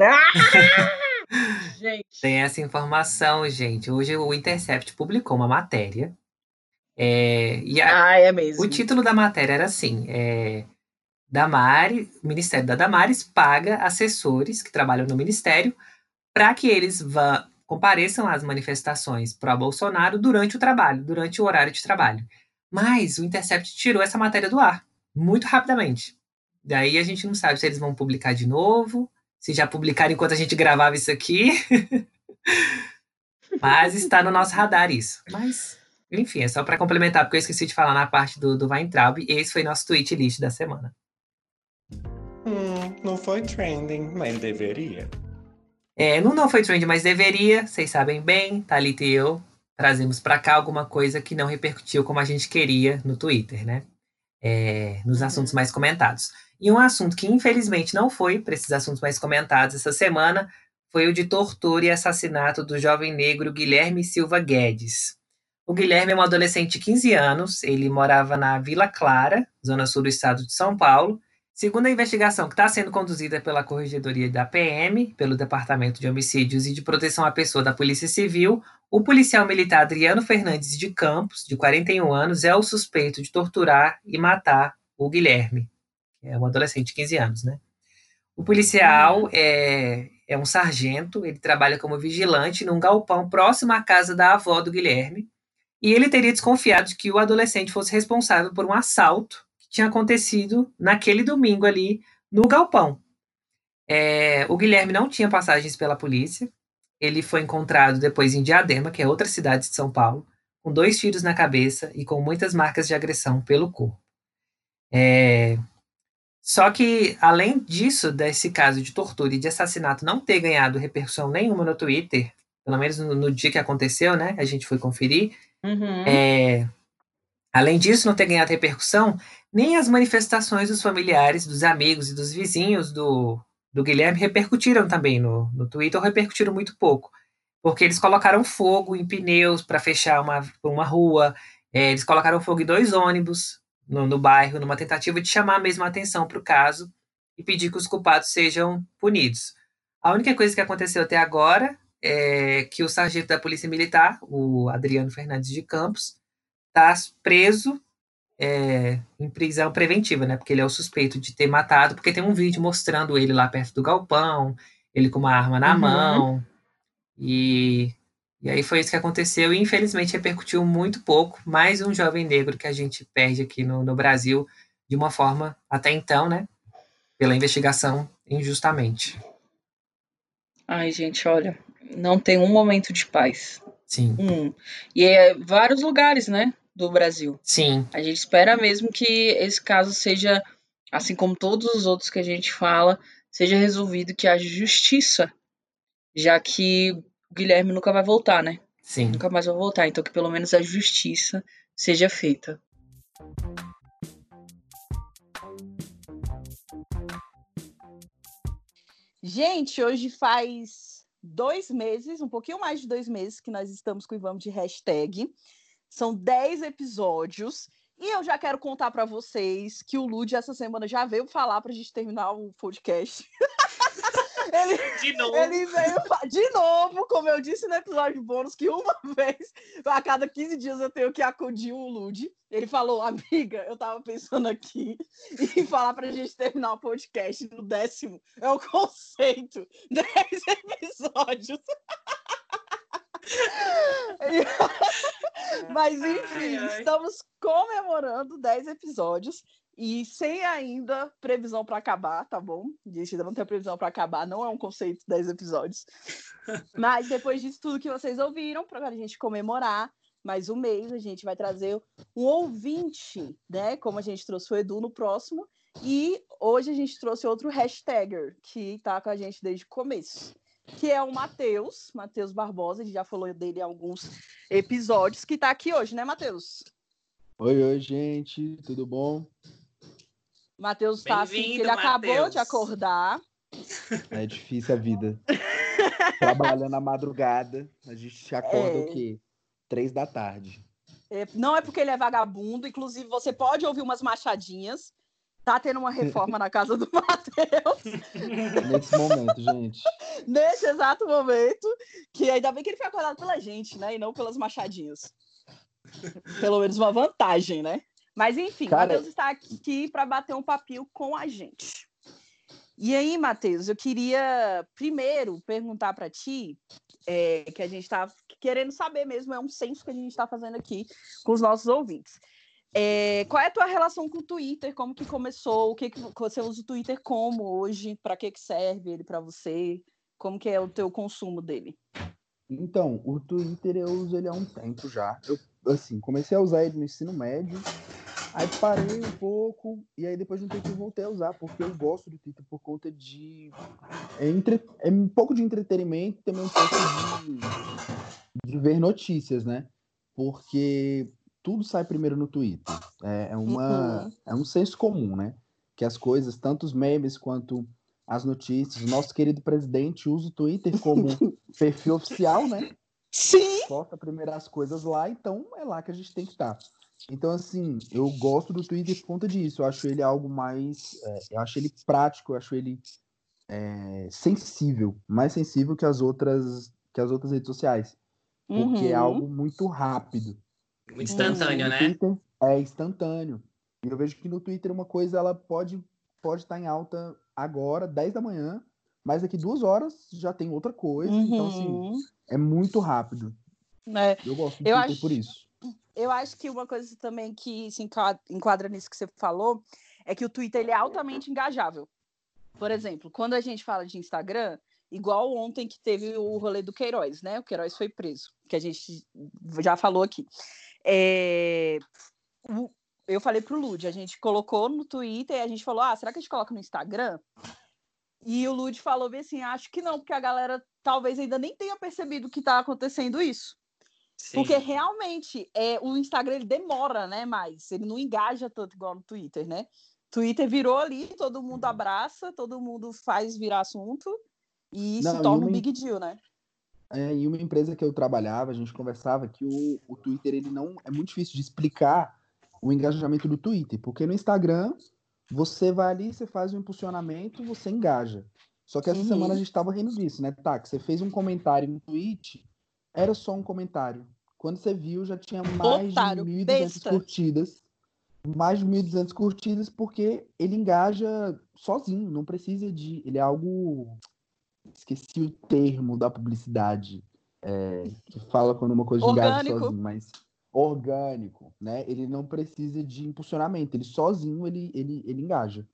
Ah! Gente, Tem essa informação, gente. Hoje o Intercept publicou uma matéria. é, e a- ah, é mesmo. o título da matéria era assim: é, Damares, o Ministério da Damares paga assessores que trabalham no Ministério para que eles vá, compareçam às manifestações pró-Bolsonaro durante o trabalho, durante o horário de trabalho. Mas o Intercept tirou essa matéria do ar muito rapidamente. Daí a gente não sabe se eles vão publicar de novo, se já publicaram enquanto a gente gravava isso aqui. Mas está no nosso radar isso. Mas, enfim, é só para complementar, porque eu esqueci de falar na parte do, do Weintraub. E esse foi nosso tweet list da semana. Hum, não foi trending, mas deveria. É, não, não foi trend, mas deveria. Vocês sabem bem, Thalita e eu trazemos para cá alguma coisa que não repercutiu como a gente queria no Twitter, né? É, nos assuntos mais comentados. E um assunto que infelizmente não foi para esses assuntos mais comentados essa semana foi o de tortura e assassinato do jovem negro Guilherme Silva Guedes. O Guilherme é um adolescente de 15 anos, ele morava na Vila Clara, zona sul do estado de São Paulo. Segundo a investigação que está sendo conduzida pela Corregedoria da PM, pelo Departamento de Homicídios e de Proteção à Pessoa da Polícia Civil, o policial militar Adriano Fernandes de Campos, de 41 anos, é o suspeito de torturar e matar o Guilherme, é um adolescente de 15 anos, né? O policial é, é um sargento, ele trabalha como vigilante num galpão próximo à casa da avó do Guilherme, e ele teria desconfiado de que o adolescente fosse responsável por um assalto que tinha acontecido naquele domingo ali no galpão. É, o Guilherme não tinha passagens pela polícia, ele foi encontrado depois em Diadema, que é outra cidade de São Paulo, com dois tiros na cabeça e com muitas marcas de agressão pelo corpo. É, só que, além disso, desse caso de tortura e de assassinato não ter ganhado repercussão nenhuma no Twitter, pelo menos no, no dia que aconteceu, né? A gente foi conferir. Uhum. É, além disso, não ter ganhado repercussão, nem as manifestações dos familiares, dos amigos e dos vizinhos do, do Guilherme repercutiram também no, no Twitter, ou repercutiram muito pouco. Porque eles colocaram fogo em pneus para fechar uma, uma rua, é, eles colocaram fogo em dois ônibus no, no bairro, numa tentativa de chamar mesmo a atenção para o caso e pedir que os culpados sejam punidos. A única coisa que aconteceu até agora é que o sargento da Polícia Militar, o Adriano Fernandes de Campos, está preso é, em prisão preventiva, né? Porque ele é o suspeito de ter matado, porque tem um vídeo mostrando ele lá perto do galpão, ele com uma arma na Uhum. mão. E, e aí foi isso que aconteceu, e infelizmente repercutiu muito pouco. Mais um jovem negro que a gente perde aqui no, no Brasil de uma forma, até então, né? Pela investigação injustamente. Ai, gente, olha, não tem um momento de paz. Sim, Um. E é vários lugares, né, do Brasil. sim, A gente espera mesmo que esse caso seja, assim como todos os outros que a gente fala, seja resolvido, que haja justiça, já que o Guilherme nunca vai voltar, né? sim. Nunca mais vai voltar. Então que pelo menos a justiça seja feita. Gente, hoje faz dois meses, um pouquinho mais de dois meses, que nós estamos com o Vamos de hashtag. São dez episódios. E eu já quero contar para vocês que o Lud essa semana já veio falar para a gente terminar o podcast. Ele, De novo. ele veio de novo, como eu disse no episódio bônus, que uma vez a cada 15 dias eu tenho que acudir o Lud. Ele falou, amiga, eu tava pensando aqui em falar pra gente terminar o podcast no décimo. É o conceito. 10 episódios. Mas enfim, Ai, ai. estamos comemorando 10 episódios e sem ainda previsão para acabar, tá bom? A gente ainda não tem previsão para acabar, não é um conceito 10 episódios. Mas depois disso tudo que vocês ouviram, para a gente comemorar mais um mês, a gente vai trazer um ouvinte, né? Como a gente trouxe o Edu no próximo. E hoje a gente trouxe outro hashtagger que tá com a gente desde o começo que é o Matheus, Matheus Barbosa, a gente já falou dele em alguns episódios, que tá aqui hoje, né, Matheus? Oi, oi, gente, tudo bom? Matheus tá assim, que ele acabou Matheus. de acordar. É difícil a vida. Trabalhando à madrugada, a gente acorda É. o quê? Três da tarde. É, não é porque ele é vagabundo, inclusive você pode ouvir umas machadinhas. Tá tendo uma reforma na casa do Matheus, Nesse momento, gente. nesse exato momento, que ainda bem que ele foi acordado pela gente, né, e não pelas machadinhas. Pelo menos uma vantagem, né? Mas enfim, Cara- Matheus está aqui para bater um papinho com a gente. E aí, Matheus, eu queria primeiro perguntar para ti, é, que a gente está querendo saber mesmo, é um censo que a gente está fazendo aqui com os nossos ouvintes. É, qual é a tua relação com o Twitter? Como que começou? O que, que você usa o Twitter como hoje? Para que, que serve ele para você? Como que é o teu consumo dele? Então, o Twitter eu uso ele há um tempo já. Eu, assim, comecei a usar ele no ensino médio, aí parei um pouco, e aí depois de um tempo eu voltei a usar, porque eu gosto do Twitter por conta de. É, entre- é um pouco de entretenimento e também um pouco de, de ver notícias, né? Porque tudo sai primeiro no Twitter. É, é uma, Uhum. é um senso comum, né? Que as coisas, tanto os memes quanto as notícias, o nosso querido presidente usa o Twitter como perfil oficial, né? Sim! Posta primeiro as coisas lá, então é lá que a gente tem que estar. Então, assim, eu gosto do Twitter por conta disso. Eu acho ele algo mais. é, eu acho ele prático, eu acho ele é, sensível, mais sensível que as outras que as outras redes sociais. Porque é Uhum. algo muito rápido. Muito instantâneo, no né? Twitter é instantâneo. E eu vejo que no Twitter uma coisa ela pode pode estar em alta agora, 10 da manhã, mas daqui duas horas já tem outra coisa. Então, assim, Uhum. é muito rápido. É, Eu gosto do Eu Twitter acho- por isso. Eu acho que uma coisa também que se enquadra nisso que você falou é que o Twitter ele é altamente engajável. Por exemplo, quando a gente fala de Instagram, igual ontem que teve o rolê do Queiroz, né? O Queiroz foi preso, que a gente já falou aqui. É, Eu falei pro Lud, a gente colocou no Twitter e a gente falou: ah, será que a gente coloca no Instagram? E o Lud falou bem assim: acho que não, porque a galera talvez ainda nem tenha percebido que tá acontecendo isso. Sim. Porque realmente é, o Instagram ele demora, né? Mais. Ele não engaja tanto igual no Twitter, né? Twitter virou ali, todo mundo abraça, todo mundo faz virar assunto e Não, se e torna um uma- big deal, né? É, em uma empresa que eu trabalhava, a gente conversava que o, o Twitter ele não é muito difícil de explicar o engajamento do Twitter, porque no Instagram você vai ali, você faz um impulsionamento, você engaja. Só que essa Uhum. semana a gente estava rindo disso, né? Tá, que você fez um comentário no tweet, era só um comentário. Quando você viu, já tinha mais Otário, de 1.200 besta. curtidas. Mais de 1.200 curtidas, porque ele engaja sozinho, não precisa de. Ele é algo. Esqueci o termo da publicidade. é, que fala quando uma coisa engaja Orgânico. sozinho, mas orgânico, né? Ele não precisa de impulsionamento, ele sozinho ele, ele, ele engaja.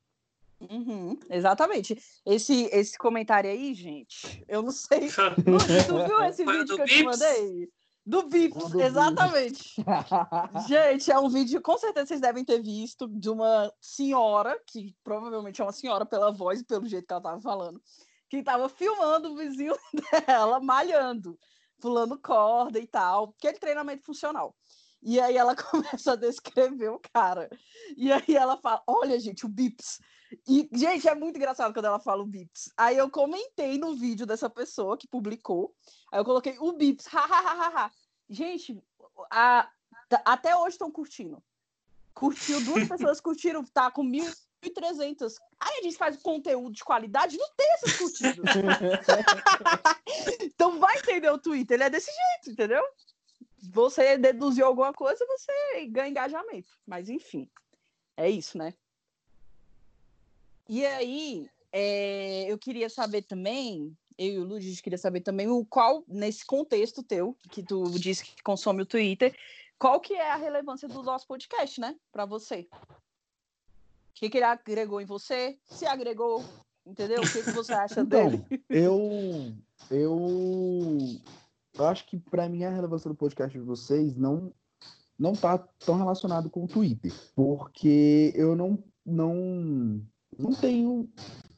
Uhum, exatamente. Esse, esse comentário aí, gente, eu não sei. Tu viu esse Foi vídeo que eu te Bips? mandei? Do Bips, do exatamente. Gente, é um vídeo, com certeza vocês devem ter visto, de uma senhora, que provavelmente é uma senhora pela voz e pelo jeito que ela tava falando, que tava filmando o vizinho dela malhando, pulando corda e tal, aquele treinamento funcional. E aí ela começa a descrever o cara. E aí ela fala: Olha, gente, o Bips. E, gente, é muito engraçado quando ela fala o Bips. Aí eu comentei no vídeo dessa pessoa que publicou. Aí eu coloquei o Bips. Ha, ha, ha, ha, ha. Gente, a- até hoje estão curtindo. Curtiu, duas pessoas curtiram, tá com 1.200 1.300. Aí a gente faz conteúdo de qualidade, não tem essas curtidas. então vai entender o Twitter, ele é desse jeito, entendeu? Você deduziu alguma coisa, você ganha engajamento. Mas enfim, é isso, né? E aí, é, eu queria saber também, eu e o Lud, a gente queria saber também o qual, nesse contexto teu, que tu disse que consome o Twitter, qual que é a relevância do nosso podcast, né, para você? O que, que ele agregou em você? Se agregou, entendeu? O que, que você acha Então, dele? eu, eu, eu acho que para mim a relevância do podcast de vocês não não tá tão relacionado com o Twitter, porque eu não não não tenho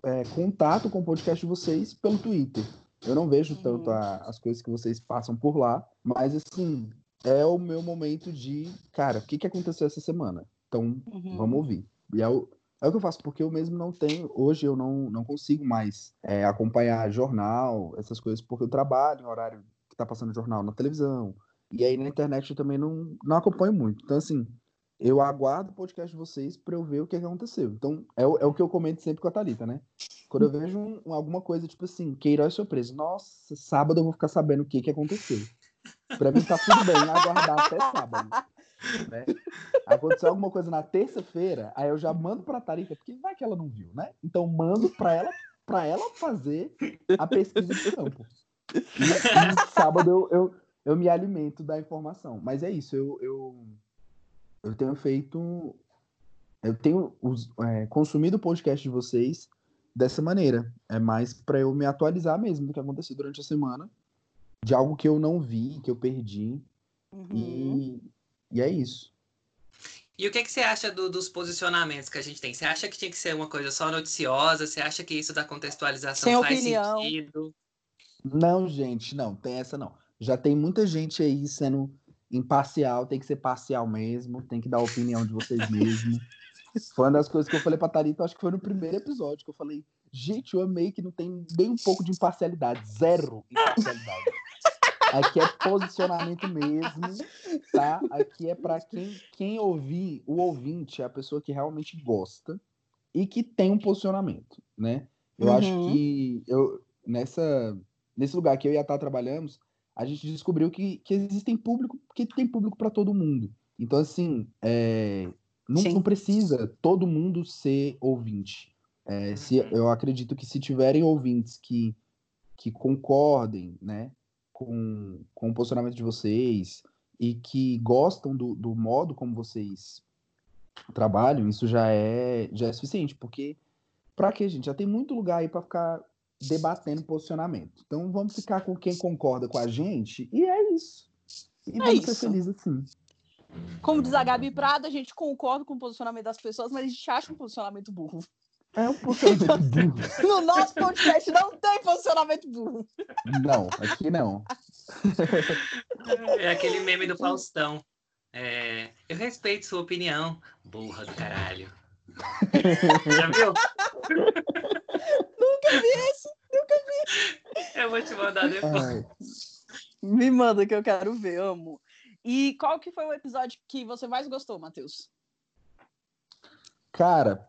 é, contato com o podcast de vocês pelo Twitter. Eu não vejo Uhum. tanto a- as coisas que vocês passam por lá, mas assim é o meu momento de, cara, o que que aconteceu essa semana? Então Uhum. vamos ouvir. E é o, é o que eu faço, porque eu mesmo não tenho, hoje eu não, não consigo mais é, acompanhar jornal, essas coisas, porque eu trabalho em horário que tá passando jornal na televisão, e aí na internet eu também não, não acompanho muito. Então, assim, eu aguardo o podcast de vocês para eu ver o que, que aconteceu. Então, é, o- é o que eu comento sempre com a Thalita, né? Quando eu vejo um- um- alguma coisa, tipo assim, Queiroz surpresa, nossa, sábado eu vou ficar sabendo o que, que aconteceu. Pra mim tá tudo bem aguardar até sábado né? Aconteceu alguma coisa na terça-feira, aí eu já mando pra Thalita, porque vai que ela não viu, né? Então mando pra ela, pra ela fazer a pesquisa de campo. E, e sábado eu, eu, eu me alimento da informação. Mas é isso, eu, eu, eu tenho feito. Eu tenho us- é, consumido o podcast de vocês dessa maneira. É mais pra eu me atualizar mesmo do que aconteceu durante a semana. De algo que eu não vi, que eu perdi. Uhum. E, e é isso. E o que, que você acha do- dos posicionamentos que a gente tem? Você acha que tinha que ser uma coisa só noticiosa? Você acha que isso da contextualização Sem faz opinião. sentido? Não, gente, não, tem essa não. Já tem muita gente aí sendo imparcial, tem que ser parcial mesmo, tem que dar a opinião de vocês mesmo. Foi uma das coisas que eu falei pra Thalita, acho que foi no primeiro episódio, que eu falei, gente, eu amei que não tem nem um pouco de imparcialidade, zero imparcialidade. Aqui é posicionamento mesmo, tá? Aqui é pra quem, quem ouvir, o ouvinte é a pessoa que realmente gosta e que tem um posicionamento, né? Eu acho Uhum. que eu, nessa, nesse lugar que eu e a Tá trabalhamos, a gente descobriu que, que existem público, que tem público para todo mundo. Então, assim, é, não, não precisa todo mundo ser ouvinte. É, se, Uhum. eu acredito que se tiverem ouvintes que, que concordem, né, com, com o posicionamento de vocês e que gostam do, do modo como vocês trabalham, isso já é, já é suficiente, porque pra quê, gente? Já tem muito lugar aí pra ficar debatendo posicionamento. Então vamos ficar com quem concorda com a gente e é isso. E É vamos ser isso. felizes assim. Como diz a Gabi Prada, a gente concorda com o posicionamento das pessoas, mas a gente acha um posicionamento burro. É um posicionamento burro. No nosso podcast não tem posicionamento burro. Não, aqui não. É aquele meme do Faustão. É, eu respeito sua opinião, burra do caralho. Já viu? Nunca vi. Eu vou te mandar depois. Ai, Me manda que eu quero ver, amo. E qual que foi o episódio que você mais gostou, Matheus? cara,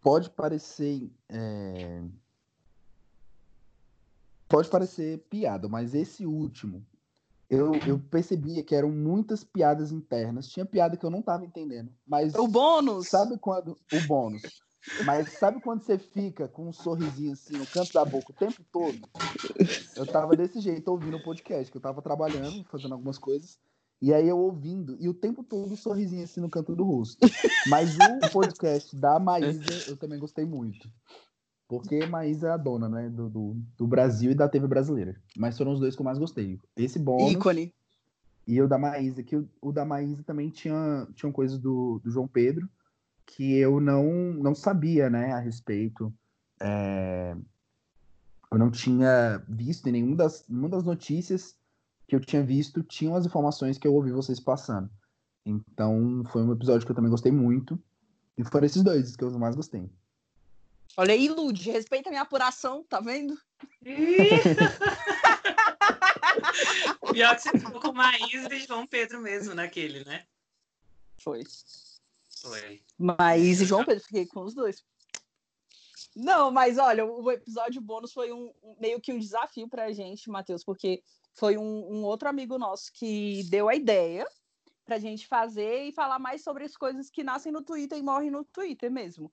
pode parecer. é, Pode parecer piada, mas esse último, eu, eu percebia que eram muitas piadas internas. Tinha piada que eu não tava entendendo, mas O bônus. Sabe quando. O bônus. Mas sabe quando você fica com um sorrisinho assim no canto da boca o tempo todo? Eu tava desse jeito ouvindo o podcast, que eu tava trabalhando, fazendo algumas coisas. E aí eu ouvindo, e o tempo todo um sorrisinho assim no canto do rosto. Mas o podcast da Maísa eu também gostei muito. Porque Maísa é a dona, né? Do, do, do Brasil e da TV brasileira. Mas foram os dois que eu mais gostei. Esse bônus Ícone. e o da Maísa, que o, o da Maísa também tinha, tinha coisas do, do João Pedro que eu não, não sabia, né, a respeito. É, eu não tinha visto em nenhuma das, nenhuma das notícias que eu tinha visto, tinham as informações que eu ouvi vocês passando. Então, foi um episódio que eu também gostei muito. E foram esses dois que eu mais gostei. Olha aí, Lud, respeita a minha apuração, tá vendo? Pior que você ficou com Maísa e João Pedro mesmo naquele, né? Foi. Foi. Mas e João Pedro, fiquei com os dois. Não, mas olha, o episódio bônus foi um, um- meio que um desafio pra gente, Matheus, porque foi um, um outro amigo nosso que deu a ideia pra gente fazer e falar mais sobre as coisas que nascem no Twitter e morrem no Twitter mesmo.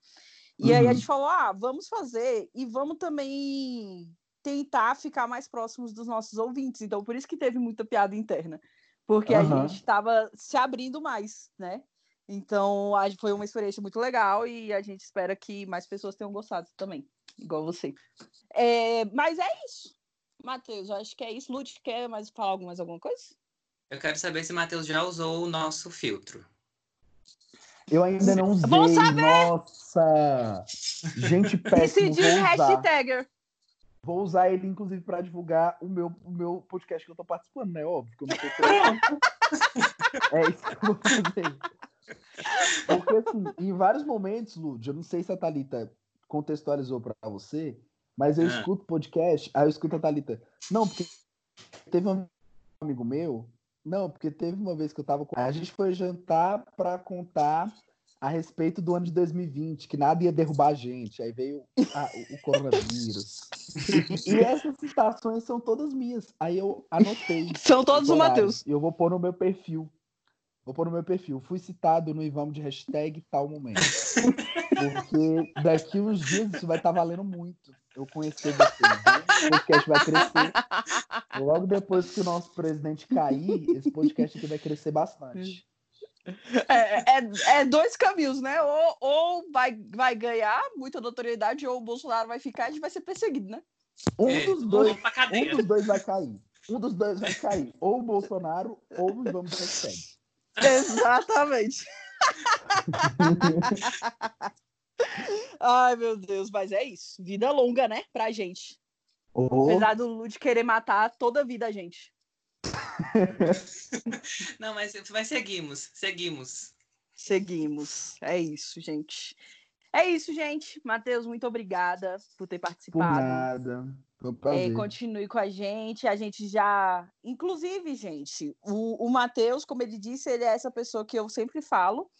E aí a Uhum. gente falou: ah, vamos fazer e vamos também tentar ficar mais próximos dos nossos ouvintes. Então, por isso que teve muita piada interna, porque a Aham. gente estava se abrindo mais, né? Então, foi uma experiência muito legal e a gente espera que mais pessoas tenham gostado também, igual você. É, mas é isso. Matheus, eu acho que é isso. Lute, quer mais falar alguma, mais alguma coisa? Eu quero saber se o Matheus já usou o nosso filtro. Eu ainda não usei. Vou saber! Nossa! Gente péssimo, Decidiu vou usar. hashtagger. Vou usar ele, inclusive, para divulgar o meu, o meu podcast que eu tô participando, né? Óbvio que eu não tô É isso que eu vou fazer. Porque, assim, em vários momentos, Lud, eu não sei se a Thalita contextualizou para você, mas eu Ah. escuto podcast, aí eu escuto a Thalita. Não, porque teve um amigo meu. Não, porque teve uma vez que eu tava com. A gente foi jantar para contar a respeito do ano de 2020, que nada ia derrubar a gente. Aí veio a- o, coronavírus. E essas citações são todas minhas. Aí eu anotei. São todos o Matheus. E eu vou pôr no meu perfil. Vou pôr no meu perfil. Fui citado no Ivamo de hashtag tal momento. Porque daqui uns dias isso vai estar valendo muito. Eu conhecer vocês. Né? O podcast vai crescer. Logo depois que o nosso presidente cair, esse podcast aqui vai crescer bastante. É, é- é dois caminhos, né? Ou, ou vai, vai ganhar muita notoriedade, ou o Bolsonaro vai ficar e a gente vai ser perseguido, né? Um É, dos dois, vamos pra um dos dois vai cair. Um dos dois vai cair. Ou o Bolsonaro, ou o Ivamo de hashtag. Exatamente. Ai, meu Deus, mas é isso. Vida longa, né? Pra gente. Ou Apesar do Lud querer matar toda a vida a gente. Não, mas, mas seguimos, seguimos. Seguimos. É isso, gente. É isso, gente. Matheus, muito obrigada por ter por participado. nada. Foi um É, continue com a gente. A gente já. Inclusive, gente, o, o Matheus, como ele disse, ele é essa pessoa que eu sempre falo.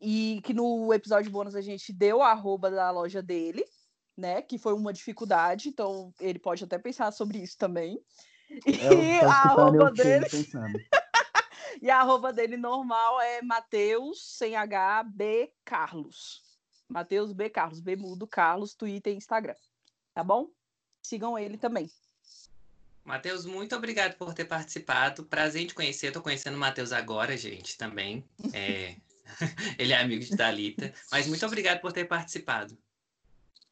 E que no episódio bônus a gente deu a arroba da loja dele, né? Que foi uma dificuldade. Então, ele pode até pensar sobre isso também. É, E a arroba dele. E a arroba dele normal é Mateus, sem H, B Carlos. Mateus B Carlos, B mudo Carlos, Twitter e Instagram. Tá bom? Sigam ele também. Matheus, muito obrigado por ter participado. Prazer em te conhecer. Eu tô conhecendo o Matheus agora, gente, também. É, Ele é amigo de Thalita. Mas muito obrigado por ter participado.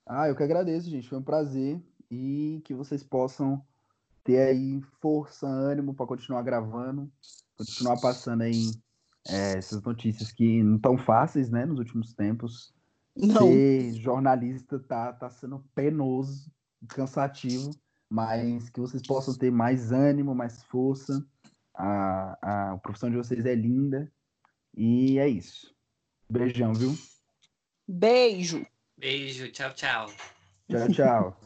Ah, eu que agradeço, gente. Foi um prazer. E que vocês possam ter aí força, ânimo para continuar gravando, continuar passando aí é, essas notícias que não tão fáceis, né, nos últimos tempos. Não. Ser jornalista tá, tá sendo penoso, cansativo, mas que vocês possam ter mais ânimo, mais força. A, a, a profissão de vocês é linda. E é isso. Beijão, viu? Beijo. Beijo, tchau, tchau. Tchau, tchau.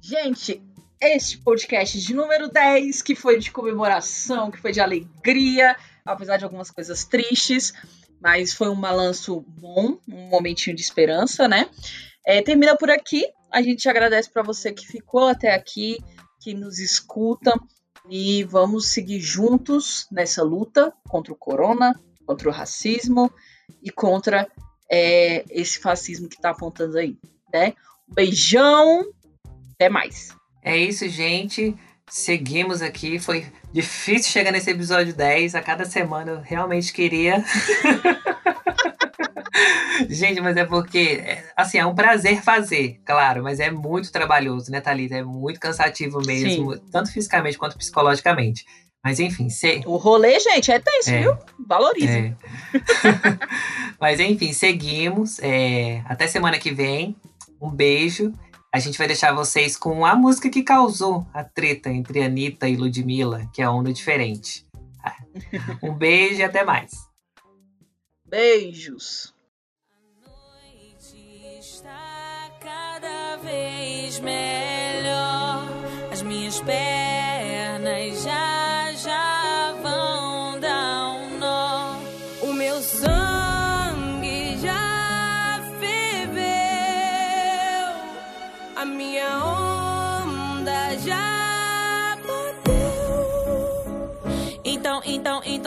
Gente, este podcast de número 10, que foi de comemoração, que foi de alegria, apesar de algumas coisas tristes, mas foi um balanço bom, um momentinho de esperança, né? É, termina por aqui. A gente agradece para você que ficou até aqui, que nos escuta e vamos seguir juntos nessa luta contra o corona, contra o racismo e contra é, esse fascismo que está apontando aí, né? Um beijão, até mais. É isso, gente. Seguimos aqui. Foi difícil chegar nesse episódio 10. A cada semana eu realmente queria. gente, mas é porque, é, assim, é um prazer fazer, claro, mas é muito trabalhoso, né, Thalita? É muito cansativo mesmo, tanto fisicamente quanto psicologicamente. Mas enfim, se... O rolê, gente, é tenso, É. viu? Valorize. É. Mas enfim, seguimos. É, Até semana que vem. Um beijo. A gente vai deixar vocês com a música que causou a treta entre Anitta e Ludmilla, que é a Onda Diferente. Um beijo e até mais. Beijos. noite está cada vez melhor. As minhas pernas